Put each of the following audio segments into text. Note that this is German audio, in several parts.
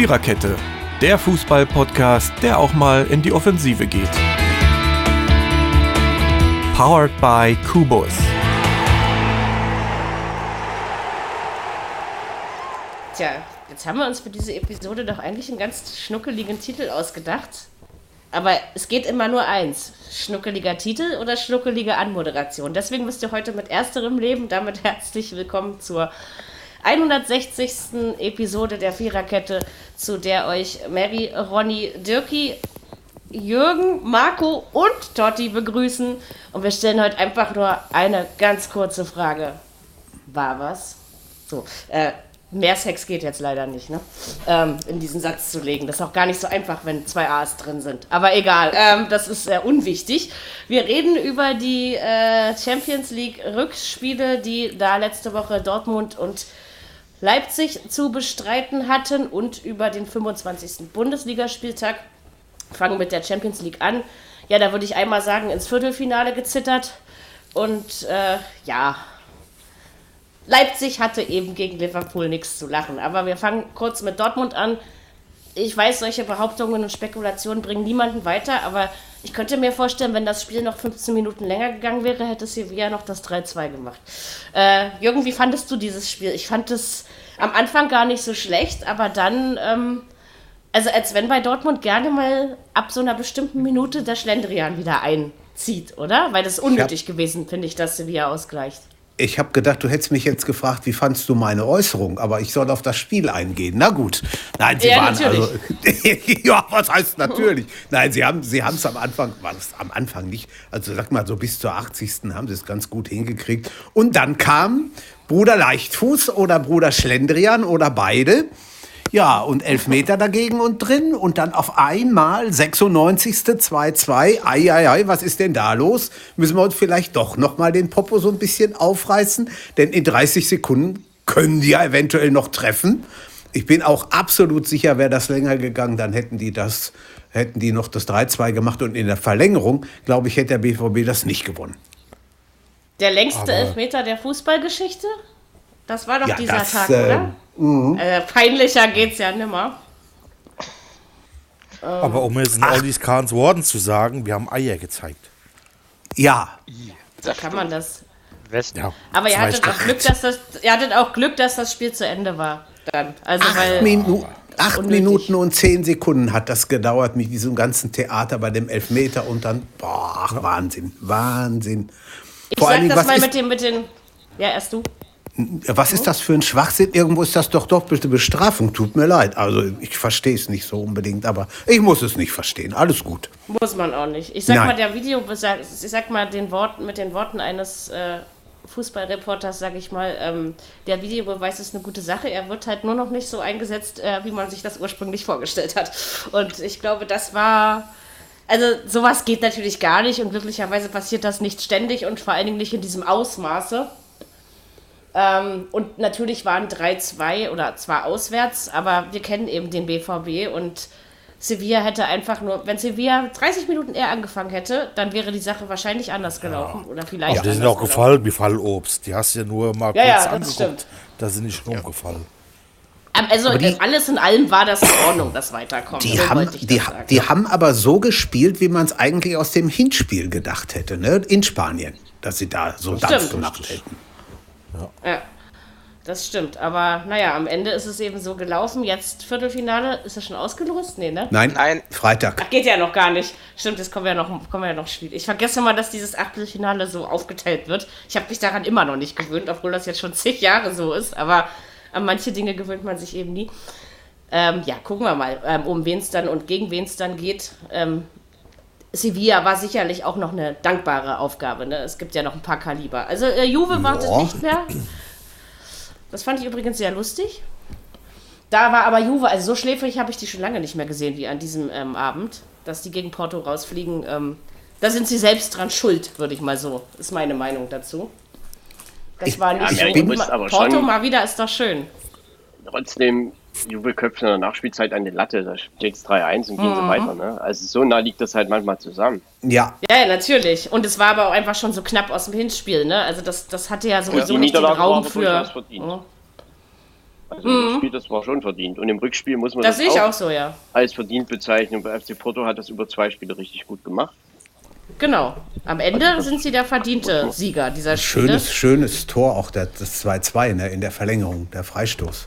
Viererkette, der Fußball-Podcast, der auch mal in die Offensive geht. Powered by Kubus. Tja, jetzt haben wir uns für diese Episode doch eigentlich einen ganz schnuckeligen Titel ausgedacht. Aber es geht immer nur eins: schnuckeliger Titel oder schnuckelige Anmoderation. Deswegen müsst ihr heute mit ersterem leben. Damit herzlich willkommen zur 160. Episode der Viererkette, zu der euch Mary, Ronny, Dirki, Jürgen, Marco und Totti begrüßen. Und wir stellen heute einfach nur eine ganz kurze Frage. War was? So, äh, mehr Sex geht jetzt leider nicht, ne? Ähm, in diesen Satz zu legen. Das ist auch gar nicht so einfach, wenn zwei A's drin sind. Aber egal, ähm, das ist sehr unwichtig. Wir reden über die äh, Champions League Rückspiele, die da letzte Woche Dortmund und Leipzig zu bestreiten hatten und über den 25. Bundesligaspieltag. Fangen mit der Champions League an. Ja, da würde ich einmal sagen, ins Viertelfinale gezittert. Und äh, ja, Leipzig hatte eben gegen Liverpool nichts zu lachen. Aber wir fangen kurz mit Dortmund an. Ich weiß, solche Behauptungen und Spekulationen bringen niemanden weiter, aber ich könnte mir vorstellen, wenn das Spiel noch 15 Minuten länger gegangen wäre, hätte Sevilla noch das 3-2 gemacht. Äh, Jürgen, wie fandest du dieses Spiel? Ich fand es am Anfang gar nicht so schlecht, aber dann, ähm, also als wenn bei Dortmund gerne mal ab so einer bestimmten Minute der Schlendrian wieder einzieht, oder? Weil das unnötig gewesen, finde ich, dass Sevilla ausgleicht. Ich habe gedacht, du hättest mich jetzt gefragt, wie fandst du meine Äußerung? Aber ich soll auf das Spiel eingehen. Na gut. Nein, sie Ja, waren natürlich. also. ja, was heißt natürlich? Nein, sie haben sie es am Anfang, war das am Anfang nicht. Also sag mal, so bis zur 80. haben sie es ganz gut hingekriegt. Und dann kam Bruder Leichtfuß oder Bruder Schlendrian oder beide. Ja, und Elfmeter dagegen und drin und dann auf einmal 96. 2-2. Ei, ei, ei, was ist denn da los? Müssen wir uns vielleicht doch noch mal den Popo so ein bisschen aufreißen? Denn in 30 Sekunden können die ja eventuell noch treffen. Ich bin auch absolut sicher, wäre das länger gegangen, dann hätten die das, hätten die noch das 3-2 gemacht und in der Verlängerung, glaube ich, hätte der BVB das nicht gewonnen. Der längste Aber- Elfmeter der Fußballgeschichte? Das war doch Ja, dieser das, Tag, äh, oder? Äh, peinlicher geht's ja nimmer. Aber um es in Ollis Kahns Worten zu sagen, wir haben Eier gezeigt. Ja, So kann man das. Ja, Aber ihr hattet, auch Stück. Glück, dass das, ihr hattet auch Glück, dass das Spiel zu Ende war. Dann. Also, acht, weil. Minu acht unnötig. Minuten und zehn Sekunden hat das gedauert mit diesem ganzen Theater bei dem Elfmeter und dann, boah, ach, Wahnsinn, Wahnsinn. Ich Vor sag Dingen, das mal mit den, mit den. Ja, erst du. Was ist das für ein Schwachsinn? Irgendwo ist das doch doppelte Bestrafung. Tut mir leid. Also ich verstehe es nicht so unbedingt, aber ich muss es nicht verstehen. Alles gut. Muss man auch nicht. Ich sag Nein. mal, der Video, ich sag mal den Worten, mit den Worten eines äh, Fußballreporters, sag ich mal, ähm, der Videobeweis ist eine gute Sache. Er wird halt nur noch nicht so eingesetzt, äh, wie man sich das ursprünglich vorgestellt hat. Und ich glaube, das war. Also sowas geht natürlich gar nicht und glücklicherweise passiert das nicht ständig und vor allen Dingen nicht in diesem Ausmaße. Ähm, und natürlich waren 3-2 oder zwar auswärts, aber wir kennen eben den BVB und Sevilla hätte einfach nur, wenn Sevilla 30 Minuten eher angefangen hätte, dann wäre die Sache wahrscheinlich anders gelaufen oder vielleicht Aber die sind auch gefallen wie Fallobst. Die hast du ja nur mal Ja, ja, kurz das angeguckt. stimmt. Da sind die schon umgefallen. Also die- alles in allem war das in Ordnung, das Weiterkommen. Die, So haben, wollte ich die, das sagen. die haben aber so gespielt, wie man es eigentlich aus dem Hinspiel gedacht hätte, ne? in Spanien, dass sie da so Dampf stimmt. gemacht hätten. Ja, das stimmt. Aber naja, am Ende ist es eben so gelaufen. Jetzt Viertelfinale, ist das schon ausgelost? Nee, ne? Nein, Nein. Freitag. Ach, geht ja noch gar nicht. Stimmt, jetzt kommen wir ja noch, kommen wir ja noch Spiele. Ich vergesse mal, dass dieses Achtelfinale so aufgeteilt wird. Ich habe mich daran immer noch nicht gewöhnt, obwohl das jetzt schon zig Jahre so ist. Aber an manche Dinge gewöhnt man sich eben nie. Ähm, ja, gucken wir mal, ähm, um wen es dann und gegen wen es dann geht. Ähm, Sevilla war sicherlich auch noch eine dankbare Aufgabe. Ne? Es gibt ja noch ein paar Kaliber. Also äh, Juve wartet Ja. nicht mehr. Das fand ich übrigens sehr lustig. Da war aber Juve, also so schläfrig habe ich die schon lange nicht mehr gesehen wie an diesem ähm, Abend, dass die gegen Porto rausfliegen. Ähm, da sind sie selbst dran schuld, würde ich mal so. Ist meine Meinung dazu. Das Ich- war nicht Ja, so. ma- aber Porto schon- mal wieder ist doch schön. Trotzdem, Juve köpft in der Nachspielzeit an die Latte. Da steht es 3-1 und gehen Mhm. sie weiter. Ne? Also so nah liegt das halt manchmal zusammen. Ja, Ja, ja, natürlich. Und es war aber auch einfach schon so knapp aus dem Hinspiel, ne? Also das, das hatte ja sowieso die nicht den Raum für. verdient. Ja. Also das Spiel, das war schon verdient. Und im Rückspiel muss man Das das, sehe ich auch, auch so, ja. als verdient bezeichnen. Bei FC Porto hat das über zwei Spiele richtig gut gemacht. Genau. Am Ende sind sie der verdiente Sieger dieser Spiele. Schönes, schönes Tor, auch der, das 2-2 ne, in der Verlängerung, der Freistoß.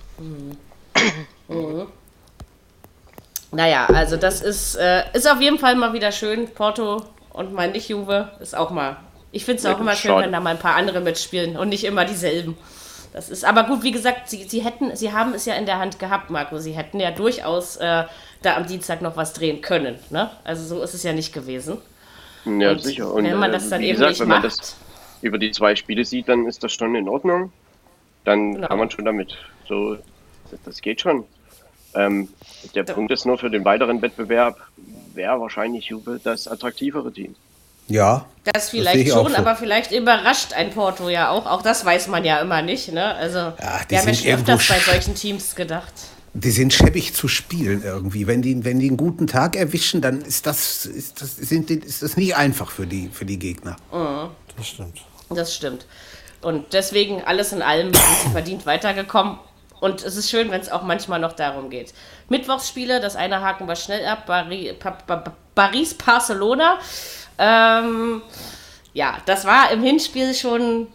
Naja, also das ist, äh, ist auf jeden Fall mal wieder schön. Porto und mein Nicht-Juve ist auch mal. Ich finde es Ja, auch immer schön, schade. wenn da mal ein paar andere mitspielen und nicht immer dieselben. Das ist aber gut, wie gesagt, sie, sie hätten, sie haben es ja in der Hand gehabt, Marco. Sie hätten ja durchaus äh, da am Dienstag noch was drehen können. Ne? Also so ist es ja nicht gewesen. Ja, Und sicher. Und wenn man äh, das dann wie eben gesagt, nicht wenn man macht. das über die zwei Spiele sieht, dann ist das schon in Ordnung. Dann Genau. kann man schon damit. So, das, das geht schon. Ähm, der Punkt ist nur für den weiteren Wettbewerb, wäre wahrscheinlich Juve das attraktivere Team. Ja. Das vielleicht ich auch schon, so. aber vielleicht überrascht ein Porto ja auch. Auch das weiß man ja immer nicht. Ne? Also Ja, die wir haben ja schon öfters bei solchen Teams gedacht. Die sind schäbig zu spielen irgendwie. Wenn die, wenn die einen guten Tag erwischen, dann ist das, ist das, sind die, ist das nicht einfach für die, für die Gegner. Das stimmt. Das stimmt. Und deswegen, alles in allem, sind sie verdient weitergekommen. Und es ist schön, wenn es auch manchmal noch darum geht. Mittwochsspiele, das eine haken wir schnell ab. Paris, pa, pa, Paris Barcelona. Ähm, ja, das war im Hinspiel schon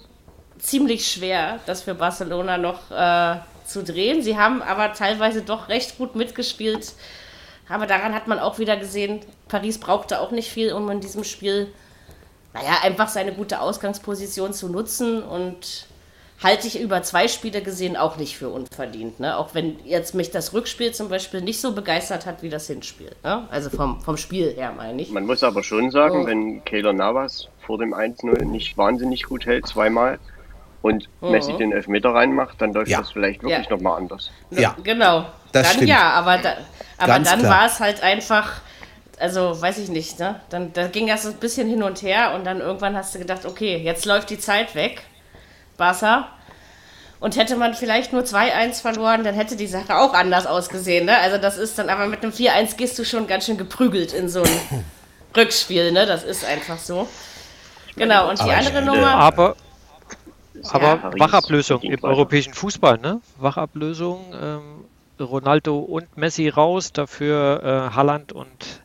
ziemlich schwer, das für Barcelona noch äh, zu drehen. Sie haben aber teilweise doch recht gut mitgespielt. Aber daran hat man auch wieder gesehen, Paris brauchte auch nicht viel, um in diesem Spiel naja, einfach seine gute Ausgangsposition zu nutzen und halte ich über zwei Spiele gesehen auch nicht für unverdient. Ne? Auch wenn jetzt mich das Rückspiel zum Beispiel nicht so begeistert hat wie das Hinspiel. Ne? Also vom, vom Spiel her meine ich. Man muss aber schon sagen, wenn Keylor Navas vor dem 1-0 nicht wahnsinnig gut hält, zweimal, und Messi den Elfmeter reinmacht, dann läuft Ja. das vielleicht wirklich Ja. nochmal anders. Ja. Genau. Das dann stimmt. ja, aber, da, aber Ganz dann war es halt einfach, also weiß ich nicht, ne? Dann da ging das ein bisschen hin und her und dann irgendwann hast du gedacht, okay, jetzt läuft die Zeit weg. Barca. Und hätte man vielleicht nur 2-1 verloren, dann hätte die Sache auch anders ausgesehen. Ne? Also das ist dann, aber mit einem 4-1 gehst du schon ganz schön geprügelt in so ein Rückspiel, ne? Das ist einfach so. Genau, und die Aber andere Nummer. Aber, aber Paris Wachablösung im weiter. europäischen Fußball, ne? Wachablösung, ähm, Ronaldo und Messi raus, dafür äh, Haaland und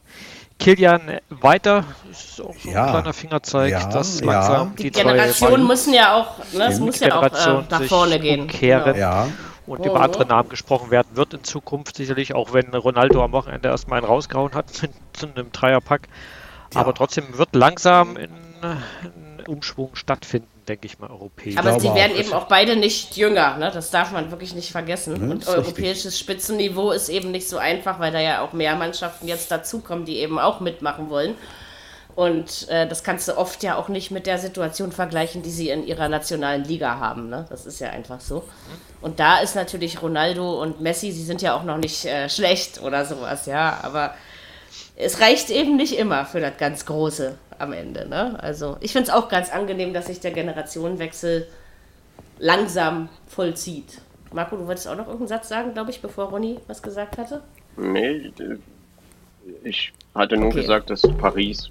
Kilian weiter. Das ist auch so Ja. ein kleiner Fingerzeig, Ja, dass ja. langsam Die die, zwei Generationen müssen ja auch, ne, es muss ja auch äh, nach vorne gehen. umkehren. Ja. und über andere Namen gesprochen werden wird in Zukunft sicherlich, auch wenn Ronaldo am Wochenende erstmal einen rausgehauen hat mit zu einem Dreierpack. Aber trotzdem wird langsam ein Umschwung stattfinden, denke ich mal, europäisch. Aber sie werden eben auch beide nicht jünger, ne? das darf man wirklich nicht vergessen. Mhm, und ist richtig. europäisches Spitzenniveau ist eben nicht so einfach, weil da ja auch mehr Mannschaften jetzt dazukommen, die eben auch mitmachen wollen. Und äh, das kannst du oft ja auch nicht mit der Situation vergleichen, die sie in ihrer nationalen Liga haben. Ne? Das ist ja einfach so. Und da ist natürlich Ronaldo und Messi, sie sind ja auch noch nicht äh, schlecht oder sowas, ja. Aber es reicht eben nicht immer für das ganz Große am Ende. Ne? Also ich finde es auch ganz angenehm, dass sich der Generationenwechsel langsam vollzieht. Marco, du wolltest auch noch irgendeinen Satz sagen, glaube ich, bevor Ronny was gesagt hatte? Nee, d- ich hatte nur Okay. gesagt, dass Paris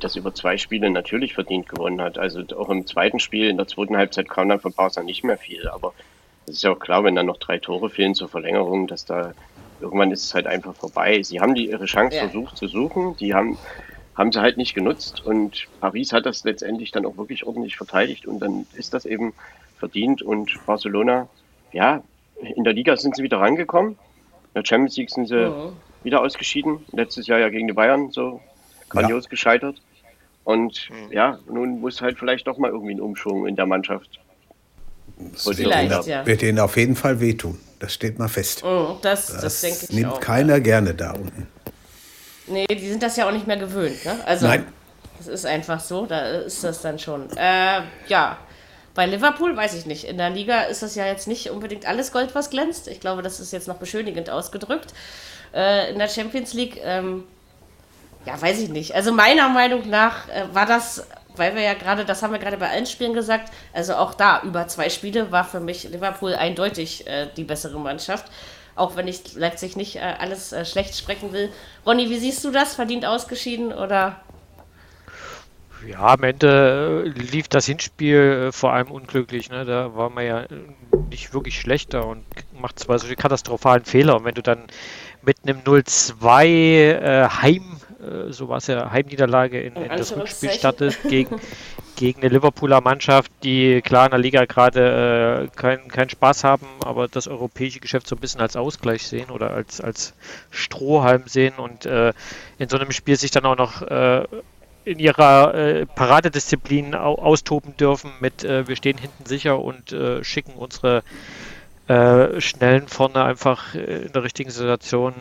das über zwei Spiele natürlich verdient gewonnen hat. Also auch im zweiten Spiel, in der zweiten Halbzeit kam dann von Barca nicht mehr viel. Aber es ist ja auch klar, wenn dann noch drei Tore fehlen zur Verlängerung, dass da irgendwann ist es halt einfach vorbei. Sie haben die ihre Chance Ja. versucht zu suchen, die haben, haben sie halt nicht genutzt und Paris hat das letztendlich dann auch wirklich ordentlich verteidigt und dann ist das eben verdient und Barcelona, ja, in der Liga sind sie wieder rangekommen. In der Champions League sind sie wieder ausgeschieden. Letztes Jahr ja gegen die Bayern so grandios gescheitert. Und ja, nun muss halt vielleicht doch mal irgendwie ein Umschwung in der Mannschaft. Das ja. wird ihnen auf jeden Fall wehtun. Das steht mal fest. Mhm, das, das, Das, denke ich nimmt auch. keiner gerne da unten. Nee, die sind das ja auch nicht mehr gewöhnt. Ne? Also, Nein. Das ist einfach so, da ist das dann schon. Äh, ja, bei Liverpool weiß ich nicht. In der Liga ist das ja jetzt nicht unbedingt alles Gold, was glänzt. Ich glaube, das ist jetzt noch beschönigend ausgedrückt. Äh, in der Champions League, ähm, ja, weiß ich nicht. Also meiner Meinung nach äh, war das, weil wir ja gerade, das haben wir gerade bei allen Spielen gesagt, also auch da über zwei Spiele war für mich Liverpool eindeutig äh, die bessere Mannschaft. Auch wenn ich Leipzig nicht äh, alles äh, schlecht sprechen will. Ronny, wie siehst du das? Verdient ausgeschieden oder? Ja, am Ende äh, lief das Hinspiel äh, vor allem unglücklich. Ne? Da war man ja äh, nicht wirklich schlechter und macht zwar solche katastrophalen Fehler. Und wenn du dann mit einem 0-2 äh, Heim, äh, so war es ja, Heimniederlage in, in das Rückspiel startest gegen, gegen eine Liverpooler Mannschaft, die klar in der Liga gerade äh, keinen kein Spaß haben, aber das europäische Geschäft so ein bisschen als Ausgleich sehen oder als, als Strohhalm sehen und äh, in so einem Spiel sich dann auch noch äh, in ihrer äh, Paradedisziplin au austoben dürfen mit äh, wir stehen hinten sicher und schicken unsere Schnellen vorne einfach in der richtigen Situation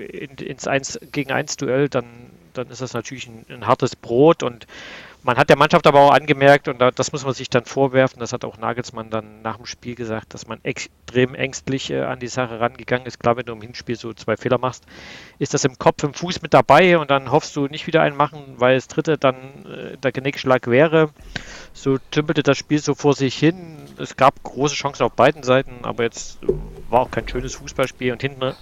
in, ins 1 gegen 1 Duell, dann, dann ist das natürlich ein, ein hartes Brot und man hat der Mannschaft aber auch angemerkt, und das muss man sich dann vorwerfen, das hat auch Nagelsmann dann nach dem Spiel gesagt, dass man extrem ängstlich äh, an die Sache rangegangen ist. Klar, wenn du im Hinspiel so zwei Fehler machst, ist das im Kopf, im Fuß mit dabei und dann hoffst du nicht wieder einen machen, weil das dritte dann äh, der Genickschlag wäre. So tümpelte das Spiel so vor sich hin. Es gab große Chancen auf beiden Seiten, aber jetzt war auch kein schönes Fußballspiel und hinten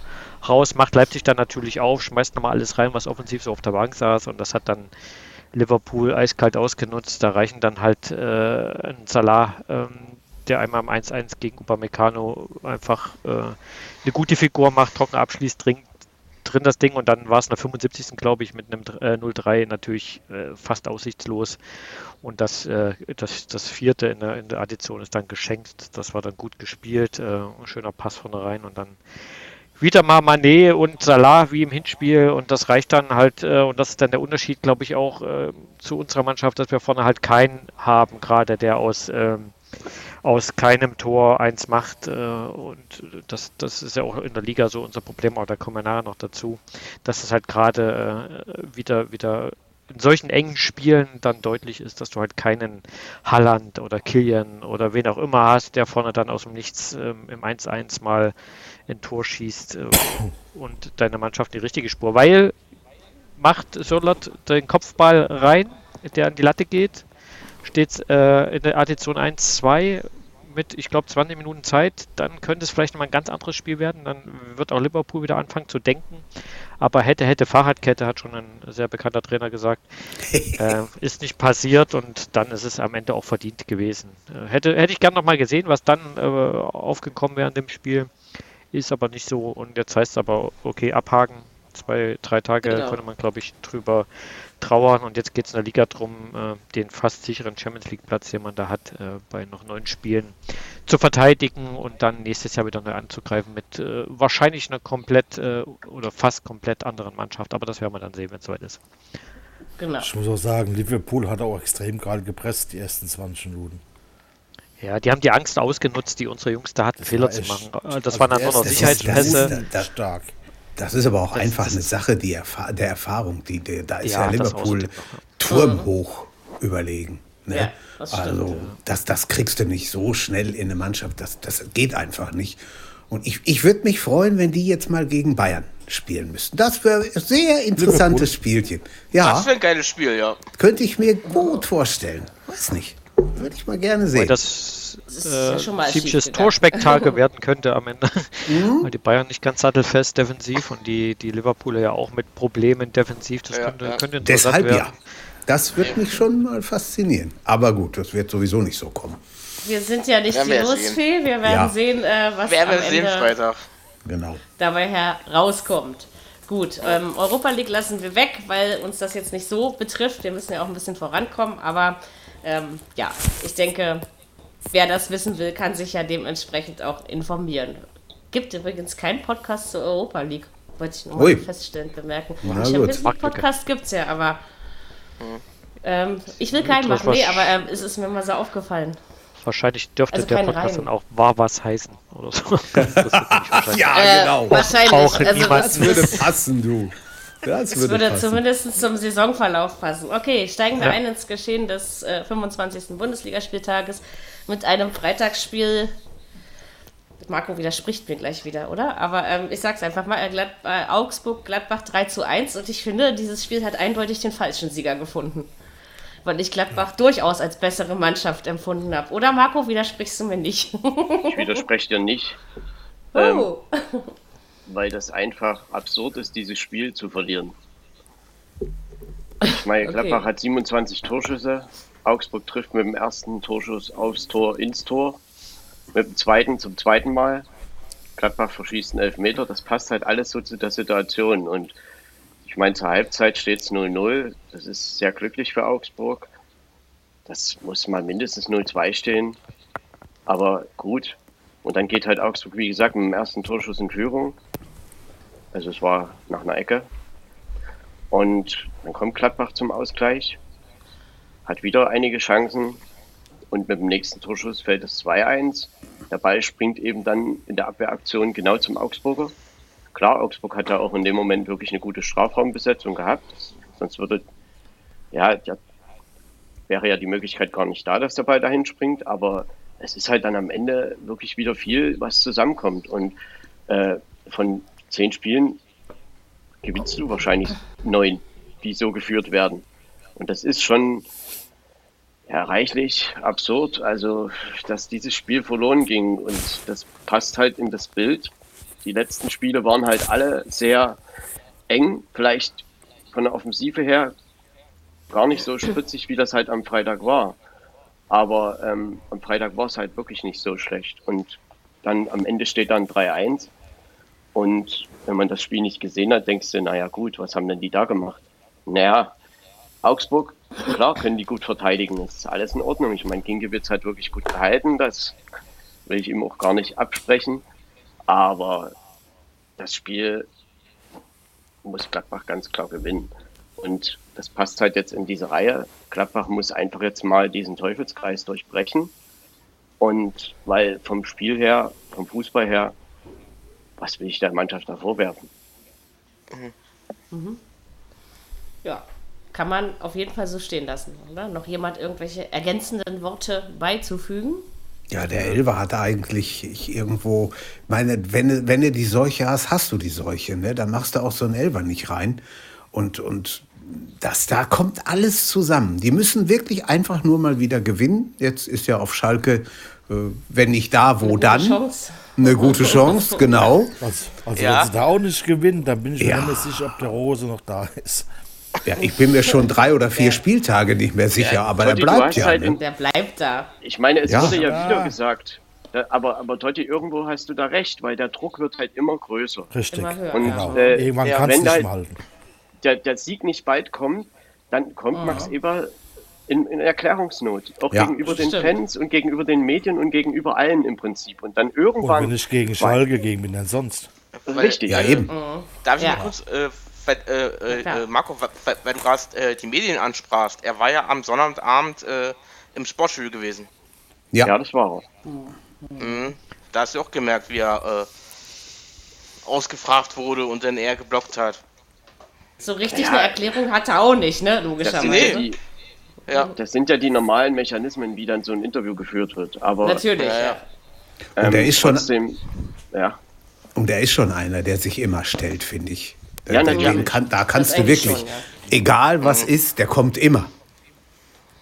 raus macht Leipzig dann natürlich auf, schmeißt nochmal alles rein, was offensiv so auf der Bank saß und das hat dann Liverpool eiskalt ausgenutzt. Da reichen dann halt äh, ein Salah, ähm, der einmal im 1-1 gegen Upamecano einfach äh, eine gute Figur macht, trocken abschließt, drin, drin das Ding und dann war es in der 75. glaube ich mit einem äh, 0-3 natürlich äh, fast aussichtslos und das, äh, das, das vierte in der, in der Addition ist dann geschenkt. Das war dann gut gespielt, äh, schöner Pass vorne rein und dann wieder mal Mané und Salah wie im Hinspiel und das reicht dann halt äh, und das ist dann der Unterschied, glaube ich, auch äh, zu unserer Mannschaft, dass wir vorne halt keinen haben, gerade der aus, ähm, aus keinem Tor eins macht äh, und das, das ist ja auch in der Liga so unser Problem, aber da kommen wir nachher noch dazu, dass es halt gerade äh, wieder, wieder in solchen engen Spielen dann deutlich ist, dass du halt keinen Halland oder Killian oder wen auch immer hast, der vorne dann aus dem Nichts ähm, im 1-1 mal ein Tor schießt äh, und deine Mannschaft die richtige Spur. Weil macht Sörlot den Kopfball rein, der an die Latte geht, steht äh, in der Addition 1-2 mit, ich glaube, 20 Minuten Zeit, dann könnte es vielleicht nochmal ein ganz anderes Spiel werden. Dann wird auch Liverpool wieder anfangen zu denken. Aber hätte, hätte Fahrradkette, hat schon ein sehr bekannter Trainer gesagt, äh, ist nicht passiert und dann ist es am Ende auch verdient gewesen. Äh, hätte, hätte ich gern nochmal gesehen, was dann äh, aufgekommen wäre in dem Spiel. Ist aber nicht so und jetzt heißt es aber, okay, abhaken. Zwei, drei Tage genau. könnte man, glaube ich, drüber trauern und jetzt geht es in der Liga darum, äh, den fast sicheren Champions League Platz, den man da hat, äh, bei noch neun Spielen zu verteidigen und dann nächstes Jahr wieder neu anzugreifen mit äh, wahrscheinlich einer komplett äh, oder fast komplett anderen Mannschaft, aber das werden wir dann sehen, wenn es soweit ist. Genau. Ich muss auch sagen, Liverpool hat auch extrem gerade gepresst, die ersten 20 Minuten. Ja, die haben die Angst ausgenutzt, die unsere Jungs da hatten, das Fehler zu machen. Das also waren dann nur noch Sicherheitspässe. Stark. Das ist aber auch das einfach eine Sache die Erfa der Erfahrung. Die, die, da ist ja, ja Liverpool turmhoch mhm. überlegen. Ne? Ja, das also stimmt, das, das kriegst du nicht so schnell in eine Mannschaft. Das, das geht einfach nicht. Und ich, ich würde mich freuen, wenn die jetzt mal gegen Bayern spielen müssten. Das wäre ein sehr interessantes Spielchen. Ja, das wäre ein geiles Spiel, ja. Könnte ich mir gut vorstellen. Weiß nicht. Würde ich mal gerne sehen. Weil das äh, ja Torspektakel werden könnte am Ende. Mhm. Weil die Bayern nicht ganz sattelfest defensiv und die, die Liverpooler ja auch mit Problemen defensiv. Das ja, könnte, ja. könnte interessant Deshalb werden. ja. Das wird mich schon mal faszinieren. Aber gut, das wird sowieso nicht so kommen. Wir sind ja nicht die Losfee. Wir werden ja. sehen, äh, was werden am Ende Freitag. Genau. dabei herauskommt. Gut, ähm, Europa League lassen wir weg, weil uns das jetzt nicht so betrifft. Wir müssen ja auch ein bisschen vorankommen. Aber ähm, ja, ich denke, wer das wissen will, kann sich ja dementsprechend auch informieren. Gibt übrigens keinen Podcast zur Europa League, wollte ich nochmal feststellen, bemerken. Na, Champions League Podcast gibt es ja, aber ähm, ich will keinen machen, nee, aber ähm, es ist mir mal so aufgefallen. Wahrscheinlich dürfte also der Podcast dann auch war was heißen oder so. ja, äh, genau. Wahrscheinlich. Also, das würde passen, du. Das würde, würde zumindest zum Saisonverlauf passen. Okay, steigen wir ja. ein ins Geschehen des äh, 25. Bundesligaspieltages mit einem Freitagsspiel. Marco widerspricht mir gleich wieder, oder? Aber ähm, ich sag's einfach mal: äh, Glad äh, Augsburg, Gladbach 3 zu 1. Und ich finde, dieses Spiel hat eindeutig den falschen Sieger gefunden. Weil ich Gladbach durchaus als bessere Mannschaft empfunden habe. Oder Marco, widersprichst du mir nicht? ich widerspreche dir nicht. Oh. Ähm, weil das einfach absurd ist, dieses Spiel zu verlieren. Ich meine, okay. Gladbach hat 27 Torschüsse, Augsburg trifft mit dem ersten Torschuss aufs Tor ins Tor. mit dem zweiten zum zweiten Mal. Gladbach verschießt einen Elfmeter. Das passt halt alles so zu der Situation. Und ich meine, zur Halbzeit steht es 0-0. Das ist sehr glücklich für Augsburg. Das muss mal mindestens 0-2 stehen. Aber gut. Und dann geht halt Augsburg, wie gesagt, mit dem ersten Torschuss in Führung. Also es war nach einer Ecke. Und dann kommt Gladbach zum Ausgleich. Hat wieder einige Chancen. Und mit dem nächsten Torschuss fällt es 2-1. Der Ball springt eben dann in der Abwehraktion genau zum Augsburger. Klar, Augsburg hat da auch in dem Moment wirklich eine gute Strafraumbesetzung gehabt. Sonst würde, ja, wäre ja die Möglichkeit gar nicht da, dass der Ball dahin springt. Aber es ist halt dann am Ende wirklich wieder viel, was zusammenkommt. Und äh, von zehn Spielen gewinnst du wahrscheinlich neun, die so geführt werden. Und das ist schon ja, reichlich absurd. Also, dass dieses Spiel verloren ging und das passt halt in das Bild. Die letzten Spiele waren halt alle sehr eng, vielleicht von der Offensive her gar nicht so spritzig, wie das halt am Freitag war. Aber ähm, am Freitag war es halt wirklich nicht so schlecht. Und dann am Ende steht dann 3-1. Und wenn man das Spiel nicht gesehen hat, denkst du, naja gut, was haben denn die da gemacht? Naja, Augsburg, klar, können die gut verteidigen. Das ist alles in Ordnung. Ich meine, Gingiewicz hat wirklich gut gehalten. Das will ich ihm auch gar nicht absprechen. Aber das Spiel muss Gladbach ganz klar gewinnen. Und das passt halt jetzt in diese Reihe. Gladbach muss einfach jetzt mal diesen Teufelskreis durchbrechen. Und weil vom Spiel her, vom Fußball her, was will ich der Mannschaft da vorwerfen? Mhm. Ja, kann man auf jeden Fall so stehen lassen, oder? Noch jemand irgendwelche ergänzenden Worte beizufügen? Ja, der Elver hat eigentlich ich irgendwo, meine, wenn, wenn du die Seuche hast, hast du die Seuche, ne? Dann machst du auch so einen Elver nicht rein. Und, und das, da kommt alles zusammen. Die müssen wirklich einfach nur mal wieder gewinnen. Jetzt ist ja auf Schalke, äh, wenn nicht da, wo Eine dann? gute Chance. Eine gute Chance, genau. Also, also Ja. wenn sie da auch nicht gewinnen, dann bin ich mir Ja. nicht sicher, ob der Rose noch da ist. Ja, ich bin mir schon drei oder vier Spieltage nicht mehr sicher, aber er Totti, du bleibt ja. halt Ne? Der bleibt da. Ich meine, es Ja. wurde ja Ja. wieder gesagt. Da- Aber, aber Totti, irgendwo hast du da recht, weil der Druck wird halt immer größer. Richtig. Immer höher. Und, Genau. äh, Irgendwann ja, kannst du nicht halt- mehr halten. Der, der Sieg nicht bald kommt, dann kommt Max Eber in, in Erklärungsnot. Auch Ja. gegenüber den Stimmt. Fans und gegenüber den Medien und gegenüber allen im Prinzip. Und dann Und irgendwann. wenn nicht gegen Schalke, gegen wen denn sonst? Richtig. Ja, eben. Darf ich Ja. mal kurz, äh, weil, äh, Klar. äh, Marco, weil, weil du gerade äh, die Medien ansprachst, er war ja am Sonnabendabend äh, im Sportstudio gewesen. Ja. Ja, das war er. Mhm. Da hast du auch gemerkt, wie er äh, ausgefragt wurde und dann er geblockt hat. So richtig Ja. eine Erklärung hat er auch nicht, ne? Das Logischerweise. Nee. ja das sind ja die normalen Mechanismen, wie dann so ein Interview geführt wird. Aber Natürlich, Ja, ja. ähm, Und der ist schon- trotzdem, ja, Und er ist schon einer, der sich immer stellt, finde ich. Ja, Den natürlich. Kann, da kannst Das du wirklich, schon, ja. egal was ist, der kommt immer.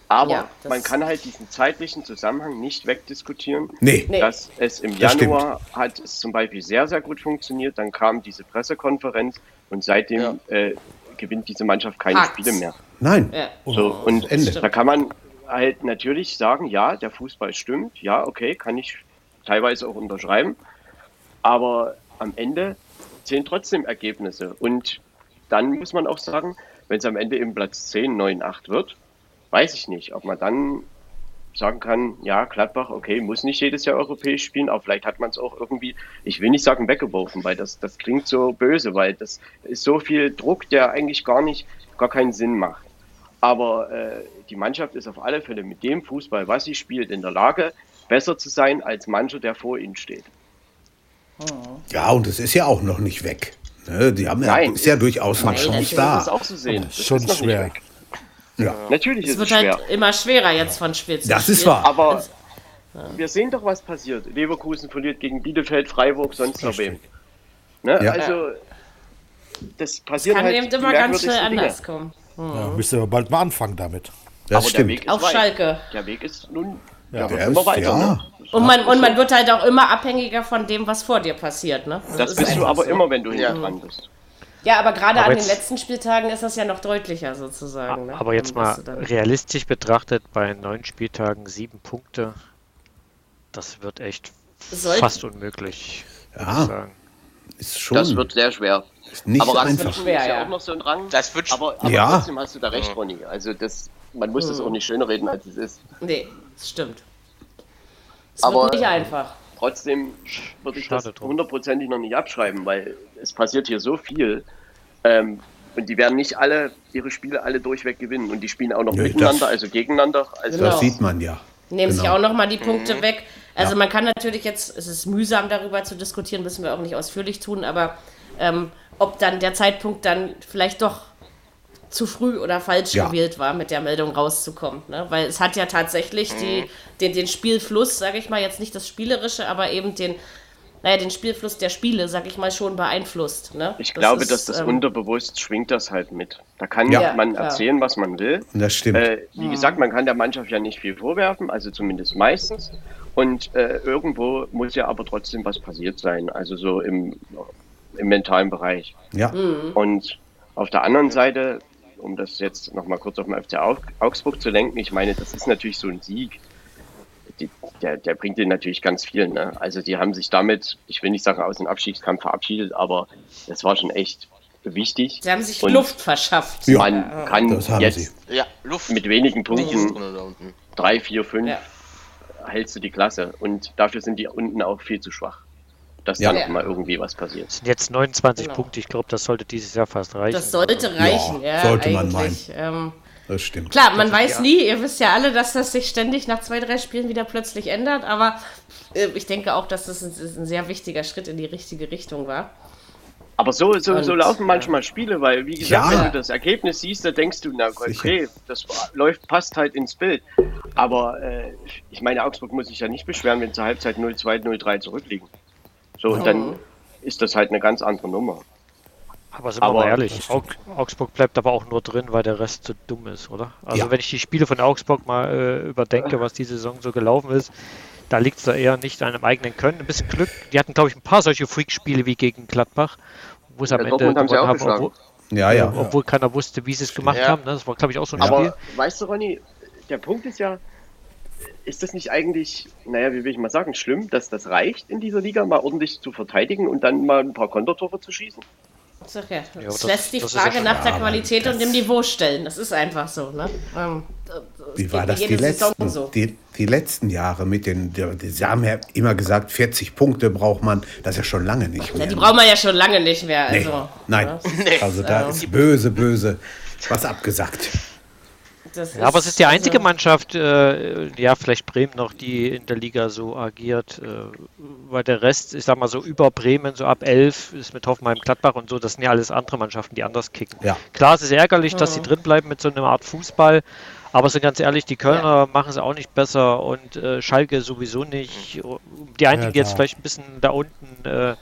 aber Ja, das- man kann halt diesen zeitlichen Zusammenhang nicht wegdiskutieren. Nee. Nee. dass es im Das stimmt. Januar hat es zum Beispiel sehr, sehr gut funktioniert. Dann kam diese Pressekonferenz und seitdem äh, gewinnt diese Mannschaft keine Hakt's. Spiele mehr. Nein. ja. So, und Ende. da kann man halt natürlich sagen, ja, der Fußball stimmt, ja, okay, kann ich teilweise auch unterschreiben. Aber am Ende zählen trotzdem Ergebnisse. Und dann muss man auch sagen, wenn es am Ende eben Platz 10, 9, 8 wird, weiß ich nicht, ob man dann sagen kann, ja, Gladbach, okay, muss nicht jedes Jahr europäisch spielen, aber vielleicht hat man es auch irgendwie, ich will nicht sagen weggeworfen, weil das, das klingt so böse, weil das ist so viel Druck, der eigentlich gar nicht, gar keinen Sinn macht. Aber äh, die Mannschaft ist auf alle Fälle mit dem Fußball, was sie spielt, in der Lage, besser zu sein als mancher, der vor ihnen steht. Ja, und es ist ja auch noch nicht weg. Ne? Die haben ja, Nein, ist ja durchaus eine Chance da. Das ist auch zu sehen. Das Schon ist noch nicht schwer. Ja. Natürlich Es ist wird es schwer. halt immer schwerer jetzt von Spiel zu Das Spiel. ist wahr. Aber wir sehen doch, was passiert. Leverkusen verliert gegen Bielefeld, Freiburg, sonst noch wem. Ne? Ja. Also, das passiert Kann halt eben immer ganz schnell merkwürdigsten Dinge. anders kommen. Ja, müsst ihr aber bald mal anfangen damit. Das Aber der stimmt. Auf weit. Schalke. Der Weg ist nun Ja, ja, wird der immer ist- weiter. ja. Ne? Und man, und man wird halt auch immer abhängiger von dem, was vor dir passiert, ne? Das ist bist du aber so. immer, wenn du Ja. hinten dran bist. Ja, aber gerade Aber an den jetzt- letzten Spieltagen ist das ja noch deutlicher sozusagen. Ne? Aber jetzt mal realistisch betrachtet, bei neun Spieltagen sieben Punkte, das wird echt Soll- fast unmöglich. würde Ja. ich sagen. Ist schon Das wird sehr schwer. ist nicht aber einfach. Rasmussen schwer, ist ja ja. auch noch so ein Rang. Das wird aber, aber Ja. trotzdem hast du da recht, Ronny. Also das, man muss das auch nicht schöner reden, als es ist. Nee, das stimmt. Es Aber- wird nicht einfach. Trotzdem würde ich Schade das hundertprozentig noch nicht abschreiben, weil es passiert hier so viel. Ähm, und die werden nicht alle ihre Spiele alle durchweg gewinnen. Und die spielen auch noch Nee, miteinander, das- also gegeneinander. Also Genau. Das sieht man ja. Nehmen sich Genau. auch nochmal die Punkte weg. Also Ja. man kann natürlich jetzt, es ist mühsam darüber zu diskutieren, müssen wir auch nicht ausführlich tun, aber ähm, ob dann der Zeitpunkt dann vielleicht doch zu früh oder falsch Ja. gewählt war, mit der Meldung rauszukommen. Ne? Weil es hat ja tatsächlich die, den, den Spielfluss, sage ich mal, jetzt nicht das Spielerische, aber eben den, naja, den Spielfluss der Spiele, sag ich mal, schon beeinflusst. Ne? ich glaube, ist, dass das ähm, unterbewusst schwingt das halt mit. Da kann Ja. man Ja, klar. erzählen, was man will. Das stimmt. Äh, wie gesagt, man kann der Mannschaft ja nicht viel vorwerfen, also zumindest meistens. Und äh, irgendwo muss ja aber trotzdem was passiert sein, also so im, im mentalen Bereich. ja. Mhm. Und auf der anderen Seite, um das jetzt nochmal kurz auf den FC Au- Augsburg zu lenken, ich meine, das ist natürlich so ein Sieg. Die, der, der bringt ihnen natürlich ganz viel. Ne? Also die haben sich damit, ich will nicht sagen aus dem Abstiegskampf verabschiedet, aber das war schon echt wichtig. Sie haben sich Und Luft verschafft. Ja. Man kann Das haben jetzt sie. ja, Luft. mit wenigen Punkten, drin da unten. drei, vier, fünf, Ja. hältst du die Klasse. Und dafür sind die unten auch viel zu schwach, dass Ja. da noch mal irgendwie was passiert. Es sind jetzt 29 Genau. Punkte. Ich glaube, das sollte dieses Jahr fast reichen. Das sollte reichen, ja, sollte man eigentlich. Ähm, Das stimmt. Klar, man weiß nie, ihr wisst ja alle, dass das sich ständig nach zwei, drei Spielen wieder plötzlich ändert, aber äh, ich denke auch, dass das ein, ein sehr wichtiger Schritt in die richtige Richtung war. Aber so, so, so Und, laufen manchmal Spiele, weil, wie gesagt, Ja. wenn du das Ergebnis siehst, da denkst du, na Sicher. okay, das war- läuft, passt halt ins Bild. Aber äh, ich meine, Augsburg muss sich ja nicht beschweren, wenn zur Halbzeit 0-2, 0-3 zurückliegen. So, und dann ist das halt eine ganz andere Nummer. Aber sind wir Aber- mal ehrlich, Aug Augsburg bleibt aber auch nur drin, weil der Rest zu dumm ist, oder? Also Ja. wenn ich die Spiele von Augsburg mal äh, überdenke, was die Saison so gelaufen ist, da liegt es da eher nicht an einem eigenen Können. Ein bisschen Glück. Die hatten, glaube ich, ein paar solche Freak-Spiele wie gegen Gladbach, wo es am Ja, Ende haben sie gewonnen auch haben, obwohl, Ja, ja. obwohl keiner wusste, wie sie es gemacht Ja. haben. Ne? Das war, glaube ich, auch so ein Aber Spiel. weißt du, Ronny, der Punkt ist ja, ist das nicht eigentlich, naja, wie will ich mal sagen, schlimm, dass das reicht in dieser Liga, mal ordentlich zu verteidigen und dann mal ein paar Kontertore zu schießen? Sag ja, es das- lässt die das ja Frage nach der Qualität das- und dem Niveau stellen. Das ist einfach so. Ne? Ähm, Wie war das die letzten, so. die, die letzten Jahre mit den, die, sie haben ja immer gesagt, 40 Punkte braucht man, das ist ja schon lange nicht mehr. Ja, die brauchen wir ja schon lange nicht mehr. nee, Also, nein, ne? also da ist böse, böse was abgesagt. Das Ja, aber es ist die einzige also- Mannschaft, äh, ja, vielleicht Bremen noch, die in der Liga so agiert, äh, weil der Rest, ich sag mal so über Bremen, so ab 11 ist mit Hoffenheim, Gladbach und so, das sind ja alles andere Mannschaften, die anders kicken. Ja. Klar, es ist ärgerlich, dass sie drin bleiben mit so einer Art Fußball, aber sind ganz ehrlich, die Kölner machen es auch nicht besser und äh, Schalke sowieso nicht. Die einigen, die jetzt vielleicht ein bisschen da unten äh,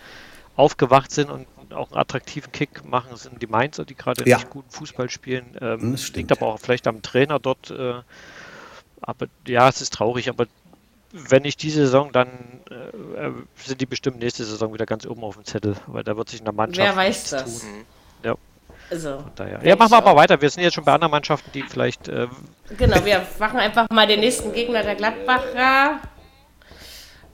aufgewacht sind und auch einen attraktiven Kick machen, sind die Mainzer, die gerade Ja. nicht guten Fußball spielen. Ähm, Das stimmt. liegt aber auch vielleicht am Trainer dort. Äh, aber ja, es ist traurig, aber wenn nicht diese Saison, dann äh, äh, sind die bestimmt nächste Saison wieder ganz oben auf dem Zettel, weil da wird sich in der Mannschaft Wer weiß das? tun. Ja, Also, Ja, machen wir ich aber weiter. Wir sind jetzt schon bei anderen Mannschaften, die vielleicht äh, genau, wir machen einfach mal den nächsten Gegner der Gladbacher.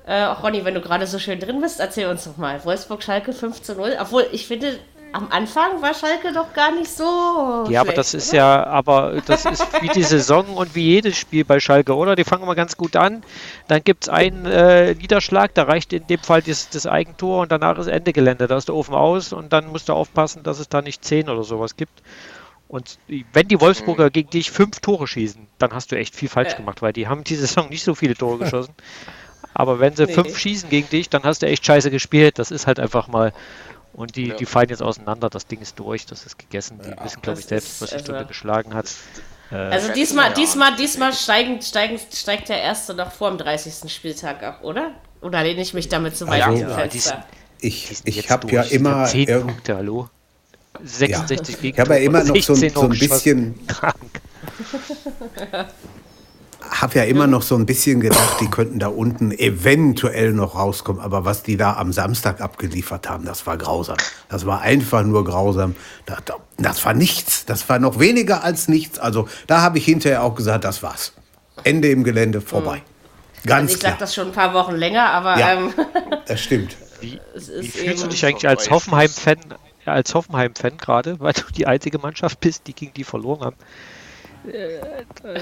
Äh, auch Ronny, wenn du gerade so schön drin bist, erzähl uns doch mal. Wolfsburg-Schalke 5 zu 0. Obwohl, ich finde, am Anfang war Schalke doch gar nicht so. Ja, aber schlecht, das ist oder? ja, aber das ist wie die Saison und wie jedes Spiel bei Schalke, oder? Die fangen mal ganz gut an, dann gibt es einen äh, Niederschlag, da reicht in dem Fall das, das Eigentor und danach ist Ende Gelände, da ist der Ofen aus und dann musst du aufpassen, dass es da nicht 10 oder sowas gibt. Und wenn die Wolfsburger gegen dich fünf Tore schießen, dann hast du echt viel falsch Ja. gemacht, weil die haben die Saison nicht so viele Tore geschossen. Aber wenn sie Nee. fünf schießen gegen dich, dann hast du echt scheiße gespielt. Das ist halt einfach mal. Und die, Ja. die fallen jetzt auseinander. Das Ding ist durch, das ist gegessen. Die wissen, glaube ich, selbst, was die also- Stunde geschlagen hat. Äh, Also diesmal, ja. diesmal, diesmal steigen, steigen, steigt der Erste noch vor dem 30. Spieltag ab, oder? Oder lehne ich mich damit zu weit Also- aus dem Ja, die Fenster? sind- Ich, ich habe ja immer, 10 irgend- Punkte, hallo. 66 ich Gegentore. habe ja immer noch so, ein- 16 so ein bisschen, Krank. habe ja immer noch so ein bisschen gedacht, die könnten da unten eventuell noch rauskommen. Aber was die da am Samstag abgeliefert haben, das war grausam. Das war einfach nur grausam. Das, das war nichts. Das war noch weniger als nichts. Also da habe ich hinterher auch gesagt, das war's. Ende im Gelände, vorbei. Ganz also ich klar. sag das schon ein paar Wochen länger, aber Ja. ähm, Das stimmt. Wie, wie fühlst du dich eigentlich als. Hoffenheim-Fan, ja, als Hoffenheim-Fan gerade, weil du die einzige Mannschaft bist, die gegen die verloren haben? Äh, äh,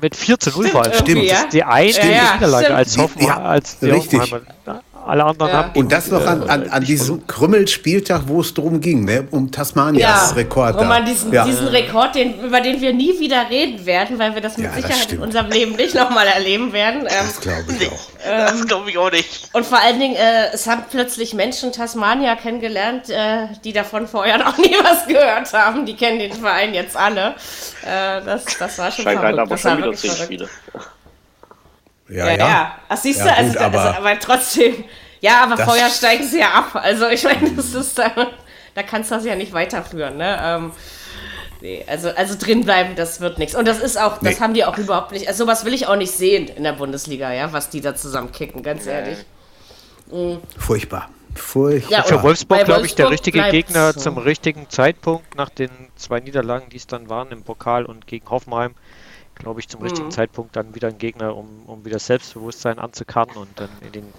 mit 4 zu 0 vor allem. irgendwie, Das ist die einzige Ja, Niederlage stimmt. als Hoffenheim, als richtig. Hoffenheimer. Alle anderen Ja. haben Und das noch an, äh, an, an nicht diesem Krümmelspieltag, wo es darum ging, ne? um Tasmanias ja, Rekord. da. man diesen, ja. diesen Rekord, den, über den wir nie wieder reden werden, weil wir das mit Ja, das Sicherheit in stimmt. unserem Leben nicht nochmal erleben werden. Ähm, das glaube ich auch. das glaube ich auch nicht. und vor allen Dingen, äh, es haben plötzlich Menschen Tasmania kennengelernt, äh, die davon vorher noch nie was gehört haben. Die kennen den Verein jetzt alle. Äh, das, das war schon Scheint verrückt. aber Das war schon wieder zehn. Spiele. Ja, Ja, ja. Ach, siehst du, Ja, also, gut, aber- also, aber trotzdem. Ja, aber vorher steigen sie ja ab. Also ich meine, das ist da, da kannst du das ja nicht weiterführen, ne? Ähm, nee, also, also drin bleiben, das wird nichts. Und das ist auch, das Nee. haben die auch überhaupt nicht. Also sowas will ich auch nicht sehen in der Bundesliga, ja, was die da zusammen kicken, ganz ehrlich. Furchtbar. Furchtbar. Ja, Für Wolfsburg, glaube ich, der richtige Gegner so. zum richtigen Zeitpunkt, nach den zwei Niederlagen, die es dann waren im Pokal und gegen Hoffenheim, glaube ich, zum richtigen Mhm. Zeitpunkt dann wieder ein Gegner, um, um wieder Selbstbewusstsein anzukarren und dann in den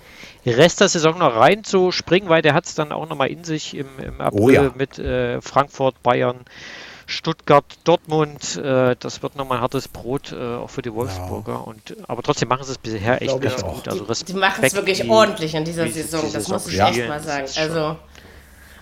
Rest der Saison noch reinzuspringen, weil der hat es dann auch nochmal in sich im, im April Oh ja. mit äh, Frankfurt, Bayern, Stuttgart, Dortmund. Äh, das wird nochmal ein hartes Brot, äh, auch für die Wolfsburger. Und, aber trotzdem machen sie es bisher echt, echt auch. gut. Also Die machen es Respekt, wirklich wie- ordentlich in dieser sie Saison, die das Saison muss ich echt mal sagen. Also,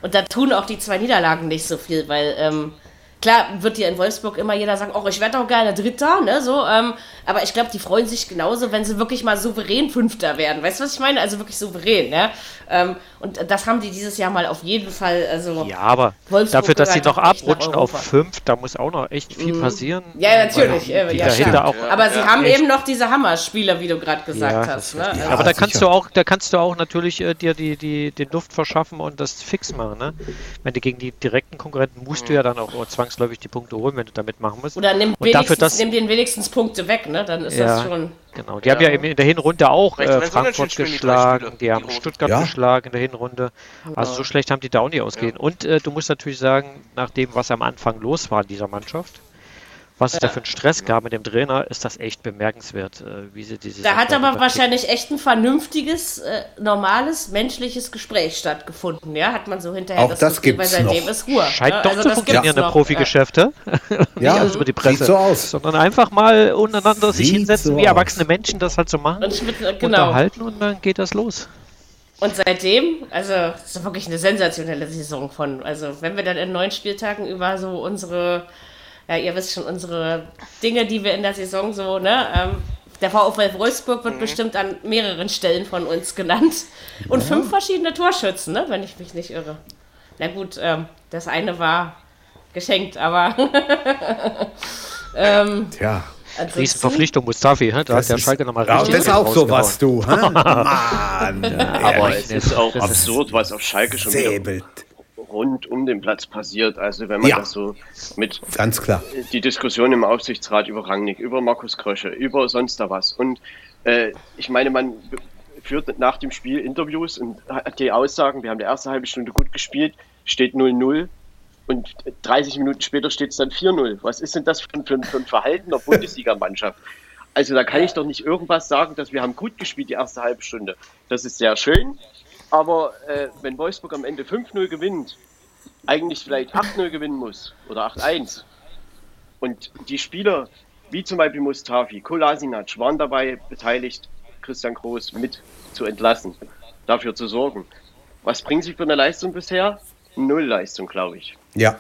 und da tun auch die zwei Niederlagen nicht so viel, weil ähm, klar wird dir in Wolfsburg immer jeder sagen, oh, ich werde auch gerne Dritter, ne, so, ähm, aber ich glaube, die freuen sich genauso, wenn sie wirklich mal souverän Fünfter werden. Weißt du, was ich meine? Also wirklich souverän, ne? Ähm, und das haben die dieses Jahr mal auf jeden Fall, also Ja, aber Wolfsburg dafür, dass sie noch abrutschen auf Europa. 5, da muss auch noch echt viel passieren. Ja, natürlich, äh, die ja, stimmt. auch aber sie ja, haben echt- eben noch diese Hammerspieler, wie du gerade gesagt Ja, hast. Ne? Also- aber da sicher. kannst du auch, da kannst du auch natürlich äh, dir die, die, den Luft verschaffen und das fix machen. Ne? Wenn du gegen die direkten Konkurrenten musst du ja dann auch zwangsläufig die Punkte holen, wenn du damit machen musst. Oder nimm, Und dafür, wenigstens, dass- nimm den wenigstens Punkte weg, ne? Dann ist das Ja. schon. Genau, die haben ja in in der Hinrunde auch äh, Frankfurt geschlagen, die die haben. Stuttgart Ja. geschlagen in der Hinrunde. Also so schlecht haben die da auch nicht ausgehen. Und äh, du musst natürlich sagen, nach dem, was am Anfang los war in dieser Mannschaft, was es da für einen Stress gab mit dem Trainer, ist das echt bemerkenswert, äh, wie sie diese Da hat aber wahrscheinlich echt ein vernünftiges, äh, normales, menschliches Gespräch stattgefunden, ja? Hat man so hinterher Auch das weil gibt's seitdem noch. ist Ruhe. Scheint ne? doch Also zu das funktionieren, der noch, Profigeschäfte. Nicht Ja, alles über die Presse. sieht so aus. Sondern einfach mal untereinander sich Sieht hinsetzen, so wie aus. erwachsene Menschen das halt so machen. Ja. Und, mit, äh, genau. Unterhalten und dann geht das los. Und seitdem, also das ist wirklich eine sensationelle Saison von, also wenn wir dann in neun Spieltagen über so unsere, ja ihr wisst schon, unsere Dinge, die wir in der Saison so, ne, ähm, der VfL Wolfsburg Mhm. wird bestimmt an mehreren Stellen von uns genannt. Und fünf verschiedene Torschützen, ne, wenn ich mich nicht irre. Na gut, ähm, das eine war geschenkt, aber ähm, Tja. ansonsten- Riesenverpflichtung, Mustafi. Da hat der ist- Schalke nochmal Ja, richtig das ist auch so rausgehauen. was, du. Mann. Aber es ist auch Das absurd, was auf Schalke schon wieder. Rund um den Platz passiert. Also wenn man Ja. das so mit Ganz klar. die Diskussion im Aufsichtsrat über Rangnick, über Markus Krösche, über sonst da was. Und äh, ich meine, man führt nach dem Spiel Interviews und hat die Aussagen, wir haben die erste halbe Stunde gut gespielt, steht 0-0 und 30 Minuten später steht es dann 4-0. Was ist denn das für, ein- für, für ein Verhalten der Bundesligamannschaft? Also da kann ich doch nicht irgendwas sagen, dass wir haben gut gespielt die erste halbe Stunde. Das ist sehr schön, aber äh, wenn Wolfsburg am Ende 5-0 gewinnt, eigentlich vielleicht 8-0 gewinnen muss oder 8-1 und die Spieler, wie zum Beispiel Mustafi, Kolasinac, waren dabei beteiligt, Christian Groß mit zu entlassen, dafür zu sorgen. Was bringen sie für eine Leistung bisher? Null Leistung, glaube ich. Ja,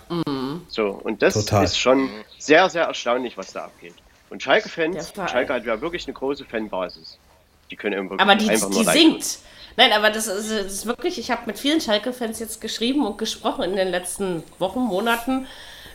So, und das Total. ist schon sehr, sehr erstaunlich, was da abgeht. Und Schalke-Fans. Schalke hat ja wirklich eine große Fanbasis. Die können irgendwie Aber die, einfach nur die leid singt. Nein, aber das ist, das ist wirklich, ich habe mit vielen Schalke-Fans jetzt geschrieben und gesprochen in den letzten Wochen, Monaten.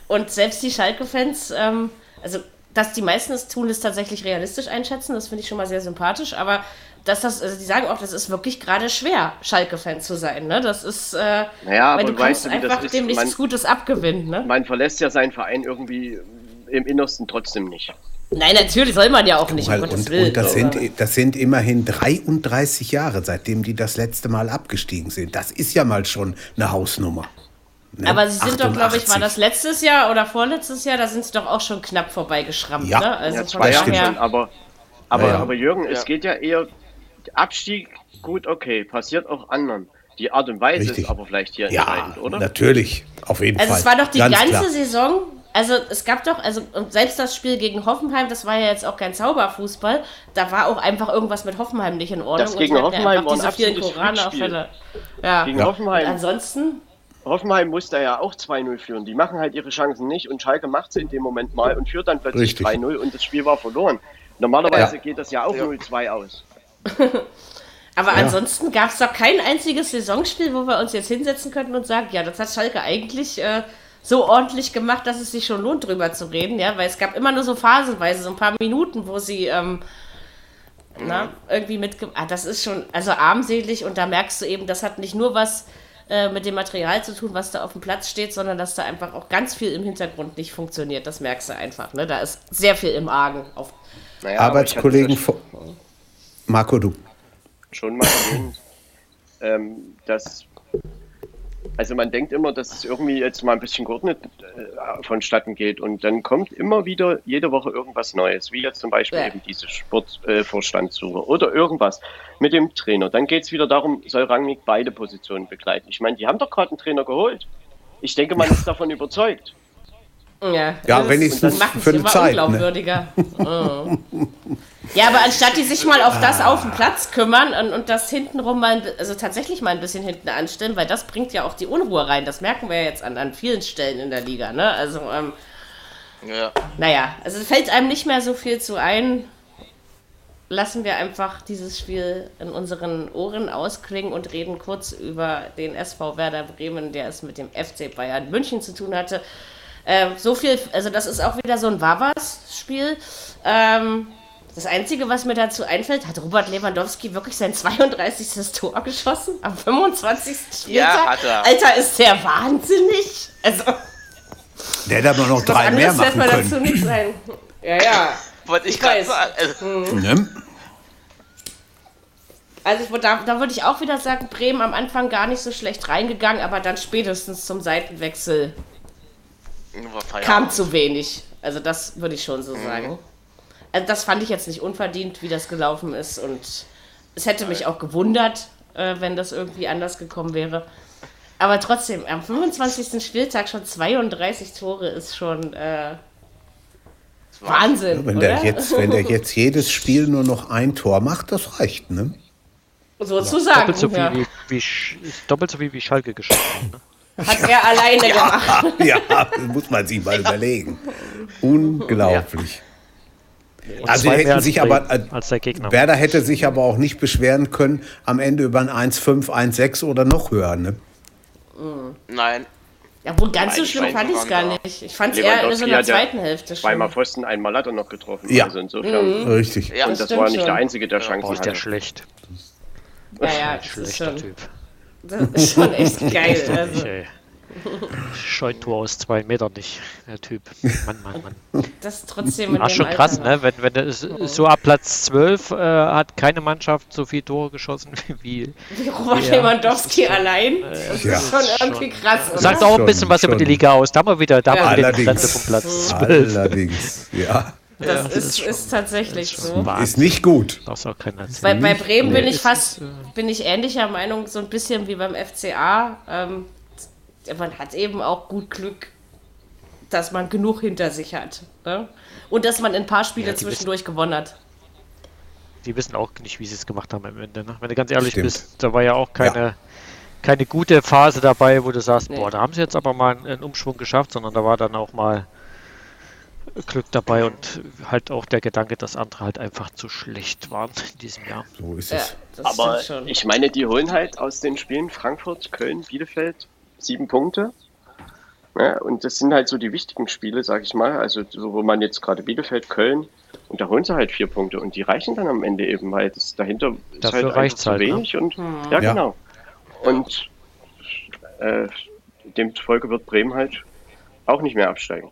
Und selbst die Schalke-Fans, ähm, also dass die meisten es tun, ist tatsächlich realistisch einschätzen. Das finde ich schon mal sehr sympathisch. Aber dass das, also die sagen auch, das ist wirklich gerade schwer, Schalke-Fan zu sein. Ne? Das ist, äh, Naja, weil aber du weißt kannst das einfach ist? dem nichts Man- Gutes abgewinnen. Ne? Man verlässt ja seinen Verein irgendwie im Innersten trotzdem nicht. Nein, natürlich soll man ja auch nicht, um und, Willen. und das, sind, das sind immerhin 33 Jahre, seitdem die das letzte Mal abgestiegen sind. Das ist ja mal schon eine Hausnummer. Ne? Aber sie sind doch, glaube ich, war 88. das letztes Jahr oder vorletztes Jahr, da sind sie doch auch schon knapp vorbeigeschrammt, Ja. ne? Also ja, zwei Jahre schon, aber Aber, Ja. aber Jürgen, Ja. es geht ja eher Abstieg, gut, okay, passiert auch anderen. Die Art und Weise Richtig. ist aber vielleicht hier Ja, entscheidend, oder? natürlich. Auf jeden Also Fall. es war doch die Ganz ganze klar. Saison, also es gab doch, also und selbst das Spiel gegen Hoffenheim, das war ja jetzt auch kein Zauberfußball, da war auch einfach irgendwas mit Hoffenheim nicht in Ordnung. Das und gegen Hoffenheim war diese vielen Koranauffälle. Ja. Gegen Und Hoffenheim, ansonsten, Hoffenheim musste ja auch 2-0 führen. Die machen halt ihre Chancen nicht und Schalke macht sie in dem Moment mal und führt dann plötzlich Richtig. 3-0 und das Spiel war verloren. Normalerweise Ja. geht das ja auch 0-2 aus. aber ansonsten gab es doch kein einziges Saisonspiel, wo wir uns jetzt hinsetzen könnten und sagen, ja, das hat Schalke eigentlich äh, so ordentlich gemacht, dass es sich schon lohnt, drüber zu reden, ja, weil es gab immer nur so phasenweise, so ein paar Minuten, wo sie ähm, na, irgendwie mitge... Ah, das ist schon, also armselig und da merkst du eben, das hat nicht nur was äh, mit dem Material zu tun, was da auf dem Platz steht, sondern dass da einfach auch ganz viel im Hintergrund nicht funktioniert. Das merkst du einfach, ne? Da ist sehr viel im Argen. Auf, Naja, Arbeitskollegen von. Marco, du. schon mal erwähnt, ähm, dass also man denkt immer, dass es irgendwie jetzt mal ein bisschen geordnet äh, vonstatten geht und dann kommt immer wieder jede Woche irgendwas Neues, wie jetzt zum Beispiel Ja. eben diese Sportvorstandssuche äh, oder irgendwas mit dem Trainer. Dann geht es wieder darum, soll Rangnick beide Positionen begleiten. Ich meine, die haben doch gerade einen Trainer geholt. Ich denke, man ist davon überzeugt. ja, Ja, das wenigstens für eine immer Zeit, ne? unglaubwürdiger. Ja, aber anstatt die sich mal auf das auf dem Platz kümmern und, und das hintenrum mal, also tatsächlich mal ein bisschen hinten anstellen, weil das bringt ja auch die Unruhe rein. Das merken wir ja jetzt an, an vielen Stellen in der Liga, ne? Also, ähm, Ja. naja, also fällt einem nicht mehr so viel zu ein. Lassen wir einfach dieses Spiel in unseren Ohren ausklingen und reden kurz über den SV Werder Bremen, der es mit dem FC Bayern München zu tun hatte. Ähm, so viel, also das ist auch wieder so ein Wawas-Spiel. Ähm, das Einzige, was mir dazu einfällt, hat Robert Lewandowski wirklich sein 32. Tor geschossen am 25. Spieltag? Ja, hat er. Alter, ist der wahnsinnig? Also, Der hätte aber noch drei mehr machen dazu können. nicht ein. Ja, ja. Wollte ich Ich gerade weiß. sagen. Also, Ne? Also ich, da, da würde ich auch wieder sagen, Bremen am Anfang gar nicht so schlecht reingegangen, aber dann spätestens zum Seitenwechsel kam zu wenig. Also das würde ich schon so sagen. Also das fand ich jetzt nicht unverdient, wie das gelaufen ist und es hätte mich auch gewundert, äh, wenn das irgendwie anders gekommen wäre. Aber trotzdem, am 25. Spieltag schon 32 Tore ist schon äh, Wahnsinn, Wenn oder? der, jetzt, wenn der jetzt jedes Spiel nur noch ein Tor macht, das reicht, ne? Sozusagen, Doppelt so viel ja. wie, wie, doppelt so viel wie Schalke geschossen. hat, Ne? hat er alleine gemacht. Ja, das muss man sich mal überlegen. Unglaublich. Und Also hätten sich aber, äh, als der Gegner. Werder hätte sich aber auch nicht beschweren können am Ende über ein 1,5, 1,6 oder noch höher, ne? Nein. Ja, wohl ganz so Nein, schlimm ich fand ich es gar nicht. Ich fand es eher in so einer hat ja zweiten Hälfte schon. Zweimal Pfosten, einmal hat er noch getroffen. Ja. Also insofern. Mhm. Richtig. Ja, Und Das war nicht schon. der Einzige, der Boah, Chancen ist der hatte. schlecht. Ja, ja, das ist, schlechter schon, Typ. das ist schon echt geil. Also, ey. Scheuntor aus zwei Metern nicht, der Typ. Mann, Mann, Mann. das trotzdem in Ach, schon Alter krass, ne? Wenn, wenn das so ab Platz 12 äh, hat keine Mannschaft so viel Tore geschossen wie. Wie Robert Ja. Lewandowski allein. Das Ja. ist schon irgendwie krass, oder? Sagt auch ein Schon, bisschen was über die schon. Liga aus. Da haben wir wieder, da haben wir die. Grenze vom Platz 12. Allerdings, ja. Das das ist, ist ist, tatsächlich schon so. Wahnsinn. Ist nicht gut. Bei, bei Bremen bin Nee. ich fast, bin ich ähnlicher Meinung, so ein bisschen wie beim FCA. Ähm, man hat eben auch gut Glück, dass man genug hinter sich hat. Ne? Und dass man ein paar Spiele Ja, zwischendurch gewonnen hat. die wissen auch nicht, wie sie es gemacht haben am Ende. Ne? Wenn du ganz ehrlich Stimmt. bist, da war ja auch keine, keine gute Phase dabei, wo du sagst, Nee. boah, da haben sie jetzt aber mal einen, Umschwung geschafft, sondern da war dann auch mal Glück dabei und halt auch der Gedanke, dass andere halt einfach zu schlecht waren in diesem Jahr. So ist Ja, es. das Aber ich meine, die holen halt aus den Spielen Frankfurt, Köln, Bielefeld sieben Punkte. Ja, und das sind halt so die wichtigen Spiele, sag ich mal. Also, so, wo man jetzt gerade Bielefeld, Köln, und da holen sie halt vier Punkte und die reichen dann am Ende eben, weil das dahinter ist Dafür halt einfach reicht's zu halt, ne? wenig. Und, Hm. ja, Ja. genau. Und äh, demzufolge wird Bremen halt auch nicht mehr absteigen.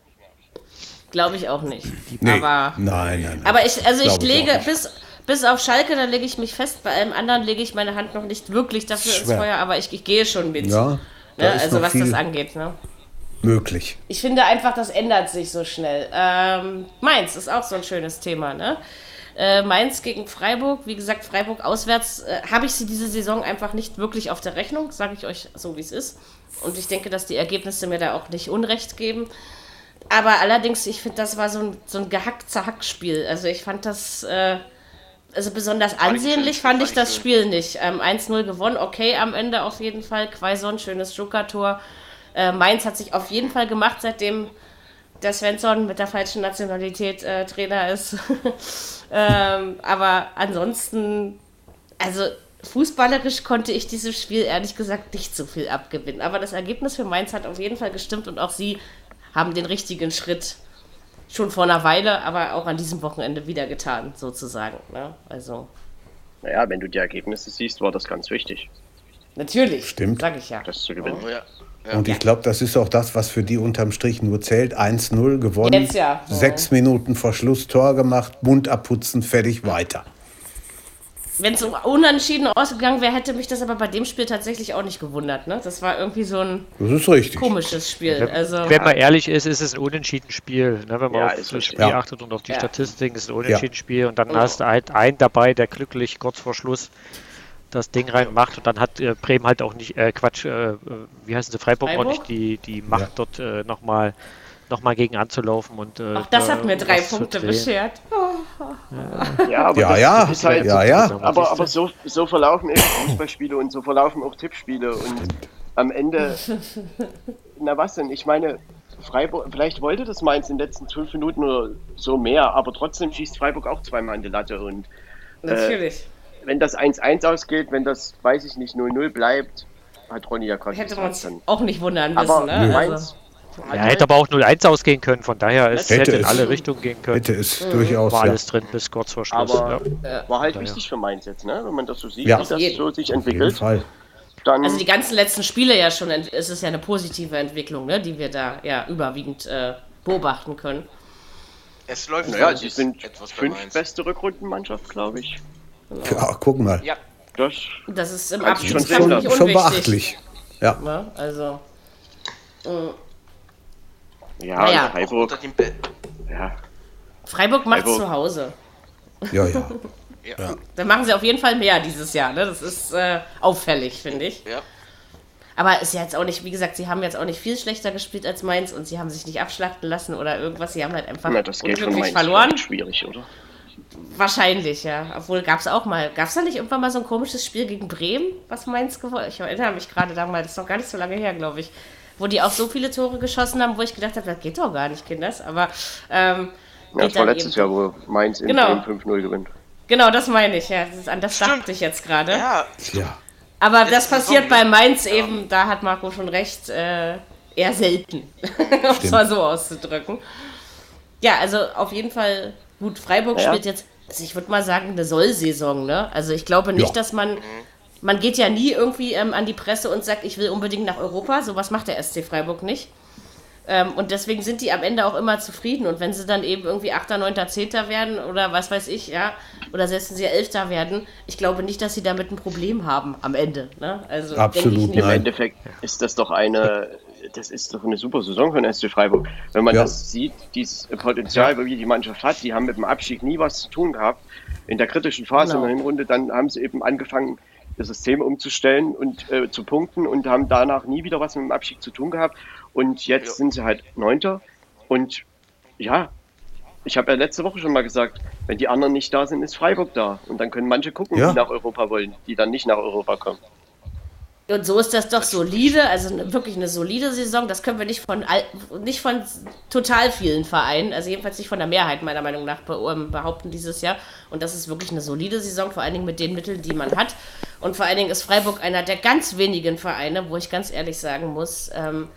Glaube ich auch nicht. Nee. Aber, nein, nein, nein. aber ich, also ich ich lege, nicht. bis, bis auf Schalke, da lege ich mich fest, bei allem anderen lege ich meine Hand noch nicht wirklich dafür ins Schwer. Feuer, aber ich, ich gehe schon mit. ja, ne? Also was das angeht. Ne? möglich. Ich finde einfach, das ändert sich so schnell. Ähm, Mainz ist auch so ein schönes Thema, ne? Äh, Mainz gegen Freiburg, wie gesagt, Freiburg auswärts, äh, habe ich sie diese Saison einfach nicht wirklich auf der Rechnung, sage ich euch so, wie es ist. Und ich denke, dass die Ergebnisse mir da auch nicht Unrecht geben. Aber allerdings, ich finde, das war so ein, so ein gehackt-zahack-Spiel. Also ich fand das, äh, also besonders ansehnlich fand ich das Spiel nicht. Ähm, 1-0 gewonnen, okay, am Ende auf jeden Fall. Quaison, schönes Joker-Tor. Äh, Mainz hat sich auf jeden Fall gemacht, seitdem der Svensson mit der falschen Nationalität äh, Trainer ist. ähm, aber ansonsten, also fußballerisch konnte ich dieses Spiel ehrlich gesagt nicht so viel abgewinnen. Aber das Ergebnis für Mainz hat auf jeden Fall gestimmt und auch sie haben den richtigen Schritt schon vor einer Weile, aber auch an diesem Wochenende wieder getan, sozusagen. Ne? Also. Naja, wenn du die Ergebnisse siehst, war das ganz wichtig. Natürlich, Stimmt. sag ich ja. Das zu gewinnen. Oh, ja. Ja. Und ich glaube, das ist auch das, was für die unterm Strich nur zählt. 1-0 gewonnen, Jetzt ja. sechs Minuten vor Schluss Tor gemacht, Mund abputzen, fertig, weiter. Wenn es unentschieden ausgegangen wäre, hätte mich das aber bei dem Spiel tatsächlich auch nicht gewundert. Ne? Das war irgendwie so ein Das ist richtig. komisches Spiel. Wenn, Also, wenn man ehrlich ist, ist es ein unentschieden Spiel. Ne? Wenn man Ja, auf das richtig. Spiel Ja. achtet und auf die Ja. Statistiken, ist es ein unentschieden Spiel. Und dann hast du halt einen dabei, der glücklich kurz vor Schluss das Ding reinmacht. Und dann hat äh, Bremen halt auch nicht, äh, Quatsch, äh, äh, wie heißen sie, Freiburg, auch Freiburg? nicht die, die Macht, dort äh, nochmal noch mal gegen anzulaufen. Und, äh, auch das da hat mir drei Punkte beschert. Ja, aber Ja, ja, halt, ja, ja. Aber, aber so, so verlaufen eben Fußballspiele und so verlaufen auch Tippspiele. Und am Ende, na was denn? Ich meine, Freiburg, vielleicht wollte das Mainz in den letzten zwölf Minuten oder so mehr, aber trotzdem schießt Freiburg auch zweimal in die Latte. Und Natürlich. wenn das 1-1 ausgeht, wenn das, weiß ich nicht, 0-0 bleibt, hat Ronny ja gerade Hätte man Dann. auch nicht wundern müssen. Aber ne? Also, Mainz Ja, hätte aber auch 0-1 ausgehen können, von daher es Hätte hätte in alle Richtungen gehen können. Hätte es durchaus. War Ja. alles drin bis kurz vor Schluss. Aber ja. war halt Daher. wichtig für Mainz jetzt, ne? wenn man das so sieht, Ja. wie das jeden. so sich Auf jeden entwickelt. Fall. Dann, Also die ganzen letzten Spiele ja schon, es ist ja eine positive Entwicklung, ne, die wir da ja überwiegend äh, beobachten können. Es läuft naja, sie sind etwas fünf beste Rückrundenmannschaft, glaube ich. Ja, guck mal. Ja, Das Das ist im Also schon Schon, beachtlich. Ja. Ne? Also, Ja, Naja. Freiburg, unter dem Be ja, Freiburg macht Freiburg. zu Hause. Ja, ja. Da machen sie auf jeden Fall mehr dieses Jahr. Ne? Das ist äh, auffällig, finde ich. ja. Aber ist ja jetzt auch nicht, wie gesagt, sie haben jetzt auch nicht viel schlechter gespielt als Mainz und sie haben sich nicht abschlachten lassen oder irgendwas. Sie haben halt einfach na, das geht unglücklich Mainz verloren. schwierig, oder? Wahrscheinlich, ja. Obwohl gab es auch mal. Gab es da nicht irgendwann mal so ein komisches Spiel gegen Bremen, was Mainz gewonnen Ich erinnere mich gerade damals, das ist noch gar nicht so lange her, glaube ich. Wo die auch so viele Tore geschossen haben, wo ich gedacht habe, das geht doch gar nicht, Kinders. Aber ähm, Ja, das war letztes eben- Jahr, wo Mainz in Genau. Bremen 5-0 gewinnt. Genau, das meine ich, ja. Das, ist, an das Stimmt. dachte ich jetzt gerade. Ja, ja. Aber das Letzte passiert Saison, bei? Mainz eben, da hat Marco schon recht, äh, eher selten. um es mal so auszudrücken. Ja, also auf jeden Fall, gut, Freiburg Ja. spielt jetzt, also ich würde mal sagen, eine Sollsaison, ne? Also ich glaube nicht, Ja. dass man, man geht ja nie irgendwie ähm, an die Presse und sagt, ich will unbedingt nach Europa. Sowas macht der SC Freiburg nicht. Ähm, und deswegen sind die am Ende auch immer zufrieden. Und wenn sie dann eben irgendwie 8., 9., 10. werden oder was weiß ich, ja, oder selbst wenn sie 11. werden, ich glaube nicht, dass sie damit ein Problem haben am Ende. Ne? Also, Absolut denke ich nicht. Im. Endeffekt ist das doch eine, das ist doch eine super Saison für den SC Freiburg. Wenn man Ja. das sieht, dieses Potenzial, wie die Mannschaft hat, die haben mit dem Abstieg nie was zu tun gehabt. In der kritischen Phase Genau. in der Hinrunde, dann haben sie eben angefangen, das System umzustellen und äh, zu punkten und haben danach nie wieder was mit dem Abstieg zu tun gehabt. Und jetzt Ja. sind sie halt Neunter. Und ja, ich habe ja letzte Woche schon mal gesagt, wenn die anderen nicht da sind, ist Freiburg da. Und dann können manche gucken, Ja. die nach Europa wollen, die dann nicht nach Europa kommen. Und so ist das doch solide, also eine, wirklich eine solide Saison. Das können wir nicht von, nicht von total vielen Vereinen, also jedenfalls nicht von der Mehrheit meiner Meinung nach ähm, behaupten dieses Jahr. Und das ist wirklich eine solide Saison, vor allen Dingen mit den Mitteln, die man hat. Und vor allen Dingen ist Freiburg einer der ganz wenigen Vereine, wo ich ganz ehrlich sagen muss, ähm,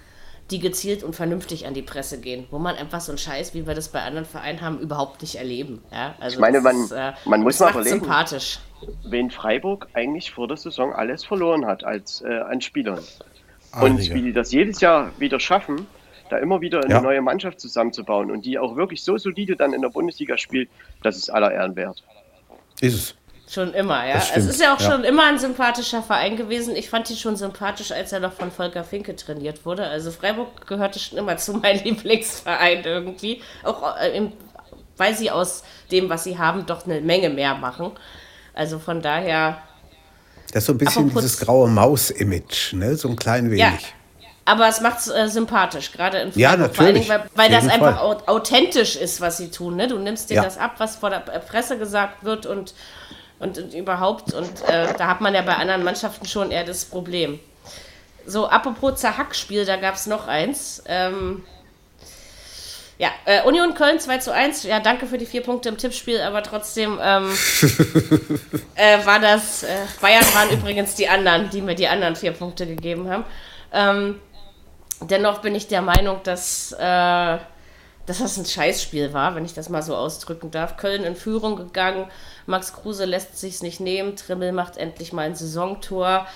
die gezielt und vernünftig an die Presse gehen, wo man einfach so einen Scheiß, wie wir das bei anderen Vereinen haben, überhaupt nicht erleben. Ja, also Ich meine, man- ist, äh, man muss mal überlegen. sympathisch. wen Freiburg eigentlich vor der Saison alles verloren hat als äh, an Spielern. Und Einige. wie die das jedes Jahr wieder schaffen, da immer wieder eine Ja. neue Mannschaft zusammenzubauen und die auch wirklich so solide dann in der Bundesliga spielt, das ist aller Ehren wert. Ist es. Schon immer, ja. Es ist ja auch ja. schon immer ein sympathischer Verein gewesen. Ich fand ihn schon sympathisch, als er noch von Volker Finke trainiert wurde. Also Freiburg gehörte schon immer zu meinem Lieblingsverein irgendwie. Auch äh, weil sie aus dem, was sie haben, doch eine Menge mehr machen. Also von daher. Das ist so ein bisschen Apropos- dieses graue Maus-Image, ne? So ein klein wenig. Ja, aber es macht es äh, sympathisch, gerade in Ja, Freiburg. Vor allen Dingen, natürlich. weil, weil das einfach Fall. authentisch ist, was sie tun. Ne? Du nimmst dir Ja. das ab, was vor der Presse gesagt wird und, und, und überhaupt. Und äh, da hat man ja bei anderen Mannschaften schon eher das Problem. So, apropos Zahack-Spiel, da gab es noch eins. Ähm, ja, äh, Union Köln 2 zu 1. Ja, danke für die vier Punkte im Tippspiel, aber trotzdem ähm, äh, war das. Äh, Bayern waren übrigens die anderen, die mir die anderen vier Punkte gegeben haben. Ähm, dennoch bin ich der Meinung, dass, äh, dass das ein Scheißspiel war, wenn ich das mal so ausdrücken darf. Köln in Führung gegangen, Max Kruse lässt sich's nicht nehmen, Trimmel macht endlich mal ein Saisontor.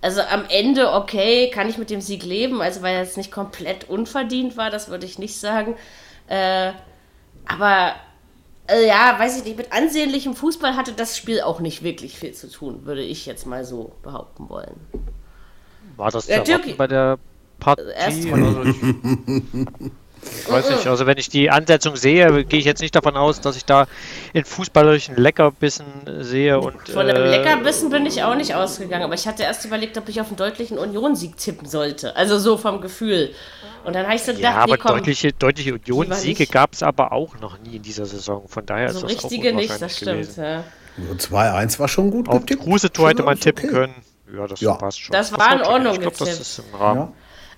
Also am Ende, okay, kann ich mit dem Sieg leben, also weil er jetzt nicht komplett unverdient war, das würde ich nicht sagen. Äh, aber äh, ja, weiß ich nicht, mit ansehnlichem Fußball hatte das Spiel auch nicht wirklich viel zu tun, würde ich jetzt mal so behaupten wollen. War das Ja, erwarten Türki- bei der Partie? Erstmal. Also ich, ich weiß nicht, also wenn ich die Ansetzung sehe, gehe ich jetzt nicht davon aus, dass ich da in fußballerischen Leckerbissen sehe und Von einem äh, Leckerbissen bin ich auch nicht ausgegangen, aber ich hatte erst überlegt, ob ich auf einen deutlichen Union-Sieg tippen sollte. Also so vom Gefühl. Und dann habe ich so Ja, gedacht, aber nee, komm, deutliche, deutliche Union-Siege nicht. gab es aber auch noch nie in dieser Saison. Von daher so ist das auch richtige nicht, unwahrscheinlich das stimmt. gewesen. Ja. So 2-1 war schon gut Auf getippt. Kruse-Tor hätte Schon man tippen okay. können. Ja, das Ja. passt schon. Das war in okay. Ordnung Ich glaube, das getippt. ist im Rahmen. Ja.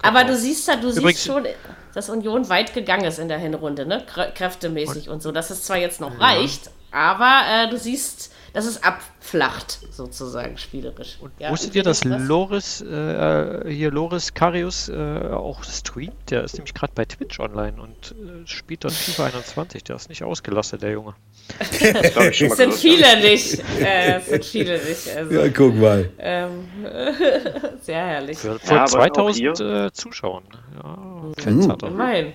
Aber du siehst da, du Übrigens- siehst schon, dass Union weit gegangen ist in der Hinrunde, ne? Krä kräftemäßig und so. Dass es zwar jetzt noch reicht, aber äh, du siehst, dass es abflacht, sozusagen, spielerisch. Und Ja, wusstet ihr, dass Loris, äh, hier Loris Karius äh, auch streamt? Der ist nämlich gerade bei Twitch online und äh, spielt dort FIFA 21. Der ist nicht ausgelastet, der Junge. Das Es sind viele nicht. Äh, es sind viele nicht. Also, Ja, guck mal. ähm, sehr herrlich. Für, für aber auch 2000 hier- äh, Zuschauern. Ja, Fans hat er. Immerhin.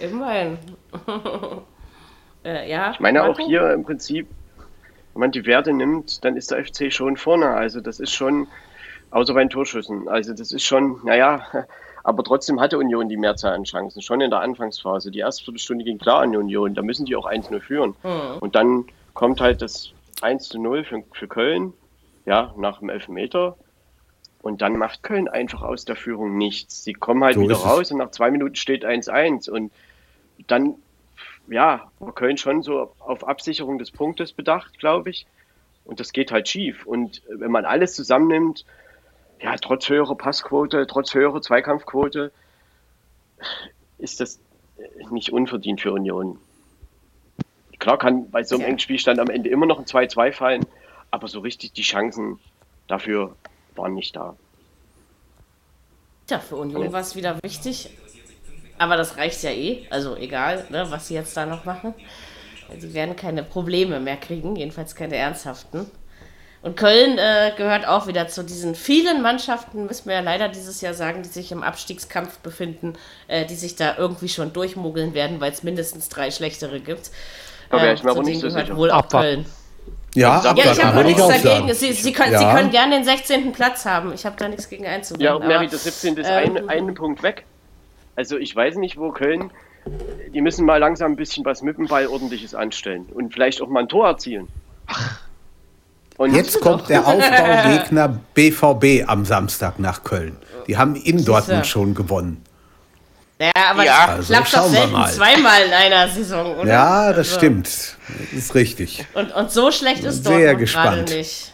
Immerhin. äh, ja, Ich meine auch hier im Prinzip, wenn man die Werte nimmt, dann ist der FC schon vorne. Also das ist schon, außer bei den Torschüssen, also das ist schon, naja, aber trotzdem hatte Union die Mehrzahl an Chancen, schon in der Anfangsphase. Die erste Viertelstunde ging klar an Union, da müssen die auch 1-0 führen. Und dann kommt halt das 1-0 für, für Köln, ja, nach dem Elfmeter. Und dann macht Köln einfach aus der Führung nichts. Sie kommen halt So wieder raus und nach zwei Minuten steht 1-1. Und dann ja, war Köln schon so auf Absicherung des Punktes bedacht, glaube ich. Und das geht halt schief. Und äh, wenn man alles zusammennimmt, ja, trotz höherer Passquote, trotz höherer Zweikampfquote, ist das äh, nicht unverdient für Union. Klar kann bei so einem Ja. engen Spielstand am Ende immer noch ein 2-2 fallen, aber so richtig die Chancen dafür waren nicht da. Tja, für Union war es wieder wichtig. Aber das reicht ja eh. Also egal, ne, was sie jetzt da noch machen. Sie werden keine Probleme mehr kriegen, jedenfalls keine ernsthaften. Und Köln äh, gehört auch wieder zu diesen vielen Mannschaften, müssen wir ja leider dieses Jahr sagen, die sich im Abstiegskampf befinden, äh, die sich da irgendwie schon durchmogeln werden, weil es mindestens drei schlechtere gibt. Wäre Ähm, ich mir aber nicht denen so gehört sicher. wohl auch. Köln. Ja, Ja, ich habe nichts dagegen. sagen. Sie, sie, können, Ja. sie können gerne den 16. Platz haben. Ich habe da nichts gegen einzuwenden. Ja, und aber- Mary, der 17. ist ähm, ein, ein Punkt weg. Also ich weiß nicht, wo Köln, die müssen mal langsam ein bisschen was mit dem Ball ordentliches anstellen und vielleicht auch mal ein Tor erzielen. Und Jetzt kommt der Aufbaugegner BVB am Samstag nach Köln. Die haben in Dortmund schon gewonnen. Ja, aber Ja, das also klappt doch schauen wir selten mal. zweimal in einer Saison, oder? Ja, das Also, stimmt. Das ist richtig. Und, und so schlecht ist Sehr Dortmund gespannt. gerade nicht.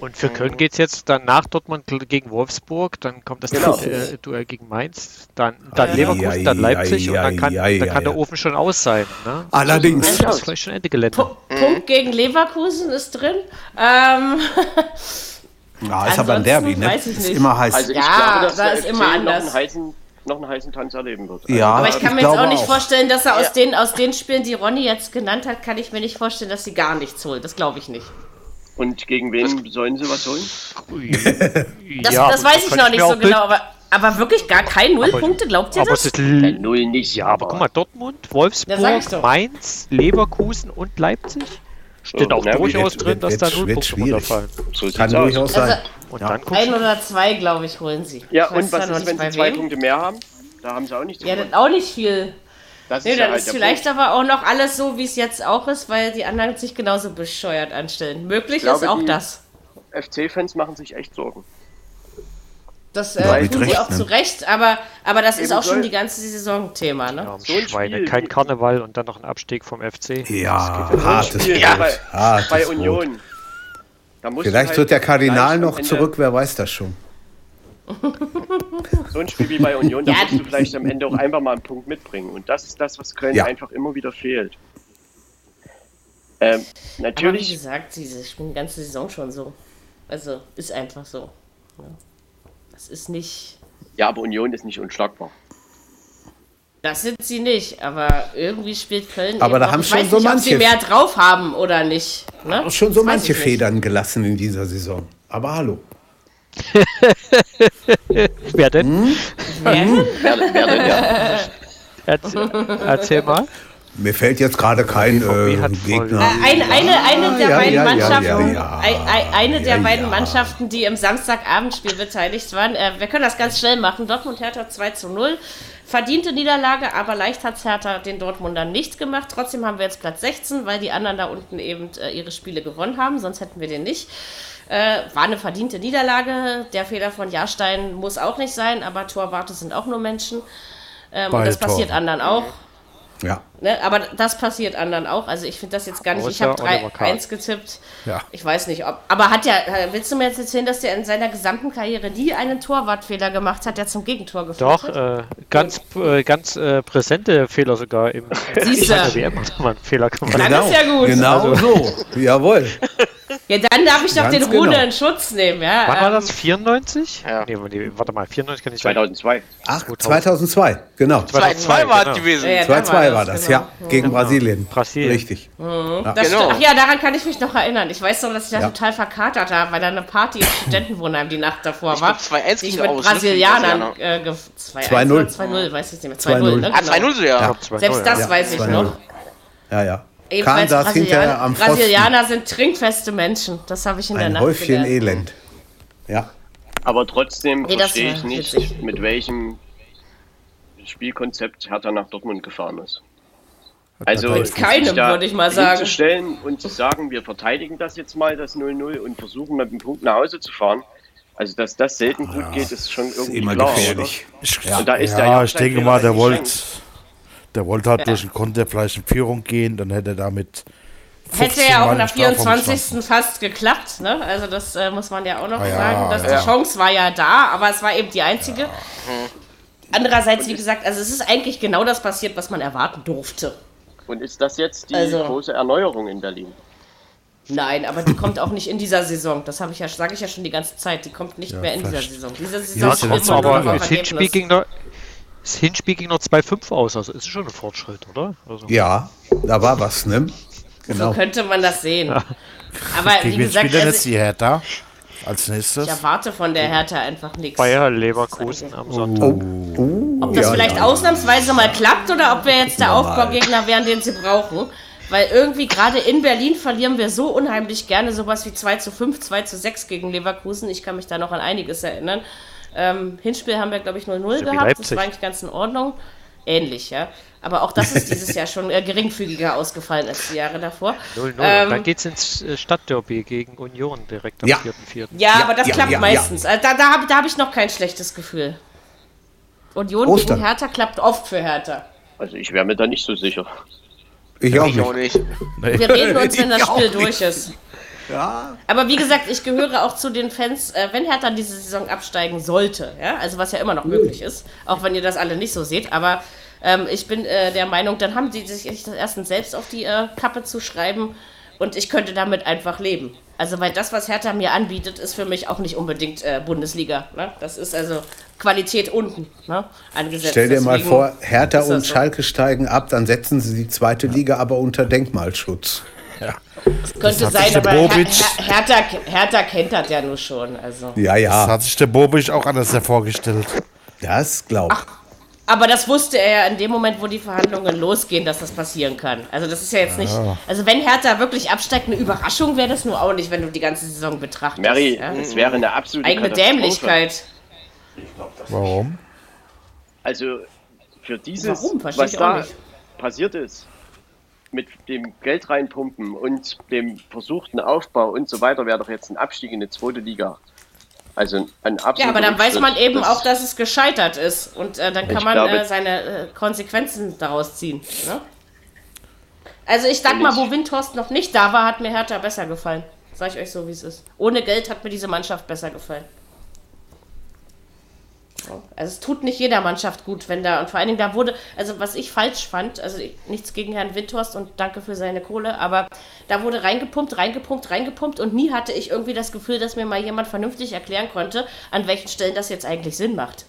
Und für Köln geht es jetzt dann nach Dortmund gegen Wolfsburg, dann kommt das Genau. äh, Duell gegen Mainz, dann, dann Leverkusen, dann ei, Leipzig ei, und dann kann, dann kann der. Ofen schon aus sein. Ne? Allerdings. Das ist vielleicht schon Ende Gelände. Pu Punkt gegen Leverkusen ist drin. Ähm, Ja, ist aber ein Derby, ne? weiß ich Ist nicht. immer heiß. also ich Ja, glaube, dass da der ist FC immer noch anders. einen, heißen, noch einen heißen Tanz erleben wird. ja, aber ich kann mir jetzt glaube auch nicht vorstellen, dass er aus, den, aus den Spielen, die Ronny jetzt genannt hat, kann ich mir nicht vorstellen, dass sie gar nichts holen. Das glaube ich nicht. Und gegen wen sollen sie was holen? Das, Ja, das weiß ich kann noch mir nicht auch so genau, aber, aber wirklich gar kein Nullpunkte, glaubt ihr Aber das? es ist l- Null nicht. ja, aber guck mal, Dortmund, Ja, ich Wolfsburg. Mainz, Leverkusen und Leipzig steht Ja, auch na, durchaus wird- drin, dass da Nullpunkte runterfallen. So Kann aus. durchaus Also, sein. Und Ja. dann ein oder zwei, glaube ich, holen sie. Ja, Ich und was noch ist, nicht wenn sie zwei wem. Punkte mehr haben? Da haben sie auch nichts Ja, gewonnen. das auch nicht viel. Das Nee, ist ja dann halt ist vielleicht Punkt. aber auch noch alles so, wie es jetzt auch ist, weil die anderen sich genauso bescheuert anstellen. Möglich glaube, ist auch die- das. FC-Fans machen sich echt Sorgen. Das Ja, äh, tun sie Recht, auch ne? zu Recht, aber, aber das ist Eben auch schon die ganze Saison Thema, ne? Armen So ein Schweine. Spiel- Kein Karneval und dann noch ein Abstieg vom FC. Ja, hartes Spiel ja, bei, hartes bei. Union. Da musst du Vielleicht halt wird der Kardinal noch zurück, wer weiß das schon. So ein Spiel wie bei Union, da Ja. musst du vielleicht am Ende auch einfach mal einen Punkt mitbringen. Und das ist das, was Köln Ja. einfach immer wieder fehlt. Ähm, Aber wie natürlich, gesagt, sie spielen die ganze Saison schon so. Also, ist einfach so. Das ist nicht. ja, aber Union ist nicht unschlagbar. Das sind sie nicht, aber irgendwie spielt Köln. Aber da haben ich schon weiß so nicht, ob sie manche- mehr drauf haben oder nicht. Ne? Auch schon so manche. Federn gelassen in dieser Saison. Aber hallo. Wer denn? Hm? Wer? Wer, wer denn ja? Erzähl, erzähl mal. Mir fällt jetzt gerade kein äh, Gegner. Eine, eine, eine der ja, beiden ja, ja, eine der. Mannschaften, die im Samstagabendspiel beteiligt waren. Äh, wir können das ganz schnell machen. Dortmund Hertha 2 zu 0. Verdiente Niederlage, aber leicht hat Hertha den Dortmundern nicht gemacht. Trotzdem haben wir jetzt Platz 16, weil die anderen da unten eben äh, ihre Spiele gewonnen haben, sonst hätten wir den nicht. Äh, war eine verdiente Niederlage. Der Fehler von Jahrstein muss auch nicht sein, aber Torwarte sind auch nur Menschen. Ähm, und das passiert Tore. anderen auch. Ja. Ne, aber das passiert anderen auch. Also ich finde das jetzt gar nicht. Ich Außer habe Oliver Kahn. 3-1 getippt. Ja. Ich weiß nicht, ob. Aber hat ja, willst du mir jetzt erzählen, dass der in seiner gesamten Karriere nie einen Torwartfehler gemacht hat, der zum Gegentor geführt Doch, hat? äh, ganz, äh, ganz äh, präsente Fehler sogar im WM hat mal einen Fehler gemacht. Dann ist ja gut. Genau so. Jawohl. Ja, dann darf ich doch Ganz den Rune genau. in Schutz nehmen, ja. Wann war ähm, das? 94? Ja. Nee, nee, warte mal, 94 kann ich sagen. 2002. Ach, 2002. Genau. 2-2 war es genau. gewesen. Ja, ja, da 2-2 war das, ja. genau. Gegen Brasilien. Brasilien. Richtig. Das Genau. stimmt. Ach ja, daran kann ich mich noch erinnern. Ich weiß noch, dass ich da Ja. total verkatert habe, weil da eine Party im Studentenwohnheim die Nacht davor Ich war. glaub, 2-1 die ich ging mit aus, ne? Brasilianern Brasilianer. äh, gef- 2-1 2-0. oder 2-0, weiß ich nicht mehr. 2-0, 2-0. ne? Ah, Genau. 2-0 so, ja. Ja. 2-0, Selbst das ja. weiß ich 2-0. noch. Ja, ja. Kahn Ebenfalls saß hinterher Brasilianer, am Pfosten. Brasilianer sind trinkfeste Menschen. Das habe ich in der Ein Nacht Häufchen gelernt. Elend. Ja. Aber trotzdem Nee, verstehe ich nicht, witzig. mit welchem Spielkonzept Hertha nach Dortmund gefahren ist. Also Mit keinem, würde ich mal sagen. hinzustellen und zu sagen, wir verteidigen das jetzt mal, das 0-0 und versuchen mit dem Punkt nach Hause zu fahren. Also, dass das selten gut geht, ist schon Ist irgendwie immer klar. gefährlich. Oder? Und da ist der Ja, ich denke mal, der wollte der wollte halt durch den Konter vielleicht in Führung gehen, dann hätte er damit Hätte ja auch in der 15 Mal im 24. fast geklappt, ne? Also das äh, muss man ja auch noch Ah ja, sagen. Dass ja. Die Chance war ja da, aber es war eben die einzige. Andererseits, wie gesagt, also es ist eigentlich genau das passiert, was man erwarten durfte. Und ist das jetzt die Also- große Erneuerung in Berlin? Nein, aber die kommt auch nicht in dieser Saison. Das habe ich ja, sage ich ja schon die ganze Zeit. Die kommt nicht mehr in dieser Saison. Diese Saison Ja, ist ja Aber das Hinspiel, ging noch, das Hinspiel ging noch 2-5 aus, also ist schon ein Fortschritt, oder? Also, Ja, da war was, ne? Genau. So könnte man das sehen. Aber wie Gegen wen gesagt, spielt also, jetzt die Hertha als nächstes? ich erwarte von der Hertha einfach nichts. Bayer Leverkusen am Sonntag. Oh, oh, Ob das ja, vielleicht ja. ausnahmsweise mal klappt oder ob wir jetzt der. Aufbaugegner wären, den sie brauchen. Weil irgendwie gerade in Berlin verlieren wir so unheimlich gerne sowas wie 2 zu 5, 2 zu 6 gegen Leverkusen. Ich kann mich da noch an einiges erinnern. Ähm, Hinspiel haben wir, glaube ich, 0-0 wie gehabt. Das Leipzig. war eigentlich ganz in Ordnung. Ähnlich, ja. Aber auch das ist dieses Jahr schon äh, geringfügiger ausgefallen als die Jahre davor. 0-0. Ähm, dann geht's ins äh, Stadtderby gegen Union direkt am Ja. 4.4. Ja, Ja, aber das ja, klappt meistens. Also da da habe da hab ich noch kein schlechtes Gefühl. Union Ostern. gegen Hertha klappt oft für Hertha. Also ich wäre mir da nicht so sicher. Ich auch Ich auch nicht. nicht. Wir reden uns, wenn das Spiel nicht. durch ist. Ja. Aber wie gesagt, ich gehöre auch zu den Fans, äh, wenn Hertha diese Saison absteigen sollte, ja, also was ja immer noch möglich ist, auch wenn ihr das alle nicht so seht, aber ähm, ich bin äh, der Meinung, dann haben die sich das erstens selbst auf die äh, Kappe zu schreiben und ich könnte damit einfach leben. Also weil das, was Hertha mir anbietet, ist für mich auch nicht unbedingt äh, Bundesliga. Ne? Das ist also Qualität unten ne? angesetzt. Stell dir mal vor, Hertha das und so. Schalke steigen ab, dann setzen sie die zweite Liga aber unter Denkmalschutz. Könnte hat sein, sich der aber Her Bobic- Her Hertha, Hertha kennt das ja nur schon. Also. Ja, Das ja, hat sich der Bobic auch anders vorgestellt. das glaub. Aber das wusste er ja in dem Moment, wo die Verhandlungen losgehen, dass das passieren kann. Also das ist ja jetzt nicht. Also wenn Hertha wirklich absteigt, eine Überraschung wäre das nur auch nicht, wenn du die ganze Saison betrachtest. Mary, ja? es wäre eine absolute Eigene. Dämlichkeit. Warum? Also für dieses, Warum? Verstehe was ich auch da, nicht. passiert ist, mit dem Geld reinpumpen und dem versuchten Aufbau und so weiter, wäre doch jetzt ein Abstieg in die zweite Liga. Also ein absoluter Ja, aber dann weiß man eben auch, dass es gescheitert ist. Und äh, dann kann man glaube- äh, seine äh, Konsequenzen daraus ziehen. Ne? Also ich sag mal, wo Windhorst noch nicht da war, hat mir Hertha besser gefallen. Sag ich euch so, wie es ist. Ohne Geld hat mir diese Mannschaft besser gefallen. So. Also es tut nicht jeder Mannschaft gut, wenn da, und vor allen Dingen da wurde, also was ich falsch fand, also ich- nichts gegen Herrn Windhorst und danke für seine Kohle, aber da wurde reingepumpt, reingepumpt, reingepumpt und nie hatte ich irgendwie das Gefühl, dass mir mal jemand vernünftig erklären konnte, an welchen Stellen das jetzt eigentlich Sinn macht.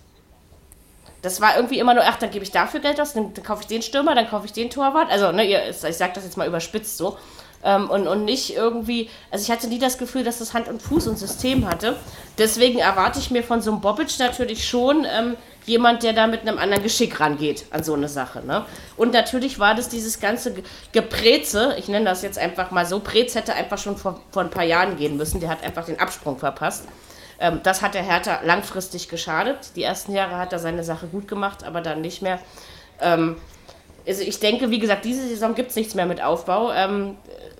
Das war irgendwie immer nur, ach, dann gebe ich dafür Geld aus, dann, dann kaufe ich den Stürmer, dann kaufe ich den Torwart. Also, ne, ihr, ich sage das jetzt mal überspitzt so. Ähm, und, und nicht irgendwie, also ich hatte nie das Gefühl, dass das Hand und Fuß und System hatte. Deswegen erwarte ich mir von so einem Bobic natürlich schon ähm, jemand, der da mit einem anderen Geschick rangeht an so eine Sache. Ne? Und natürlich war das dieses ganze Ge- Gepreze, ich nenne das jetzt einfach mal so, Prez hätte einfach schon vor, vor ein paar Jahren gehen müssen, der hat einfach den Absprung verpasst. Ähm, das hat der Hertha langfristig geschadet. Die ersten Jahre hat er seine Sache gut gemacht, aber dann nicht mehr. Ähm, also ich denke, wie gesagt, diese Saison gibt es nichts mehr mit Aufbau. Ähm,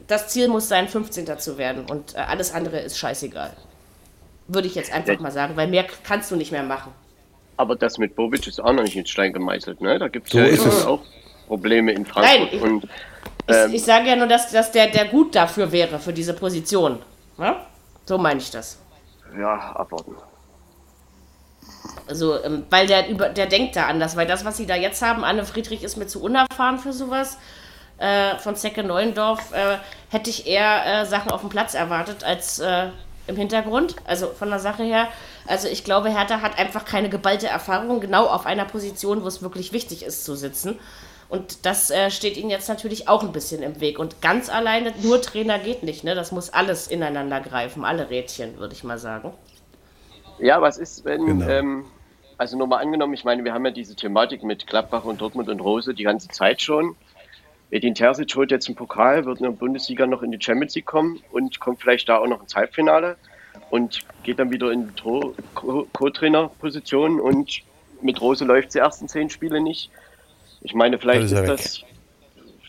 das Ziel muss sein, 15. zu werden und äh, alles andere ist scheißegal. Würde ich jetzt einfach Ja. mal sagen, weil mehr kannst du nicht mehr machen. Aber das mit Bobic ist auch noch nicht in Stein gemeißelt. Ne? Da gibt es So ja auch Probleme in Frankfurt. ich- und Ich, Ähm. ich sage ja nur, dass, dass der, der gut dafür wäre, für diese Position. Ne? So meine ich das. ja, abwarten. Also, ähm, weil der über, der denkt da anders, weil das, was sie da jetzt haben, Anne Friedrich ist mir zu unerfahren für sowas. Äh, von Zecke Neuendorf äh, hätte ich eher äh, Sachen auf dem Platz erwartet als äh, im Hintergrund. Also von der Sache her. Also ich glaube, Hertha hat einfach keine geballte Erfahrung, genau auf einer Position, wo es wirklich wichtig ist zu sitzen. Und das äh, steht ihnen jetzt natürlich auch ein bisschen im Weg. Und ganz alleine nur Trainer geht nicht. Ne? Das muss alles ineinander greifen, alle Rädchen, würde ich mal sagen. Ja, was ist, wenn, Genau. ähm, also nur mal angenommen, ich meine, wir haben ja diese Thematik mit Gladbach und Dortmund und Rose die ganze Zeit schon. Edin Terzic holt jetzt einen Pokal, wird in der Bundesliga noch in die Champions League kommen und kommt vielleicht da auch noch ins Halbfinale und geht dann wieder in die Co-Trainer-Position und mit Rose läuft die ersten zehn Spiele nicht. Ich meine, vielleicht ist, ist das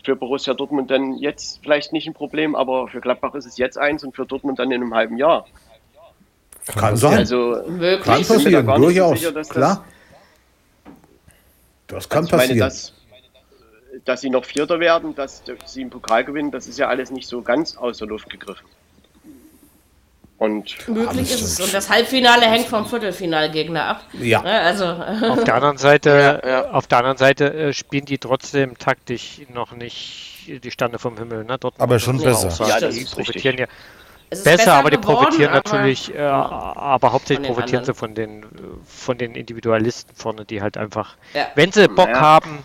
für Borussia Dortmund dann jetzt vielleicht nicht ein Problem, aber für Gladbach ist es jetzt eins und für Dortmund dann in einem halben Jahr. Kann sein. Also Möglich. kann ich bin mir da passieren, nicht so durchaus. sicher, dass das- Klar. Das kann meine, passieren. dass, dass sie noch Vierter werden, dass sie einen Pokal gewinnen, das ist ja alles nicht so ganz aus der Luft gegriffen. Und Möglich ist es. Und das Halbfinale hängt vom Viertelfinalgegner ab. Ja. Ne, Also, Auf der anderen Seite, Ja, ja. Auf der anderen Seite äh, spielen die trotzdem taktisch noch nicht die Stande vom Himmel. Ne? Dort Aber schon besser. Ja, die profitieren ja es ist besser, aber die geworden, profitieren aber- natürlich, äh, aber hauptsächlich profitieren sie anderen. von den, äh, von den Individualisten vorne, die halt einfach, Ja. wenn sie Bock Naja. haben,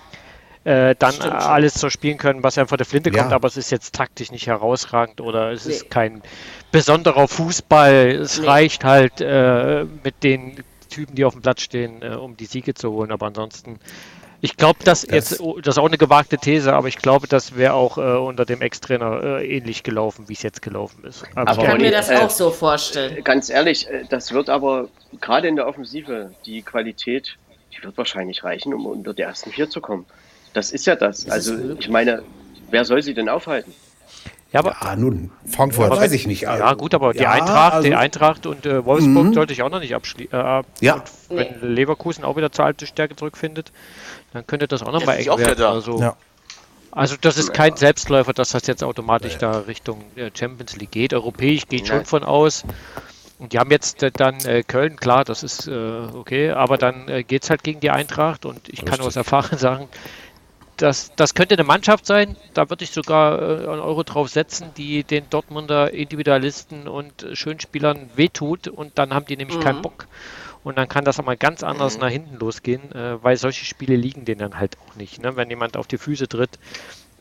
äh, dann Stimmt alles so spielen können, was einfach der Flinte Ja. kommt, aber es ist jetzt taktisch nicht herausragend oder es Nee. ist kein besonderer Fußball. Es Nee. reicht halt äh, mit den Typen, die auf dem Platz stehen, äh, um die Siege zu holen. Aber ansonsten, ich glaube, dass jetzt, oh, das ist auch eine gewagte These, aber ich glaube, das wäre auch äh, unter dem Ex-Trainer äh, ähnlich gelaufen, wie es jetzt gelaufen ist. Aber Ich kann mir das äh, auch so vorstellen. ganz ehrlich, äh, das wird aber gerade in der Offensive, die Qualität, die wird wahrscheinlich reichen, um unter die ersten vier zu kommen. Das ist ja das. Also ich meine, wer soll sie denn aufhalten? Ja, aber Ah, nun, Frankfurt. weiß ich nicht. Ja, gut, aber die Ja, Eintracht, also- die Eintracht und äh, Wolfsburg sollte ich auch noch nicht abschließen. Äh, Ja. wenn Leverkusen auch wieder zur alten Stärke zurückfindet, dann könnte das auch noch Ja, mal eng werden. da. Also, Ja. also das ist kein Selbstläufer, dass das jetzt automatisch da Richtung äh, Champions League geht. Europäisch geht schon Nein. von aus. Und die haben jetzt äh, dann äh, Köln, klar, das ist äh, okay, aber dann äh, geht es halt gegen die Eintracht und ich kann aus Erfahrung sagen, das, das könnte eine Mannschaft sein, da würde ich sogar äh, einen Euro drauf setzen, die den Dortmunder Individualisten und äh, Schönspielern wehtut und dann haben die nämlich keinen Bock. Und dann kann das auch mal ganz anders nach hinten losgehen, äh, weil solche Spiele liegen denen dann halt auch nicht. Ne? Wenn jemand auf die Füße tritt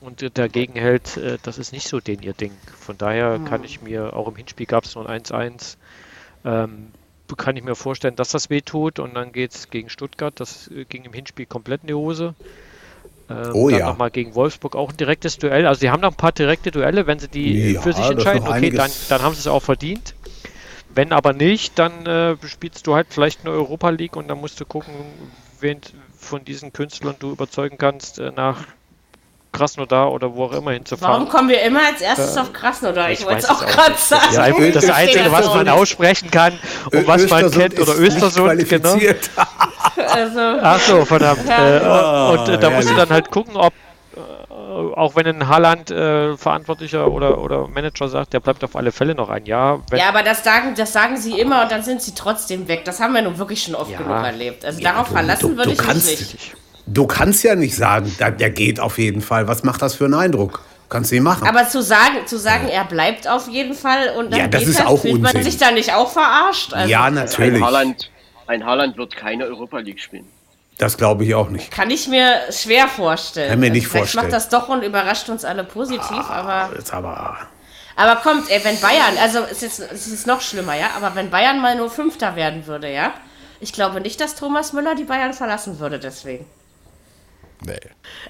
und dagegen hält, äh, das ist nicht so den ihr Ding. Von daher kann ich mir, auch im Hinspiel gab es noch ein 1-1, ähm, kann ich mir vorstellen, dass das wehtut und dann geht es gegen Stuttgart, das ging im Hinspiel komplett in die Hose. Ähm, Oh dann ja. nochmal gegen Wolfsburg auch ein direktes Duell. Also sie haben noch ein paar direkte Duelle, wenn sie die Ja, für sich entscheiden, okay, dann, dann haben sie es auch verdient. Wenn aber nicht, dann äh, spielst du halt vielleicht eine Europa League und dann musst du gucken, wen von diesen Künstlern du überzeugen kannst, äh, nach Krasnodar oder wo auch immer hinzufahren. Warum kommen wir immer als erstes auf Krasnodar? Ich, ich wollte es auch gerade sagen. Ja, Öl- das Einzige, was man aussprechen kann und was man Östersund kennt, oder Östersund, genau. Also, Ach so, verdammt. Ja. Äh, und äh, da musst du dann halt gucken, ob, äh, auch wenn ein Haaland äh, Verantwortlicher oder, oder Manager sagt, der bleibt auf alle Fälle noch ein Jahr. Wenn, ja, aber das sagen, das sagen sie immer und dann sind sie trotzdem weg. Das haben wir nun wirklich schon oft Ja. genug erlebt. Also Ja, darauf du- verlassen du- würde du ich mich nicht. Du kannst ja nicht sagen, da- der geht auf jeden Fall. Was macht das für einen Eindruck? Kannst du nicht machen. Aber zu sagen, zu sagen, er bleibt auf jeden Fall und dann Ja, das geht ist er, auch fühlt man sich da nicht auch verarscht? Also, ja, Ein natürlich. Haaland, ein Haaland wird keine Europa League spielen. Das glaube ich auch nicht. Kann ich mir schwer vorstellen. Kann mir nicht Vielleicht vorstellen. macht das doch und überrascht uns alle positiv, aber. Jetzt aber. Aber kommt, ey, wenn Bayern, also es ist, jetzt, es ist noch schlimmer, ja, aber wenn Bayern mal nur Fünfter werden würde, ja, ich glaube nicht, dass Thomas Müller die Bayern verlassen würde deswegen. Nee.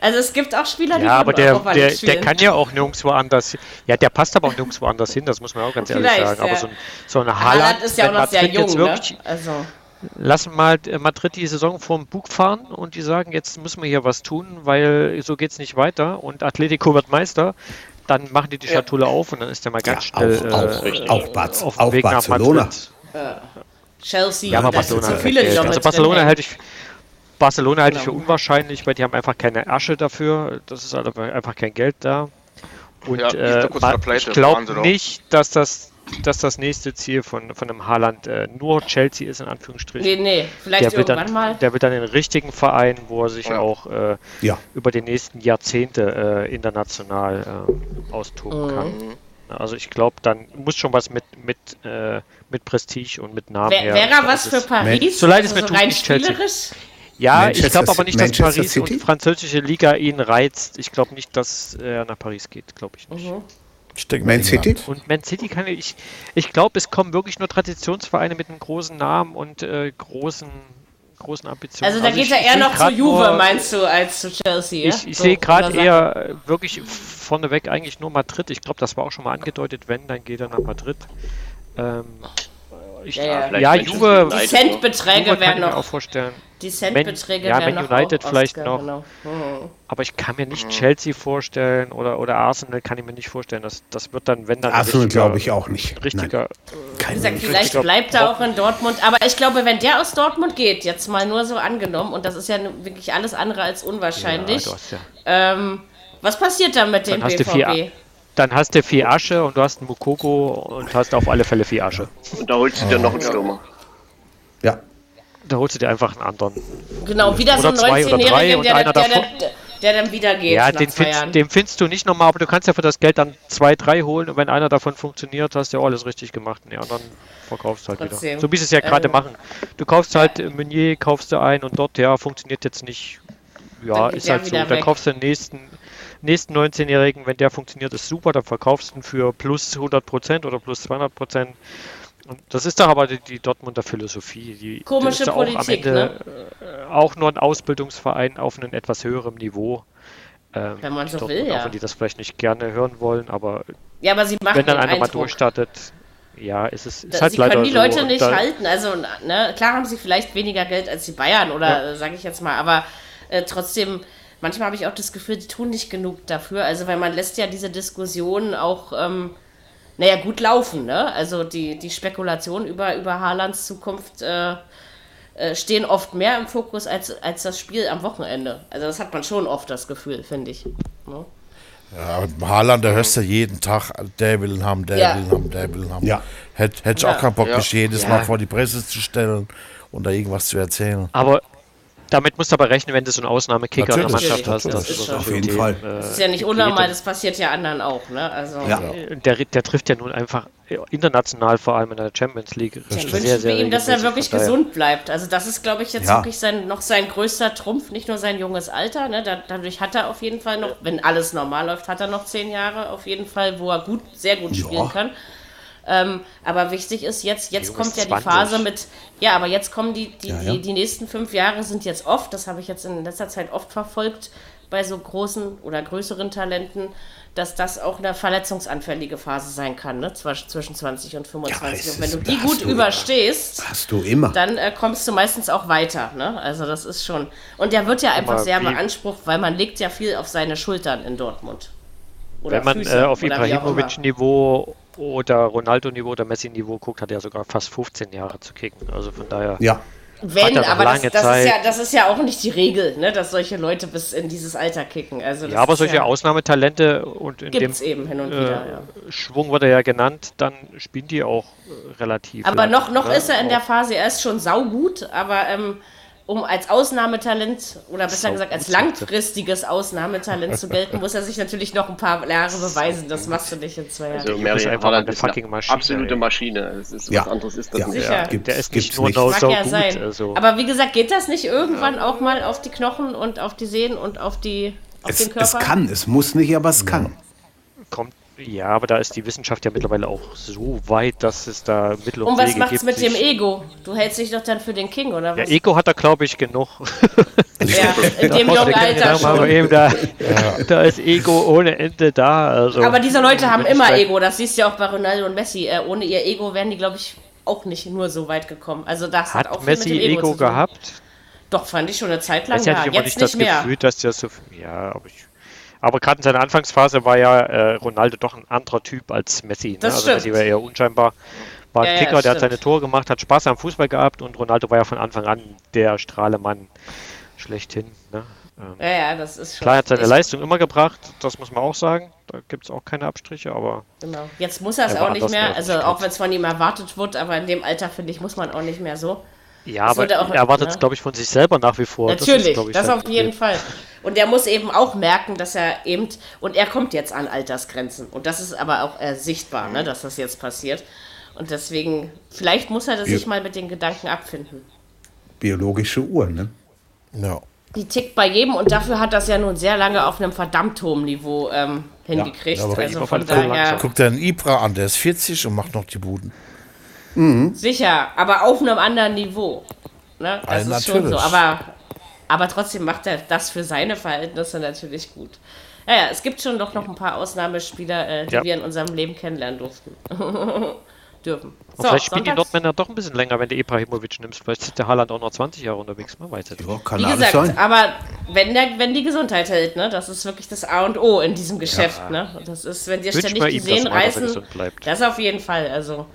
Also es gibt auch Spieler, die ja, aber der, der, der kann ja auch nirgendwo anders. Ja, der passt aber auch nirgendwo anders hin, das muss man auch ganz ehrlich Vielleicht, sagen. Aber ja. so ein, so ein Haaland ist ja auch noch sehr jung, jetzt ne? wirklich, Also, lassen mal äh, Madrid die Saison vom Bug fahren und die sagen, jetzt müssen wir hier was tun, weil so geht's nicht weiter und Atletico wird Meister. Dann machen die die Schatulle auf und dann ist der mal ganz Ja, schnell auch- äh, auch- auf dem auch Weg Barcelona. nach Madrid. Chelsea, Ja, aber das sind Barcelona, so viele, die also Barcelona halte ich, Barcelona halte ich für Genau. unwahrscheinlich, weil die haben einfach keine Asche dafür. Das ist halt einfach kein Geld da. Und Ja, äh, ich glaube nicht, dass das, dass das nächste Ziel von, von einem Haaland äh, nur Chelsea ist, in Anführungsstrichen. Nee, nee, vielleicht der, wird irgendwann dann, mal. der wird dann den richtigen Verein, wo er sich Ja. auch äh, Ja. über die nächsten Jahrzehnte äh, international äh, austoben Mhm. kann. Also ich glaube, dann muss schon was mit, mit, äh, mit Prestige und mit Namen Wär, her. Wäre er was für Paris? So leid es also mir so tut, rein nicht Chelsea. Ja, Manchester ich glaube aber nicht, dass Manchester Paris City? und französische Liga ihn reizt. Ich glaube nicht, dass er nach Paris geht, glaube ich nicht. Mhm. Ich denke Man City? Und Man City kann ich, ich glaube, es kommen wirklich nur Traditionsvereine mit einem großen Namen und äh, großen, großen Ambitionen. Also da geht ich- er eher noch zu Juve, nur- meinst du, als zu Chelsea? ja? Ich, ich So, sehe gerade eher wirklich vorneweg eigentlich nur Madrid. Ich glaube, das war auch schon mal angedeutet. Wenn, dann geht er nach Madrid. Ähm, ich, Ja, ja. Vielleicht ja, Juve, Die noch. Centbeträge ich mir auch noch. vorstellen. Die Centbeträge ja, Man noch United auch vielleicht Oscar, noch. Genau. Mhm. Aber ich kann mir nicht Chelsea vorstellen oder, oder Arsenal kann ich mir nicht vorstellen. Das, das wird dann, wenn dann ein Arsenal richtiger- glaube ich auch nicht. richtiger. Wie gesagt, vielleicht richtiger bleibt er auch in Dortmund. Aber ich glaube, wenn der aus Dortmund geht, jetzt mal nur so angenommen, und das ist ja wirklich alles andere als unwahrscheinlich, Ja, du hast ja, ähm, was passiert dann mit dem Dann hast du BVB? Dann hast du viel Asche und du hast einen Mukoko und hast auf alle Fälle viel Asche. Und da holst du dir noch einen Stürmer. Ja. Da holst du dir einfach einen anderen. Genau, wieder so Oder ein zwei oder drei 19-Jährigen, und der, einer der, der, davon- der, der dann wieder geht Ja, nach den findest, den findest du nicht nochmal, aber du kannst ja für das Geld dann zwei, drei holen und wenn einer davon funktioniert, hast du ja alles richtig gemacht und die anderen verkaufst halt Trotzdem. wieder. So wie sie es ja gerade Ähm, machen. Du kaufst halt äh, Meunier, kaufst du ein und dort, ja, funktioniert jetzt nicht. Ja, ist halt so. Dann weg. kaufst du den nächsten, nächsten 19-Jährigen, wenn der funktioniert, ist super, dann verkaufst du ihn für plus 100% oder plus 200%. Und das ist doch aber die, die Dortmunder Philosophie. Die, Komische ist ja auch am Politik, Ende äh, auch nur ein Ausbildungsverein auf einem etwas höherem Niveau. Ähm, Wenn man so Dortmund, will, ja. Auch wenn die das vielleicht nicht gerne hören wollen, aber Ja, aber sie machen wenn dann einer mal durchstartet, ja, ist es ist Da- halt sie leider können die so. Leute Und nicht halten. Also, ne, klar haben sie vielleicht weniger Geld als die Bayern oder äh, sage ich jetzt mal, aber äh, trotzdem, manchmal habe ich auch das Gefühl, die tun nicht genug dafür. Also, weil man lässt ja diese Diskussionen auch, ähm, naja, gut laufen, ne? Also die, die Spekulationen über, über Haalands Zukunft äh, äh, stehen oft mehr im Fokus als, als das Spiel am Wochenende. Also das hat man schon oft das Gefühl, finde ich. Ne? Ja, Haaland, da hörst du jeden Tag, der will ihn haben, der Ja. will ihn haben, der will ihn haben. Ja. Hätte hätt ich Ja. auch keinen Bock, Ja. mich jedes Ja. Mal vor die Presse zu stellen und da irgendwas zu erzählen. aber damit musst du aber rechnen, wenn du so einen Ausnahmekicker in der Natürlich, Mannschaft hast. Das ist Auf jeden Fall. äh, Das ist ja nicht unnormal, das passiert ja anderen auch, ne? Also Ja. Der, der trifft ja nun einfach äh, international, vor allem in der Champions League. Ja, sehr, wünschen wir sehr ihm, dass er wirklich gesund bleibt. Also das ist, glaube ich, jetzt Ja. wirklich sein, noch sein größter Trumpf, nicht nur sein junges Alter. Ne? Da, dadurch hat er auf jeden Fall noch, wenn alles normal läuft, hat er noch zehn Jahre auf jeden Fall, wo er gut, sehr gut spielen kann. Ähm, aber wichtig ist jetzt, jetzt Junge kommt ja die 20. Phase mit, ja, aber jetzt kommen die, die, Ja, ja. Die, die nächsten fünf Jahre sind jetzt oft, das habe ich jetzt in letzter Zeit oft verfolgt, bei so großen oder größeren Talenten, dass das auch eine verletzungsanfällige Phase sein kann, ne? Zwisch- zwischen 20 und 25. es und wenn ist- du die gut du immer. überstehst, Hast du immer. dann äh, kommst du meistens auch weiter. Ne? Also das ist schon. Und der wird ja einfach Aber sehr beansprucht, weil man legt ja viel auf seine Schultern in Dortmund. Oder Wenn man Füße, äh, auf. Ibrahimovic-Niveau oder Ronaldo-Niveau oder Messi-Niveau guckt, hat er sogar fast 15 Jahre zu kicken. Also von daher. Ja. Wenn, er aber das, lange das, ist Zeit. ja, das ist ja auch nicht die Regel, ne, dass solche Leute bis in dieses Alter kicken. Also Ja, aber solche ja, Ausnahmetalente und in dem eben hin und äh, wieder. Ja. Schwung wurde ja genannt, dann spielen die auch äh, relativ. Aber lang, noch, noch ne? ist er in der Phase, er ist schon saugut, aber ähm, um als Ausnahmetalent oder besser gesagt als langfristiges Ausnahmetalent zu gelten, muss er sich natürlich noch ein paar Jahre beweisen. Das machst du nicht in zwei Jahren. Also Mary einfach eine fucking Maschine, absolute. Maschine. Das ist, Ja. Was anderes ist das Ja. nicht. Sicher. Gibt's- der ist nicht nur nicht. Mag so ja gut. sein. Also. Aber wie gesagt, geht das nicht irgendwann auch mal auf die Knochen und auf die Sehnen und auf, die, auf Es, den Körper? es kann, es muss nicht, aber es kann. kommt. Ja, aber da ist die Wissenschaft ja mittlerweile auch so weit, dass es da Mittel und, Und was Wege macht's gibt. mit dem Ego? Du hältst dich doch dann für den King, oder Ja, was? Ego hat er, glaube ich, genug. Ja, in dem jungen Alter schon. eben da, da ist Ego ohne Ende da. Also. Aber diese Leute haben immer Ego. Das siehst du ja auch bei Ronaldo und Messi. Äh, ohne ihr Ego wären die, glaube ich, auch nicht nur so weit gekommen. Also das hat, auch Hat viel Messi mit dem Ego, Ego gehabt? Doch, fand ich schon eine Zeit lang. Messi hatte Ja, ich immer jetzt nicht das mehr. Gefühl, dass der so. Ja, aber ich. Aber gerade in seiner Anfangsphase war ja äh, Ronaldo doch ein anderer Typ als Messi. Ne? Das also stimmt. Messi war eher unscheinbar. War ein Ja, ja, Kicker, der hat seine Tore gemacht, hat Spaß am Fußball gehabt und Ronaldo war ja von Anfang an der Strahlemann schlechthin. Ne? Ähm, Ja, ja, das ist schon. Klar, er hat seine ich, Leistung immer gebracht, das muss man auch sagen. Da gibt es auch keine Abstriche, aber Genau. Jetzt muss er es auch nicht mehr. mehr Also auch wenn es von ihm erwartet wird, aber in dem Alter, finde ich, muss man auch nicht mehr so. Ja, Das aber auch- er erwartet es, ne? glaube ich, von sich selber nach wie vor. Natürlich, glaub ich, das, sein auf jeden. Fall. Und er muss eben auch merken, dass er eben, und er kommt jetzt an Altersgrenzen. Und das ist aber auch äh, sichtbar, ne, dass das jetzt passiert. Und deswegen, vielleicht muss er das Ja. sich mal mit den Gedanken abfinden. Biologische Uhr, ne? Ja. Die tickt bei jedem und dafür hat das ja nun sehr lange auf einem verdammt hohen Niveau ähm, hingekriegt. aber also von daher. Guck dir einen Ibra an, der ist 40 und macht noch die Buden. Sicher, aber auf einem anderen Niveau. Ne? Das Ja, ist schon so. natürlich. Aber, aber trotzdem macht er das für seine Verhältnisse natürlich gut. Naja, es gibt schon doch noch ein paar Ausnahmespieler, äh, die Ja. wir in unserem Leben kennenlernen durften. Dürfen. Und vielleicht spielen die sonntags- Nordmänner doch ein bisschen länger, wenn du Ibrahimovic nimmst. Vielleicht ist der Haaland auch noch 20 Jahre unterwegs, man weiß es nicht. Ja, kann Wie gesagt, sein. aber wenn, der, wenn die Gesundheit hält, ne, das ist wirklich das A und O in diesem Geschäft. Ne? Und Das ist, wenn dir ständig die Sehnen reißen, bleibt. das auf jeden Fall. Also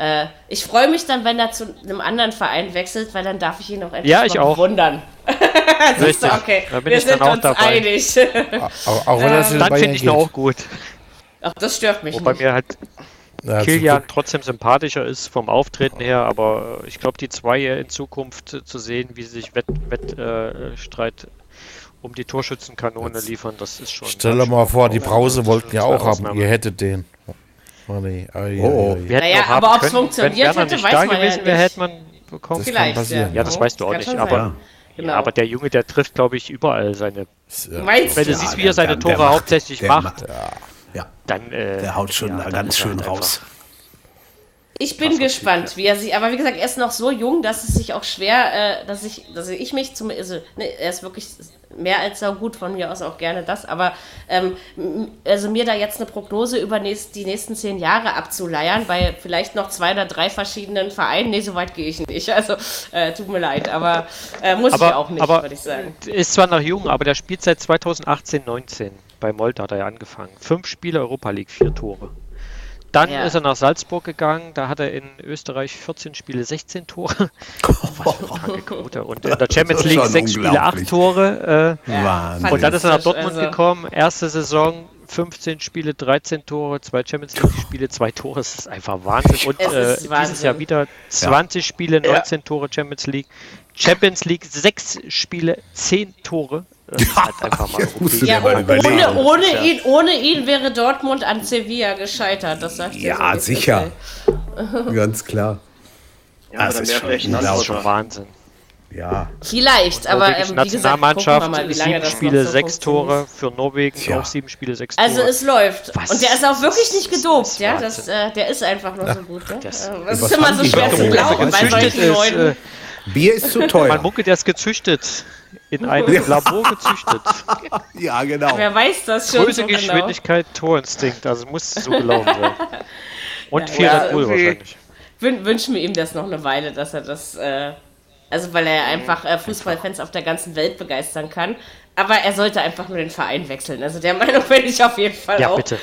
äh, ich freue mich dann, wenn er zu einem anderen Verein wechselt, weil dann darf ich ihn auch endlich Ja, ich auch. bewundern. Siehst Richtig, du, okay, da bin wir ich dann sind auch uns dabei. einig. Auch, auch wenn er zu den Dann finde ich ihn auch gut. Ach, das stört mich Wobei nicht. mir halt Ja, Kilian trotzdem sympathischer ist vom Auftreten her, aber ich glaube, die zwei in Zukunft zu sehen, wie sie sich Wettstreit äh, um die Torschützenkanone liefern, das ist schon. Stell dir mal vor, die Brause wollten ja auch haben. Ihr hättet den. Oh nee. Ai, Oh. ai, ai. Hätten Naja, aber ob's können. funktioniert hätte, nicht weiß da man ja gewesen wäre, nicht. hätte man bekommen. Vielleicht. passieren. Ja, das weißt du auch nicht, aber-. Genau. Ja, aber der Junge, der trifft, glaube ich, überall seine. Ja. Meinst Wenn du du? siehst, wie er seine der- der Tore macht- hauptsächlich der macht, Ja, dann. Äh, der haut schon ja, da ganz schön halt raus. Ich bin gespannt, wie er sich, aber wie gesagt, er ist noch so jung, dass es sich auch schwer, äh, dass ich, dass ich mich zum, also, ne, er ist wirklich mehr als sau gut, von mir aus auch gerne das, aber ähm, also mir da jetzt eine Prognose über nächst, die nächsten zehn Jahre abzuleiern, bei vielleicht noch zwei oder drei verschiedenen Vereinen, nee, so weit gehe ich nicht, also äh, tut mir leid, aber äh, muss ich aber, auch nicht, würde ich sagen. ist zwar noch jung, aber der spielt seit 2018, 19. Bei Molde hat er ja angefangen. Fünf Spiele Europa League, vier Tore. Dann Ja. ist er nach Salzburg gegangen, da hat er in Österreich 14 Spiele, 16 Tore. Was für. Und in der Champions League schon sechs Spiele, acht unglaublich. Tore. Äh, Wahnsinn. und dann ist er nach Dortmund also- gekommen, erste Saison, 15 Spiele, 13 Tore, zwei Champions League-Spiele, zwei Tore, das ist einfach Wahnsinn. Und äh, dieses Wahnsinn. Jahr wieder 20 Spiele, 19 Tore Champions League. Champions League, sechs Spiele, 10 Tore. Das ist halt Ja, oh- ohne, ohne, ihn, ohne ihn wäre Dortmund an Sevilla gescheitert, das sagt Ja, so, sicher. Ganz klar. Ja, Das ist schon Das schon Wahnsinn. Ja, Vielleicht, aber ähm, wie gesagt, Nationalmannschaft, mal, sieben das Spiele, noch so sechs. Tore. Für Norwegen Tja. auch sieben Spiele, sechs Tore. Also es läuft. Was? Und der ist auch wirklich nicht Das gedopt, ja. Das, äh, der ist einfach nur so gut. Ja? Das- Das, Was ist immer so schwer zu glauben bei solchen ist, Leuten. äh, Bier ist zu teuer. Man munkelt, der ist gezüchtet. In einem Ja. Labor gezüchtet. Ja, genau. Wer weiß das schon Größe, so genau. Geschwindigkeit, Torinstinkt. Also muss so gelaufen sein. Und viel Ja, Red Bull irgendwie- wahrscheinlich. Wün wünschen wir ihm das noch eine Weile, dass er das, äh, also weil er einfach äh, Fußballfans auf der ganzen Welt begeistern kann. Aber er sollte einfach nur den Verein wechseln. Also der Meinung bin ich auf jeden Fall Ja, auch. bitte. Äh,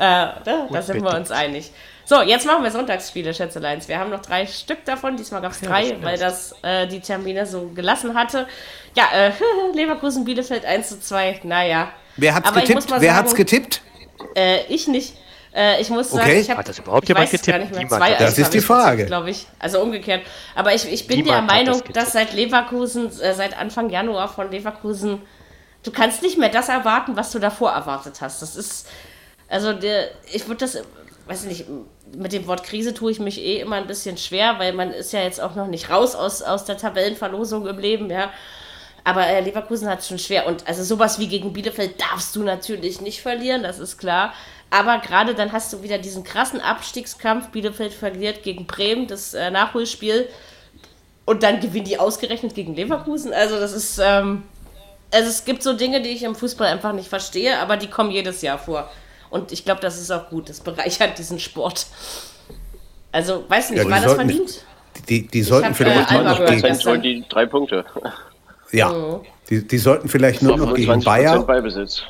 da, da Gut, sind wir bitte. uns einig. So, jetzt machen wir Sonntagsspiele, Schätzeleins. Wir haben noch drei Stück davon. Diesmal gab es drei, weil das äh, die Termine so gelassen hatte. Ja, äh, Leverkusen, Bielefeld 1 zu 2. Naja. Wer hat's Aber getippt? Wer sagen- hat's getippt? Äh, ich nicht. Äh, ich muss sagen, Okay. ich habe Hat das überhaupt ich jemand weiß es getippt? Gar nicht mehr. Zwei das ist die Frage. glaube ich. Also umgekehrt. Aber ich, ich bin Niemand der Meinung, das dass seit Leverkusen, äh, seit Anfang Januar von Leverkusen, du kannst nicht mehr das erwarten, was du davor erwartet hast. Das ist, also der, ich würde das, weiß ich nicht, mit dem Wort Krise tue ich mich eh immer ein bisschen schwer, weil man ist ja jetzt auch noch nicht raus aus, aus der Tabellenverlosung im Leben, ja. Aber äh, Leverkusen hat es schon schwer. Und also sowas wie gegen Bielefeld darfst du natürlich nicht verlieren, das ist klar. Aber gerade dann hast du wieder diesen krassen Abstiegskampf. Bielefeld verliert gegen Bremen, das äh, Nachholspiel. Und dann gewinnen die ausgerechnet gegen Leverkusen. Also das ist, ähm, also es gibt so Dinge, die ich im Fußball einfach nicht verstehe, aber die kommen jedes Jahr vor. Und ich glaube, das ist auch gut. Das bereichert diesen Sport. Also, weiß nicht, Ja, war das verdient? Die, die sollten hab, vielleicht äh, nur noch gegen, wollen die drei Punkte. ja, die, die sollten vielleicht nur noch gegen 25% Bayer, Beibesitz.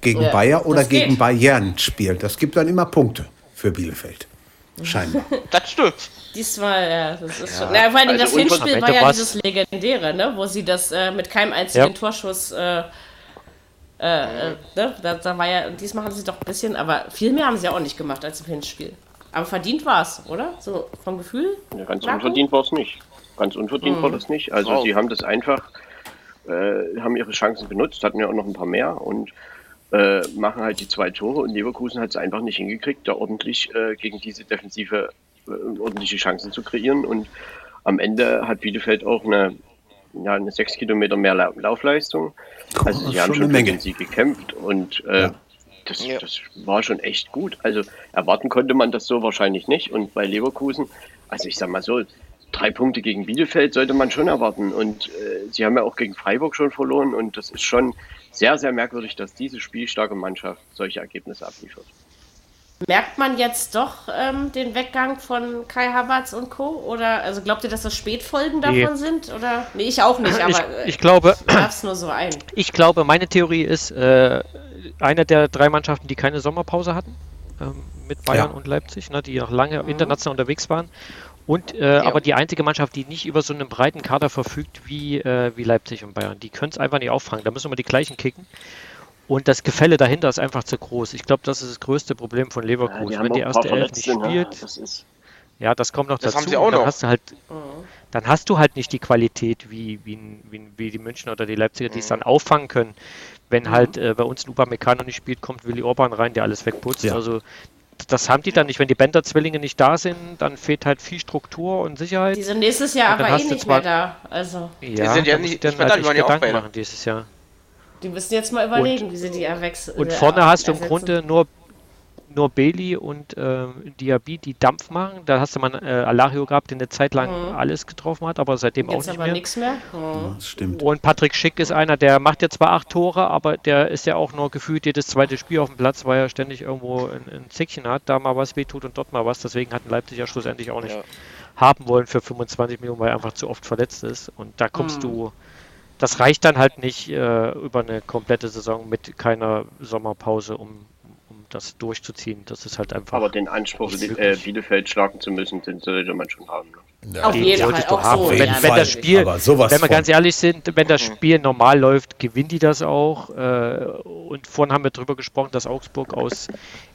gegen Ja, Bayer oder geht. gegen Bayern spielen. Das gibt dann immer Punkte für Bielefeld. Scheinbar. Das stimmt. Diesmal, ja, das ist schon. Na, vor allem also das Hinspiel war ja dieses legendäre, ne? Wo sie das äh, mit keinem einzigen Ja. Torschuss. Äh, äh, äh, ne? da, da war ja, diesmal haben sie doch ein bisschen, aber viel mehr haben sie ja auch nicht gemacht als im Hinspiel. Aber verdient war es, oder? So vom Gefühl? Ja, ganz Marco? unverdient war es nicht. Ganz unverdient war das nicht. Also Wow. sie haben das einfach, äh, haben ihre Chancen genutzt, hatten ja auch noch ein paar mehr und äh, machen halt die zwei Tore und Leverkusen hat es einfach nicht hingekriegt, da ordentlich äh, gegen diese Defensive äh, ordentliche Chancen zu kreieren und am Ende hat Bielefeld auch eine, ja, eine sechs Kilometer mehr La Laufleistung. Also das sie haben schon schon eine für Menge. den Sieg gekämpft und äh, Ja. das, Ja. das war schon echt gut. Also erwarten konnte man das so wahrscheinlich nicht. Und bei Leverkusen, also ich sag mal so, drei Punkte gegen Bielefeld sollte man schon erwarten. Und äh, sie haben ja auch gegen Freiburg schon verloren. Und das ist schon sehr, sehr merkwürdig, dass diese spielstarke Mannschaft solche Ergebnisse abliefert. Merkt man jetzt doch ähm, den Weggang von Kai Havertz und Co.? Oder also glaubt ihr, dass das Spätfolgen davon Nee. sind? Oder? Nee, ich auch nicht, aber Ich, äh, ich glaube, ich nur so ein. ich glaube, meine Theorie ist, äh, eine der drei Mannschaften, die keine Sommerpause hatten, ähm, mit Bayern Ja. und Leipzig, ne, die noch lange international unterwegs waren. Und äh, aber die einzige Mannschaft, die nicht über so einen breiten Kader verfügt wie, äh, wie Leipzig und Bayern. Die können es einfach nicht auffangen. Da müssen wir die gleichen kicken. Und das Gefälle dahinter ist einfach zu groß. Ich glaube, das ist das größte Problem von Leverkusen. Wenn die ein paar erste Elf nicht ne? spielt, Das ist, ja, das kommt noch Das dazu. haben sie auch und dann noch. hast du halt, dann hast du halt nicht die Qualität wie, wie, wie, wie die Münchner oder die Leipziger, die es dann auffangen können. Wenn halt äh, bei uns ein Upamecano nicht spielt, kommt Willi Orban rein, der alles wegputzt. Ja. Also das haben die dann nicht. Wenn die Bender-Zwillinge nicht da sind, dann fehlt halt viel Struktur und Sicherheit. Die sind nächstes Jahr aber eh nicht mehr da. Also, ja, sind ja da nicht- ich dann später, halt die waren ja auch beide. machen dieses Jahr. Die müssen jetzt mal überlegen, wie sie die erwechseln. Und äh, vorne hast du im. Grunde nur, nur Bailey und äh, Diaby, die Dampf machen. Da hast du mal äh, Alario gehabt, der eine Zeit lang alles getroffen hat, aber seitdem auch Jetzt nicht aber mehr. nichts mehr. Hm. Das stimmt. Und Patrick Schick ist einer, der macht ja zwar acht Tore, aber der ist ja auch nur gefühlt jedes zweite Spiel auf dem Platz, weil er ständig irgendwo ein, ein Zickchen hat, da mal was wehtut und dort mal was. Deswegen hat Leipzig ja schlussendlich auch nicht Ja. haben wollen für 25 Millionen, weil er einfach zu oft verletzt ist. Und da kommst Mhm. du, das reicht dann halt nicht äh, über eine komplette Saison mit keiner Sommerpause, um, um das durchzuziehen. Das ist halt einfach. aber den Anspruch, äh. Bielefeld schlagen zu müssen, den sollte man schon haben. Ne? Auf Den jeden Fall, du auch haben. so. wenn, ja, wenn das. Spiel, wenn wir ganz ehrlich sind, wenn das Spiel normal läuft, gewinnen die das auch. Äh, und vorhin haben wir darüber gesprochen, dass Augsburg aus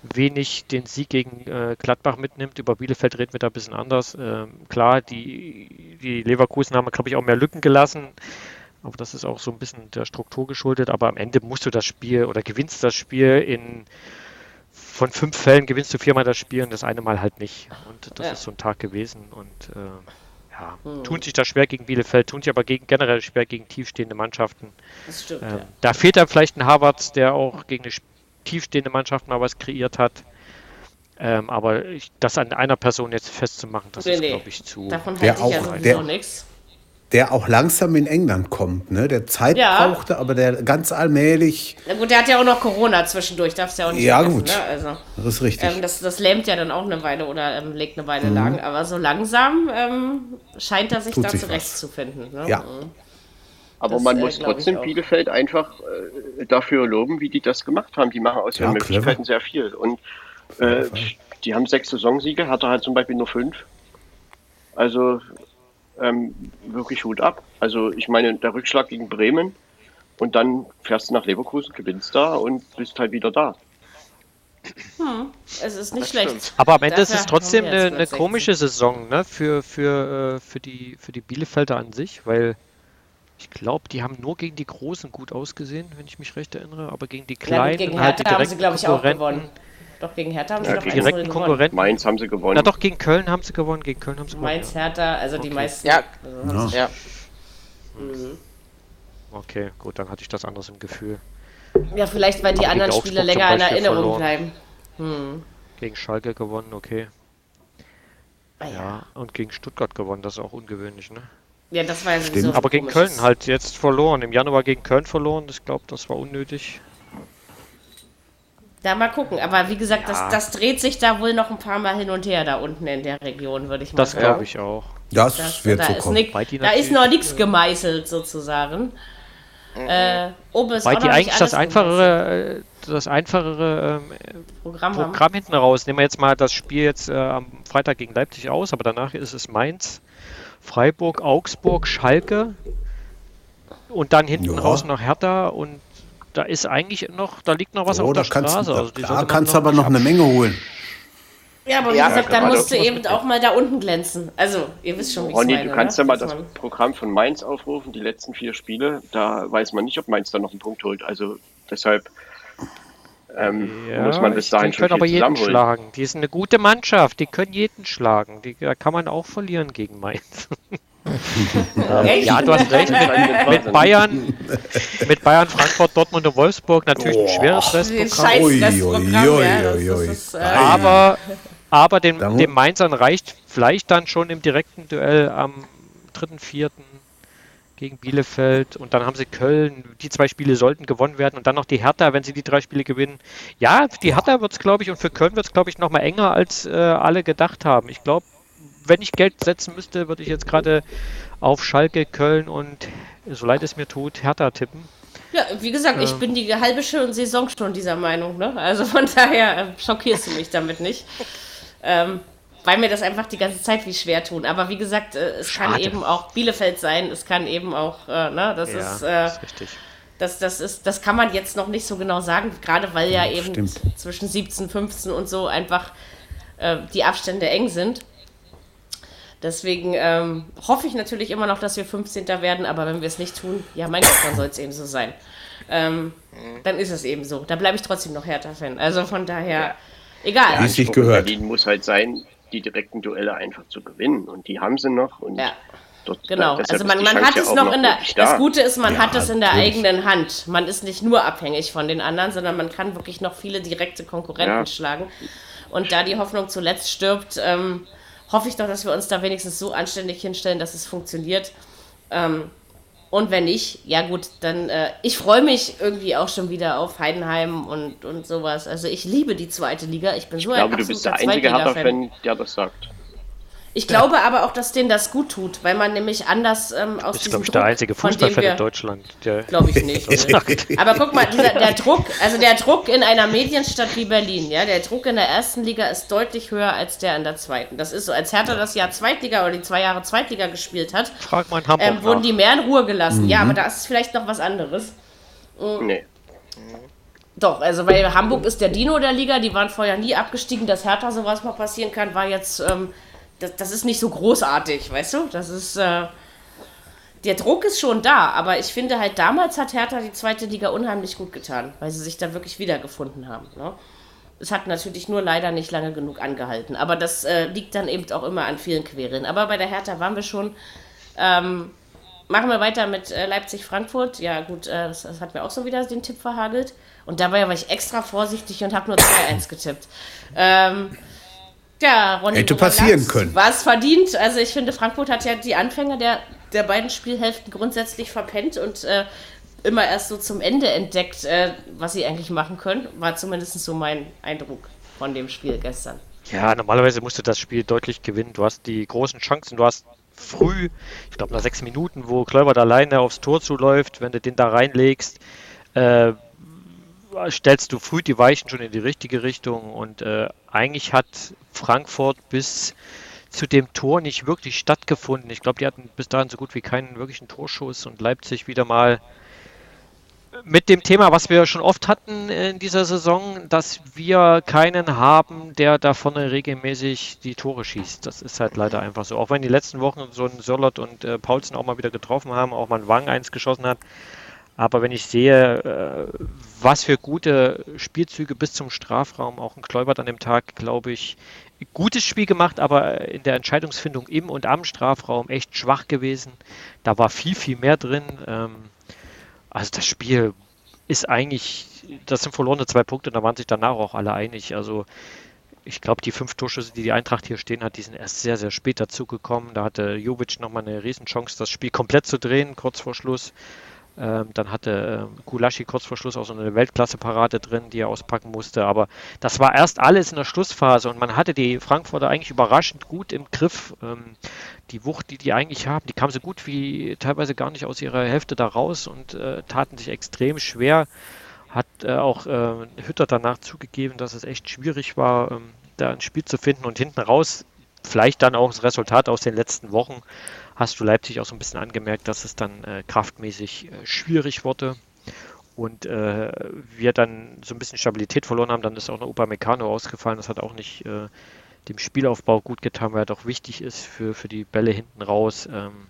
wenig den Sieg gegen äh, Gladbach mitnimmt. Über Bielefeld reden wir da ein bisschen anders. Ähm, klar, die, die Leverkusen haben, glaube ich, auch mehr Lücken gelassen. Aber das ist auch so ein bisschen der Struktur geschuldet. Aber am Ende musst du das Spiel oder gewinnst das Spiel in von fünf Fällen gewinnst du viermal das Spiel und das eine Mal halt nicht. Und das Ja. ist so ein Tag gewesen. Und äh, ja, tun sich da schwer gegen Bielefeld, tun sich aber gegen, generell schwer gegen tiefstehende Mannschaften. Das stimmt, Ähm, ja. Da fehlt dann vielleicht ein Havertz, der auch gegen eine tiefstehende Mannschaft mal was kreiert hat. Ähm, aber ich, das an einer Person jetzt festzumachen, das Nee, ist, nee. glaube ich, zu. Davon halte ich ja auch- sowieso nichts. Der auch langsam in England kommt, ne? Der Zeit Ja. brauchte, aber der ganz allmählich. Na gut, der hat ja auch noch Corona zwischendurch, darfst ja auch nicht Ja, vergessen, gut. Ne? Also, Das ist richtig. ähm, das, das lähmt ja dann auch eine Weile oder ähm, legt eine Weile Mhm. lang. Aber so langsam ähm, scheint er sich Tut da sich zurechtzufinden. Ne? Ja. Mhm. Aber Das, man äh, muss ich trotzdem. Bielefeld einfach äh, dafür loben, wie die das gemacht haben. Die machen aus Ja, ihren Möglichkeiten clever. sehr viel. Und äh, die haben sechs Saisonsiege, hat er halt zum Beispiel nur fünf. Also ähm, wirklich Hut ab. Also ich meine, der Rückschlag gegen Bremen und dann fährst du nach Leverkusen, gewinnst da und bist halt wieder da. Es ist nicht Das schlecht. stimmt. Aber am Ende ist es trotzdem eine, eine komische Saison ne? für, für, äh, für, die, für die Bielefelder an sich, weil ich glaube, die haben nur gegen die Großen gut ausgesehen, wenn ich mich recht erinnere, aber gegen die Kleinen gegen und halt die Hertha haben sie, direkten glaube ich, auch gewonnen. Doch, gegen Hertha haben sie Ja, doch gegen Die 1-0 direkten gewonnen. Konkurrenten. Mainz haben sie gewonnen. Na doch, gegen Köln haben sie gewonnen, gegen Köln haben sie gewonnen. Mainz, Hertha, also die meisten. Ja. Also, haben sie- Ja. Okay, gut, dann hatte ich das anders im Gefühl. ja, vielleicht, weil die Gegen anderen Spiele länger in Erinnerung verloren. bleiben. Gegen Schalke gewonnen, okay. Ah, ja. Ja, und gegen Stuttgart gewonnen, das ist auch ungewöhnlich, ne? ja, das war ja. Stimmt. Aber gegen Köln halt jetzt verloren. Im Januar gegen Köln verloren, ich glaube, das war unnötig. Da mal gucken. Aber wie gesagt, das, das dreht sich da wohl noch ein paar Mal hin und her da unten in der Region, würde ich mal Das sagen. glaube ich auch. Das, Das, wird da, so ist kommen. nick, da ist noch nichts gemeißelt sozusagen. Äh, oben ist Weil die eigentlich das einfachere, äh, das einfachere ähm, Programm. Programm hinten raus. Nehmen wir jetzt mal das Spiel jetzt äh, am Freitag gegen Leipzig aus, aber danach ist es Mainz, Freiburg, Augsburg, Schalke und dann hinten Ja. raus noch Hertha und da ist eigentlich noch, da liegt noch was Oh, auf da der kannst, Straße. da, Also da sollte man kannst du aber noch eine Menge holen. Ja, aber wie Ja, gesagt, dann gerade musst du eben auch mal da unten glänzen. Also, ihr wisst schon, wie ich Ronny, meine. du kannst ne? ja mal Dass das Programm von Mainz aufrufen, die letzten vier Spiele. Da weiß man nicht, ob Mainz dann noch einen Punkt holt. Also deshalb ähm, Ja, muss man bis dahin die schon können aber jeden schlagen. Die sind eine gute Mannschaft, die können jeden schlagen. Die, da kann man auch verlieren gegen Mainz. Ja, du hast recht. Mit, mit Bayern, mit Bayern, Frankfurt, Dortmund und Wolfsburg natürlich ein schweres Restprogramm. Äh, Aber, aber mu- den Mainzern reicht vielleicht dann schon im direkten Duell am 3.4. gegen Bielefeld und dann haben sie Köln. Die zwei Spiele sollten gewonnen werden und dann noch die Hertha, wenn sie die drei Spiele gewinnen. Ja, die Hertha wird es, glaube ich, und für Köln wird es, glaube ich, noch mal enger, als äh, alle gedacht haben. Ich glaube, wenn ich Geld setzen müsste, würde ich jetzt gerade auf Schalke, Köln und, so leid es mir tut, Hertha tippen. ja, wie gesagt, ich bin die halbe Saison schon dieser Meinung. Ne? Also von daher äh, schockierst du mich damit nicht. Ähm, weil mir das einfach die ganze Zeit wie schwer tun. Aber wie gesagt, äh, es kann Schade. eben auch Bielefeld sein, es kann eben auch, äh, ne, das ist, äh, ist richtig. das, das ist, das kann man jetzt noch nicht so genau sagen, gerade weil ja eben stimmt. zwischen 17, 15 und so einfach äh, die Abstände eng sind. Deswegen ähm, hoffe ich natürlich immer noch, dass wir 15. werden, aber wenn wir es nicht tun, ja mein Gott, dann soll es eben so sein. Ähm, dann ist es eben so. Da bleibe ich trotzdem noch Hertha-Fan. Also von daher, egal. Wie es sich gehört. Berlin muss halt sein, die direkten Duelle einfach zu gewinnen. Und die haben sie noch. Und Ja. dort, Genau, deshalb also man, man hat es noch in der. da. Das Gute ist, man Ja, hat es in der natürlich. eigenen Hand. Man ist nicht nur abhängig von den anderen, sondern man kann wirklich noch viele direkte Konkurrenten Ja. schlagen. Und da die Hoffnung zuletzt stirbt, ähm, hoffe ich doch, dass wir uns da wenigstens so anständig hinstellen, dass es funktioniert. Ähm, und wenn nicht, ja gut, dann äh, ich freue mich irgendwie auch schon wieder auf Heidenheim und, und sowas. Also ich liebe die zweite Liga. Ich bin so Ich glaube, ein du bist der absoluter einzige. Hertha-Fan, der das sagt. Ich glaube aber auch, dass denen das gut tut, weil man nämlich anders ähm, aus Das ist, diesem glaube ich, der einzige Fußballfan in Deutschland. Glaube ich nicht. Aber guck mal, dieser, der Druck, also der Druck in einer Medienstadt wie Berlin, ja, der Druck in der ersten Liga ist deutlich höher als der in der zweiten. Das ist so, als Hertha das Jahr Zweitliga oder die zwei Jahre Zweitliga gespielt hat, Frag mal in Hamburg ähm, wurden nach. die mehr in Ruhe gelassen. Ja, aber da ist vielleicht noch was anderes. Nee. Doch, also weil Hamburg ist der Dino der Liga, die waren vorher nie abgestiegen, dass Hertha sowas mal passieren kann, war jetzt, ähm, das, das ist nicht so großartig, weißt du? Das ist, äh, der Druck ist schon da, aber ich finde halt, damals hat Hertha die zweite Liga unheimlich gut getan, weil sie sich da wirklich wiedergefunden haben. Ne? Es hat natürlich nur leider nicht lange genug angehalten, aber das äh, liegt dann eben auch immer an vielen Querelen. Aber bei der Hertha waren wir schon. Ähm, machen wir weiter mit äh, Leipzig-Frankfurt. Ja, gut, äh, das, das hat mir auch so wieder den Tipp verhagelt. Und dabei war ich extra vorsichtig und habe nur 2-1 getippt. Ähm, ja, Ronny Hätte passieren können. War es verdient? Also ich finde, Frankfurt hat ja die Anfänge der der beiden Spielhälften grundsätzlich verpennt und äh, immer erst so zum Ende entdeckt, äh, was sie eigentlich machen können. War zumindest so mein Eindruck von dem Spiel gestern. Ja, normalerweise musst du das Spiel deutlich gewinnen. Du hast die großen Chancen, du hast früh, ich glaube nach sechs Minuten, wo Klöbert alleine aufs Tor zuläuft, wenn du den da reinlegst, äh, stellst du früh die Weichen schon in die richtige Richtung und äh, eigentlich hat Frankfurt bis zu dem Tor nicht wirklich stattgefunden. Ich glaube, die hatten bis dahin so gut wie keinen wirklichen Torschuss und Leipzig wieder mal mit dem Thema, was wir schon oft hatten in dieser Saison, dass wir keinen haben, der da vorne regelmäßig die Tore schießt. Das ist halt leider einfach so. Auch wenn die letzten Wochen so ein Sörlot und äh, Paulsen auch mal wieder getroffen haben, auch mal ein Wang eins geschossen hat. Aber wenn ich sehe, äh, was für gute Spielzüge bis zum Strafraum, auch ein Kleubert an dem Tag, glaube ich, gutes Spiel gemacht, aber in der Entscheidungsfindung im und am Strafraum echt schwach gewesen. Da war viel, viel mehr drin. Ähm, also das Spiel ist eigentlich, das sind verlorene zwei Punkte, da waren sich danach auch alle einig. Also ich glaube, die fünf Torschüsse, die die Eintracht hier stehen hat, die sind erst sehr, sehr spät dazugekommen. Da hatte Jovic nochmal eine Riesenchance, das Spiel komplett zu drehen, kurz vor Schluss. Ähm, dann hatte äh, Gulaschi kurz vor Schluss auch so eine Weltklasse-Parade drin, die er auspacken musste. Aber das war erst alles in der Schlussphase und man hatte die Frankfurter eigentlich überraschend gut im Griff. Ähm, die Wucht, die die eigentlich haben, die kamen so gut wie teilweise gar nicht aus ihrer Hälfte da raus und äh, taten sich extrem schwer. Hat äh, auch äh, Hütter danach zugegeben, dass es echt schwierig war, ähm, da ein Spiel zu finden und hinten raus vielleicht dann auch das Resultat aus den letzten Wochen hast du Leipzig auch so ein bisschen angemerkt, dass es dann äh, kraftmäßig äh, schwierig wurde und äh, wir dann so ein bisschen Stabilität verloren haben. Dann ist auch eine Meccano ausgefallen. Das hat auch nicht äh, dem Spielaufbau gut getan, weil er doch wichtig ist für, für die Bälle hinten raus. Ähm,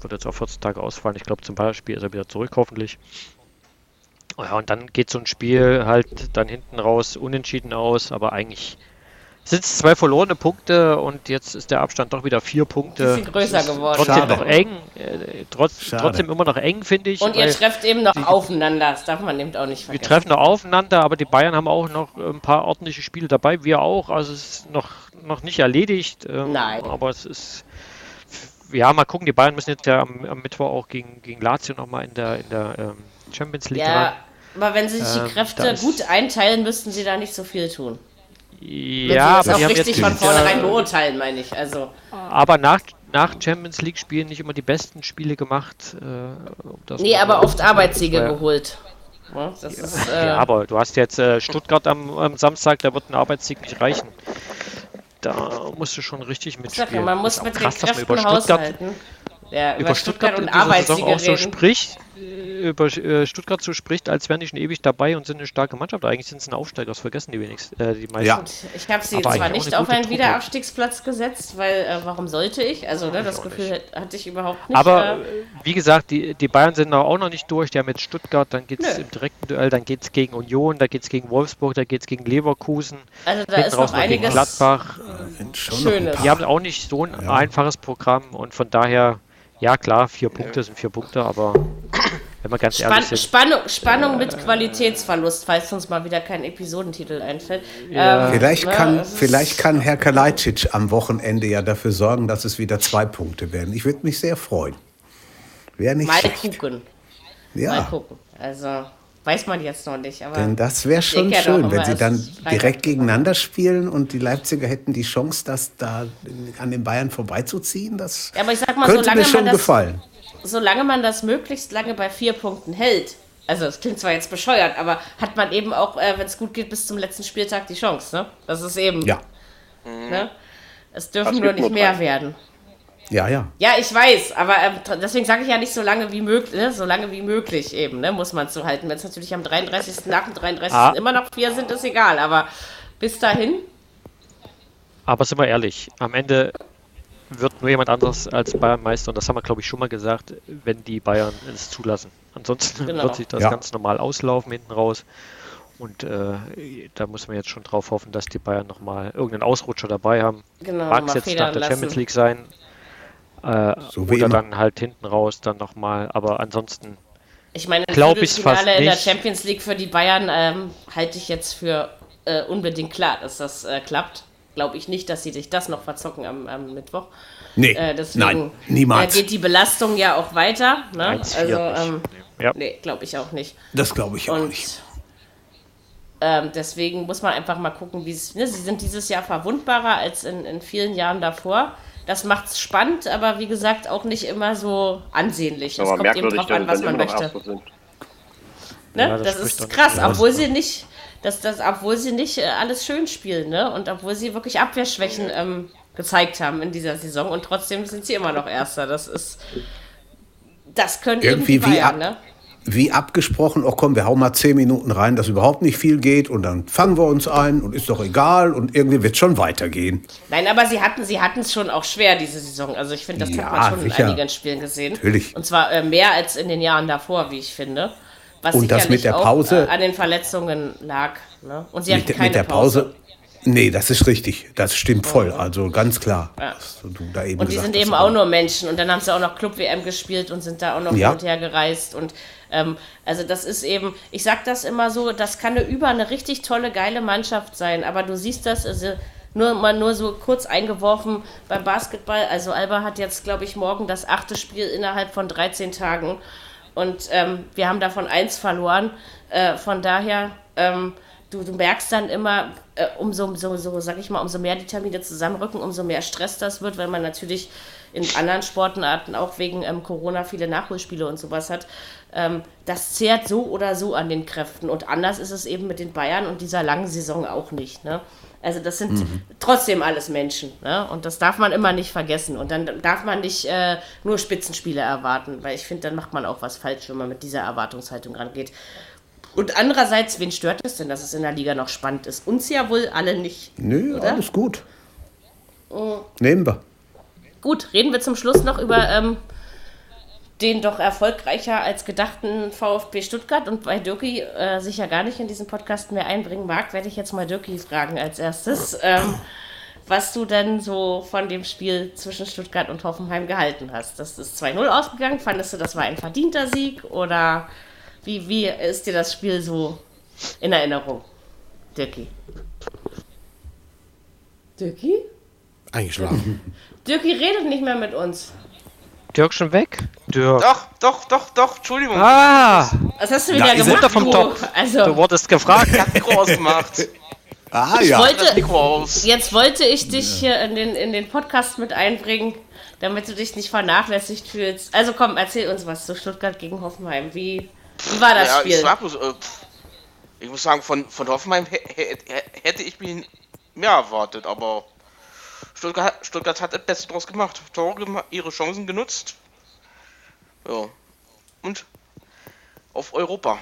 wird jetzt auch 14 Tage ausfallen. Ich glaube, zum Beispiel ist er wieder zurück, hoffentlich. Ja, und dann geht so ein Spiel halt dann hinten raus unentschieden aus, aber eigentlich sind es zwei verlorene Punkte und jetzt ist der Abstand doch wieder vier Punkte. Bisschen größer geworden. Trotzdem Schade. noch eng, äh, trotz, trotzdem immer noch eng, finde ich. Und ihr trefft eben noch die, aufeinander, das darf man eben auch nicht vergessen. Wir treffen noch aufeinander, aber die Bayern haben auch noch ein paar ordentliche Spiele dabei, wir auch. Also es ist noch, noch nicht erledigt. Ähm, Nein. Aber es ist ja, mal gucken, die Bayern müssen jetzt ja am, am Mittwoch auch gegen, gegen Lazio nochmal in der, in der ähm, Champions League ja, ran. Aber wenn sie sich die ähm, Kräfte gut einteilen, müssten sie da nicht so viel tun. Ja, aber die haben richtig von vornherein beurteilen, meine ich. Also. Aber nach, nach Champions League Spielen nicht immer die besten Spiele gemacht. Äh, nee, aber oft Arbeitssiege geholt. Ja, ist, äh, ja, aber du hast jetzt äh, Stuttgart am, am, Samstag, da wird ein Arbeitssieg nicht reichen. Da musst du schon richtig mitspielen. Ja, man muss mit krass, den Kräften über Stuttgart, ja, über, über Stuttgart, Stuttgart und Arbeitssiege auch so spricht über äh, Stuttgart so spricht, als wären die schon ewig dabei und sind eine starke Mannschaft. Eigentlich sind es ein Aufsteiger, das vergessen die wenigsten. Äh, die meisten. Ja. Ich habe sie Aber zwar nicht auf einen Wiederaufstiegsplatz gesetzt, weil äh, warum sollte ich? Also ne, das Gefühl hatte ich überhaupt nicht. Aber äh, wie gesagt, die, die Bayern sind auch noch nicht durch. Die haben jetzt Stuttgart, dann geht es im direkten Duell, dann geht es gegen Union, da geht es gegen Wolfsburg, da geht es gegen Leverkusen. Also da ist noch einiges Gladbach. Schönes. Die haben auch nicht so ein ja. einfaches Programm und von daher, ja klar, vier Punkte sind vier Punkte, aber wenn man ganz Spann ehrlich ist. Spannung, Spannung mit Qualitätsverlust, falls uns mal wieder kein Episodentitel einfällt. Ja. Ähm, vielleicht, ne, kann, vielleicht kann Herr Kalajdzic am Wochenende ja dafür sorgen, dass es wieder zwei Punkte werden. Ich würde mich sehr freuen. Wäre nicht Mal schlecht. gucken. Ja. Mal gucken. Also weiß man jetzt noch nicht. Aber Denn das wäre schon schön, wenn sie dann direkt gegeneinander spielen und die Leipziger hätten die Chance, das da an den Bayern vorbeizuziehen. Das ja, aber ich sag mal, könnte mir schon das, gefallen solange man das möglichst lange bei vier Punkten hält, also es klingt zwar jetzt bescheuert, aber hat man eben auch, äh, wenn es gut geht, bis zum letzten Spieltag die Chance, ne? Das ist eben. Ja. Ne? Es dürfen nur nicht mehr werden. Ja, ja. Ja, ich weiß, aber äh, deswegen sage ich ja nicht so lange wie möglich, ne? so lange wie möglich eben, ne? muss man zu halten. Wenn es natürlich am 33. nach dem 33. Ah. immer noch vier sind, ist egal, aber bis dahin. Aber sind wir ehrlich, am Ende wird nur jemand anderes als Bayern Meister. Und das haben wir, glaube ich, schon mal gesagt, wenn die Bayern es zulassen. Ansonsten genau. wird sich das ja. ganz normal auslaufen hinten raus. Und äh, da muss man jetzt schon drauf hoffen, dass die Bayern nochmal irgendeinen Ausrutscher dabei haben. Genau, Mag es jetzt nach der lassen. Champions League sein. Äh, so oder immer. dann halt hinten raus dann nochmal. Aber ansonsten ich meine, glaube ich fast in der Champions League für die Bayern ähm, halte ich jetzt für äh, unbedingt klar, dass das äh, klappt glaube ich nicht, dass sie sich das noch verzocken am, am Mittwoch. Nee, Äh, deswegen nein, niemals. Äh, geht die Belastung ja auch weiter. Ne? 1-4 Also, nicht. ähm, Ja. nee, glaube ich auch nicht. Das glaube ich auch Und nicht. ähm, deswegen muss man einfach mal gucken, wie es. Ne, sie sind dieses Jahr verwundbarer als in, in vielen Jahren davor. Das macht es spannend, aber wie gesagt auch nicht immer so ansehnlich. Es kommt eben drauf an, was man möchte. Ne? Ja, das das, ist krass, obwohl sie nicht, dass das, obwohl sie nicht äh, alles schön spielen, ne? Und obwohl sie wirklich Abwehrschwächen ähm, gezeigt haben in dieser Saison und trotzdem sind sie immer noch Erster. Das ist, das können Irgendwie irgendwie wie Bayern, ab- ne? Wie abgesprochen, oh komm, wir hauen mal zehn Minuten rein, dass überhaupt nicht viel geht und dann fangen wir uns ein und ist doch egal und irgendwie wird schon weitergehen. Nein, aber sie hatten sie hatten es schon auch schwer diese Saison. Also ich finde, das Ja, hat man schon sicher. in einigen Spielen gesehen. Natürlich. Und zwar äh, mehr als in den Jahren davor, wie ich finde. Was Und das mit der auch, Pause- äh, an den Verletzungen lag. Ne? Und sie hatten Mit, der- keine mit der Pause. Nee, das ist richtig. Das stimmt voll. Also ganz klar. Ja. Da Und die sind eben auch nur Menschen. Und dann haben sie auch noch Club-WM gespielt und sind da auch noch Ja. hin und her gereist. Und ähm, also das ist eben, ich sag das immer so, das kann eine über eine richtig tolle, geile Mannschaft sein. Aber du siehst das, also nur mal nur so kurz eingeworfen beim Basketball. Also Alba hat jetzt, glaube ich, morgen das achte Spiel innerhalb von 13 Tagen. Und ähm, wir haben davon eins verloren. Äh, von daher, ähm, du, du merkst dann immer, äh, umso, so, so, sag ich mal, umso mehr die Termine zusammenrücken, umso mehr Stress das wird, weil man natürlich in anderen Sportarten auch wegen ähm, Corona viele Nachholspiele und sowas hat. Ähm, das zehrt so oder so an den Kräften. Und anders ist es eben mit den Bayern und dieser langen Saison auch nicht. Ne? Also das sind trotzdem alles Menschen. Ne? Und das darf man immer nicht vergessen. Und dann darf man nicht äh, nur Spitzenspiele erwarten, weil ich finde, dann macht man auch was falsch, wenn man mit dieser Erwartungshaltung rangeht. Und andererseits, wen stört es denn, dass es in der Liga noch spannend ist? Uns ja wohl alle nicht. Nö, oder? alles gut. Oh. Nehmen wir. Gut, reden wir zum Schluss noch über ähm, den doch erfolgreicher als gedachten VfB Stuttgart. Und weil Dirki äh, sich ja gar nicht in diesen Podcast mehr einbringen mag, werde ich jetzt mal Dirki fragen als erstes, ähm, was du denn so von dem Spiel zwischen Stuttgart und Hoffenheim gehalten hast. Das ist 2-0 ausgegangen. Fandest du, das war ein verdienter Sieg? Oder wie, wie ist dir das Spiel so in Erinnerung, Dirki? Dirki? Eingeschlafen. Dirki redet nicht mehr mit uns. Dirk schon weg? Dirk. Doch, doch, doch, doch, Entschuldigung. Ah, Was hast du wieder er. gemacht? Runter vom du? Topf. Also, du wurdest gefragt. Ich hab Mikro ausgemacht. Ah ich ja. wollte, aus. jetzt wollte ich dich hier in den, in den Podcast mit einbringen, damit du dich nicht vernachlässigt fühlst. Also komm, erzähl uns was zu Stuttgart gegen Hoffenheim. Wie, wie war das Ja, Spiel? ich bloß, äh, ich muss sagen, von, von Hoffenheim hä- hä- hä- hätte ich mir mehr erwartet, aber Stuttgart, Stuttgart hat das Beste draus gemacht. Tore ihre Chancen genutzt. Ja. Und auf Europa.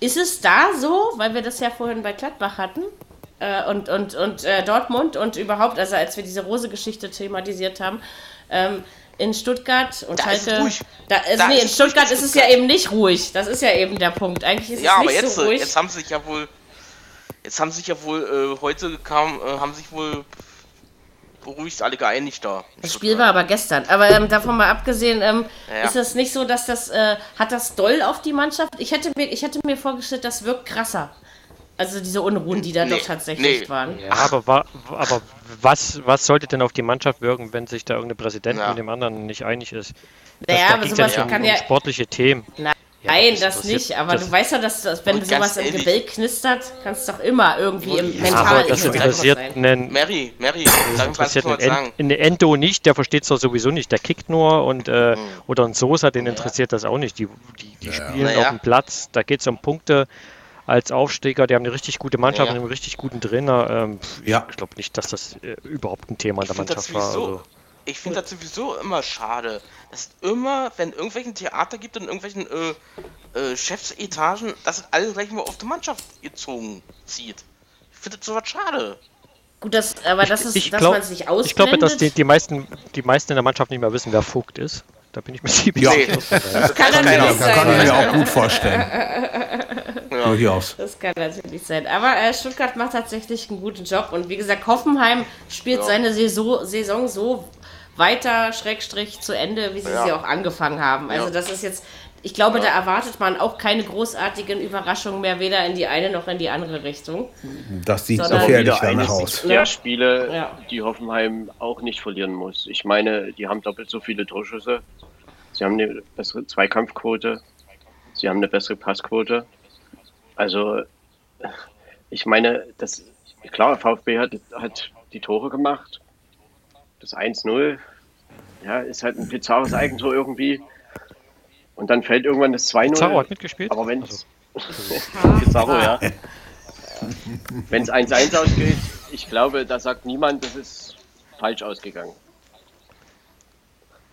Ist es da so, weil wir das ja vorhin bei Gladbach hatten äh, und, und, und äh, Dortmund und überhaupt, also als wir diese Rose-Geschichte thematisiert haben, ähm, in Stuttgart und Da ist es Schalke- ruhig. Da, also Da nee, ist in Stuttgart in ist es ja Stuttgart. eben nicht ruhig. Das ist ja eben der Punkt. Eigentlich ist Ja, es aber nicht jetzt, so äh, ruhig. jetzt haben sich ja wohl, jetzt haben sich ja wohl, äh, heute kam, äh, haben sich wohl beruhigt alle geeinigt da. Das Spiel war aber gestern. Aber ähm, davon mal abgesehen, ähm, Ja. ist es nicht so, dass das, äh, hat das doll auf die Mannschaft? Ich hätte mir, ich hätte mir vorgestellt, das wirkt krasser. Also diese Unruhen, die da Nee, doch tatsächlich nee. waren. Ja, aber, wa aber was, was sollte denn auf die Mannschaft wirken, wenn sich da irgendeine Präsident Ja. mit dem anderen nicht einig ist? Naja, da aber sowas nicht um, kann um ja. sportliche Themen. Nein, Ja, das das, interessiert- nicht. Aber das- du weißt ja, dass, dass wenn sowas im Gebälk knistert, kannst du doch immer irgendwie im Ja, mental aber das interessiert sein. einen, Mary, Mary, was interessiert einen, sagen? Einen Endo nicht, der versteht es doch sowieso nicht. Der kickt nur und äh, Mhm. oder ein Sosa, den interessiert das auch nicht. Die, die, die spielen auf dem Platz, da geht es um Punkte als Aufsteiger. Die haben eine richtig gute Mannschaft Ja. und einen richtig guten Trainer. Ähm, Ja. Ich glaube nicht, dass das äh, überhaupt ein Thema in der das Mannschaft war. Also. Ich finde das sowieso immer schade, dass immer, wenn irgendwelchen Theater gibt und irgendwelchen äh, äh, Chefsetagen, dass es alles gleich mal auf die Mannschaft gezogen zieht. Ich finde das sowas schade. Gut, das, aber das ist, ich dass glaub- man sich ausblendet. Ich glaube, dass die, die, meisten, die meisten in der Mannschaft nicht mehr wissen, wer Vogt ist. Da bin ich mir ziemlich Ja. sicher. das kann Ja, das kann ich mir auch gut vorstellen. Durchaus. Das kann natürlich sein. Aber äh, Stuttgart macht tatsächlich einen guten Job. Und wie gesagt, Hoffenheim spielt Ja. seine Saison, Saison so weiter, Schrägstrich, zu Ende, wie sie Ja. sie auch angefangen haben. Also Ja. das ist jetzt, Ich glaube, da erwartet man auch keine großartigen Überraschungen mehr, weder in die eine noch in die andere Richtung. Das sieht Sondern- gefährlich wieder eines danach aus. Ja. der Spiele, Ja. die Hoffenheim auch nicht verlieren muss. Ich meine, die haben doppelt so viele Torschüsse. Sie haben eine bessere Zweikampfquote. Sie haben eine bessere Passquote. Also, ich meine, das klar, VfB hat, hat die Tore gemacht. Das 1-0, ja, ist halt ein bizarres Eigentor irgendwie. Und dann fällt irgendwann das 2-0. Pizarro hat mitgespielt. Aber wenn Also, es Pizarro, ja. Wenn es 1-1 ausgeht, ich glaube, da sagt niemand, das ist falsch ausgegangen.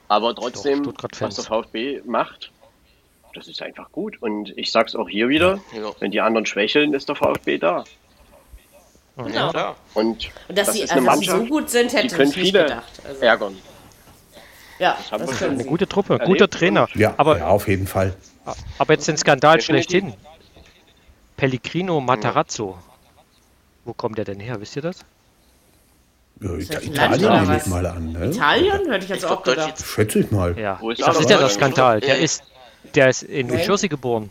Aber trotzdem, Doch, was der VfB macht, das ist einfach gut. Und ich sag's auch hier wieder, Ja. wenn die anderen schwächeln, ist der VfB da. Genau. Klar. Und Und dass das sie, ist eine also, dass sie so gut sind, hätte ich nicht viele gedacht. Also, ärgern. ja, das können eine sie. gute Truppe, Erlebt guter Trainer. Ja, aber, ja, auf jeden Fall. aber jetzt den Skandal schlechthin. Pellegrino Matarazzo. Wo kommt der denn her? Wisst ihr das? Ja, das Ita Italien nehme ich mal an. Ne? Italien? Hätte ich jetzt Ich auch glaub, Deutsch gedacht. Schätze ich mal. Ja. Wo ist Das ist ja der? Skandal. Der Äh. ist, der ist in New Nein. Jersey geboren.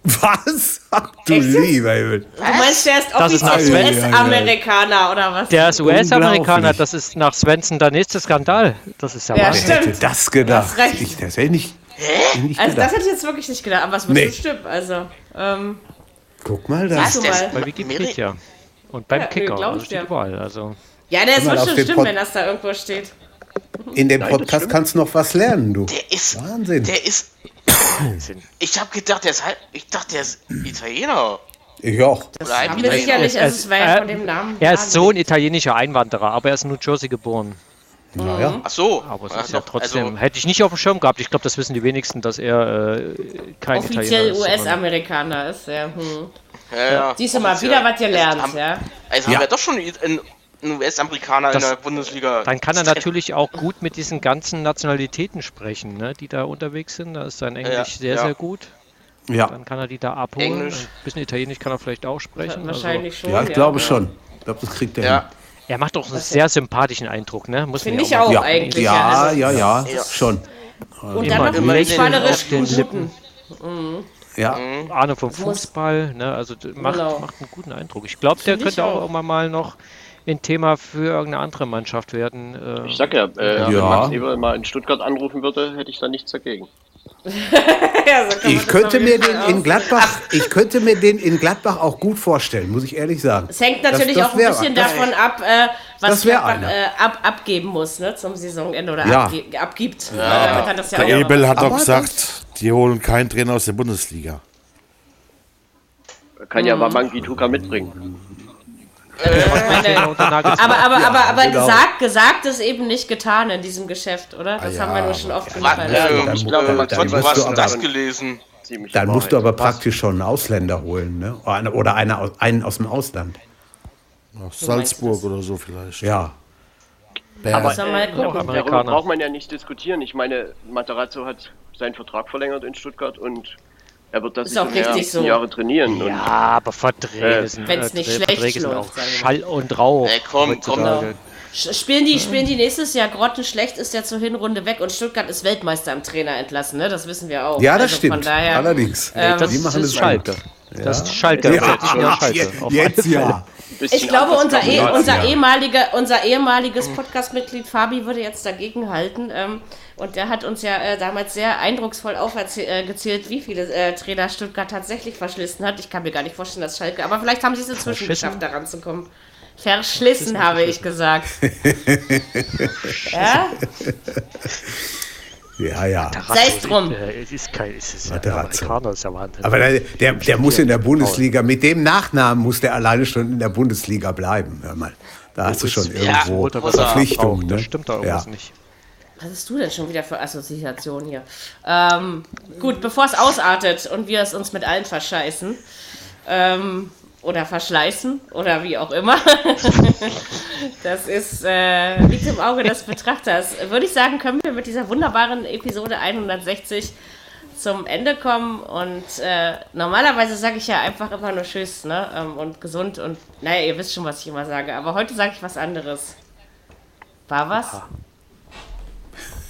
Was? Ach du Echt lieber Himmel. Du meinst, der ist Das offiziell. US-Amerikaner oder was? Der ist US-Amerikaner. Das ist nach Svensson der nächste Skandal. Das ist ja, Ja, Wahnsinn. Wer hätte Stimmt. das gedacht? hast. Ich, das hätte ich nicht, nicht also, das gedacht. hätte ich jetzt wirklich nicht gedacht, aber es wird Nee. schon stimmen. Also, ähm, Guck mal da. du mal. Bei Wikipedia. Und beim Ja, Kicker. Also dir. überall. Also, Ja, das mal wird schon stimmen, Pod- wenn das da irgendwo steht. In dem Nein, das Podcast stimmt. kannst du noch was lernen, du. Der ist. Wahnsinn. Der ist. Wahnsinn. Ich habe gedacht, der ist halt. Ich dachte, der ist Italiener. Ich auch. Das haben wir sicherlich, also es war ja äh, von dem Namen. er ist so ein italienischer Einwanderer, aber er ist in New Jersey geboren. Naja. Ach so. Aber es Ach ist ja doch, trotzdem, Also, hätte ich nicht auf dem Schirm gehabt. Ich glaube, das wissen die wenigsten, dass er äh, kein Offiziell Italiener ist. sondern- US-Amerikaner ist, ja. Hm. ja, ja. Siehst du mal, Offiziell. wieder was gelernt, Also haben, ja. also haben wir doch schon einen, einen US-Amerikaner in der Bundesliga. Dann kann er natürlich auch gut mit diesen ganzen Nationalitäten sprechen, ne, die da unterwegs sind. Da ist sein Englisch Ja, sehr, ja. sehr gut. Ja. Dann kann er die da abholen. Englisch. Ein bisschen Italienisch kann er vielleicht auch sprechen. Also, Wahrscheinlich schon. Ja, ich glaube schon. Ich glaube, das kriegt er hin. ja. er macht doch einen sehr sympathischen Eindruck, ne? Muss man Finde ja ich auch Ja, eigentlich. ja, also- ja, ja, Ja. schon. Und Immer dann noch ein fußballerisch auf den guten. Ja, Ahnung vom Fußball, ne? Also macht, Genau. macht einen guten Eindruck. Ich glaube, der könnte auch auch. irgendwann mal noch ein Thema für irgendeine andere Mannschaft werden. Äh, Ich sag ja, äh, wenn Ja. Max Eber mal in Stuttgart anrufen würde, hätte ich da nichts dagegen. Ja, so ich das könnte mir den in Gladbach, ich könnte mir den in Gladbach auch gut vorstellen, muss ich ehrlich sagen. Es hängt Das- natürlich das auch ein bisschen das- davon ab, äh, was das Gladbach, äh, ab, abgeben muss ne, zum Saisonende oder Ja. abge abgibt. Ja. Man kann das ja Der auch Ebel hat doch gesagt, die holen keinen Trainer aus der Bundesliga. Kann Mhm. ja Wamangi Tuka mitbringen. Nagelsmann. Aber, aber, aber, aber genau. gesagt, gesagt ist eben nicht getan in diesem Geschäft, oder? Das Ah, haben wir ja, nur schon oft genug erlebt. ich glaube, was, dann was aber- das gelesen? Dann musst du aber praktisch schon einen Ausländer holen, ne? Oder eine- einen aus dem Ausland. Aus Salzburg oder so vielleicht. Ja. Aber wir mal äh, darüber braucht man ja nicht diskutieren. Ich meine, Materazzo hat seinen Vertrag verlängert in Stuttgart und er wird das Ist auch richtig so. Jahre trainieren. Ja, aber Verträge Äh, sind, wenn's äh, nicht Verträge schlecht sind läuft. Schall und Rauch. Ey, komm. Sch- Spielen die, spielen die nächstes Jahr grottenschlecht, ist ja zur Hinrunde weg und Stuttgart ist Weltmeister im Trainer entlassen, ne? Das wissen wir auch. Ja, das Also stimmt. Von daher, Allerdings. ähm, Das die machen ist es. Das ist Schalke. Ja, Das ist ja Schalke. jetzt, ja. Ich glaube, unser, eh, unser, ja. ehemaliger, unser ehemaliges Podcast-Mitglied Fabi würde jetzt dagegen halten. Und der hat uns ja äh, damals sehr eindrucksvoll aufgezählt, wie viele äh, Trainer Stuttgart tatsächlich verschlissen hat. Ich kann mir gar nicht vorstellen, dass Schalke, aber vielleicht haben sie es inzwischen Verschlissen? geschafft, daran zu kommen. Verschlissen, habe ich gesagt. ja? Ja, ja. Sei's drum. Äh, Es ist kein, es ist ja. Amerikaner, ist ja Wahnsinn. Aber der, der, der muss in der Bundesliga, mit dem Nachnamen muss der alleine schon in der Bundesliga bleiben. Hör mal. Da hast du schon Ja, irgendwo er Verpflichtungen. Das Ne? stimmt da irgendwas ja. nicht. Was hast du denn schon wieder für Assoziationen hier? Ähm, gut, bevor es ausartet und wir es uns mit allen verscheißen ähm, oder verschleißen oder wie auch immer, das ist, äh, liegt im Auge des Betrachters. Würde ich sagen, können wir mit dieser wunderbaren Episode 160 zum Ende kommen und äh, normalerweise sage ich ja einfach immer nur Tschüss ne? ähm, und gesund und naja, ihr wisst schon, was ich immer sage, aber heute sage ich was anderes. War was?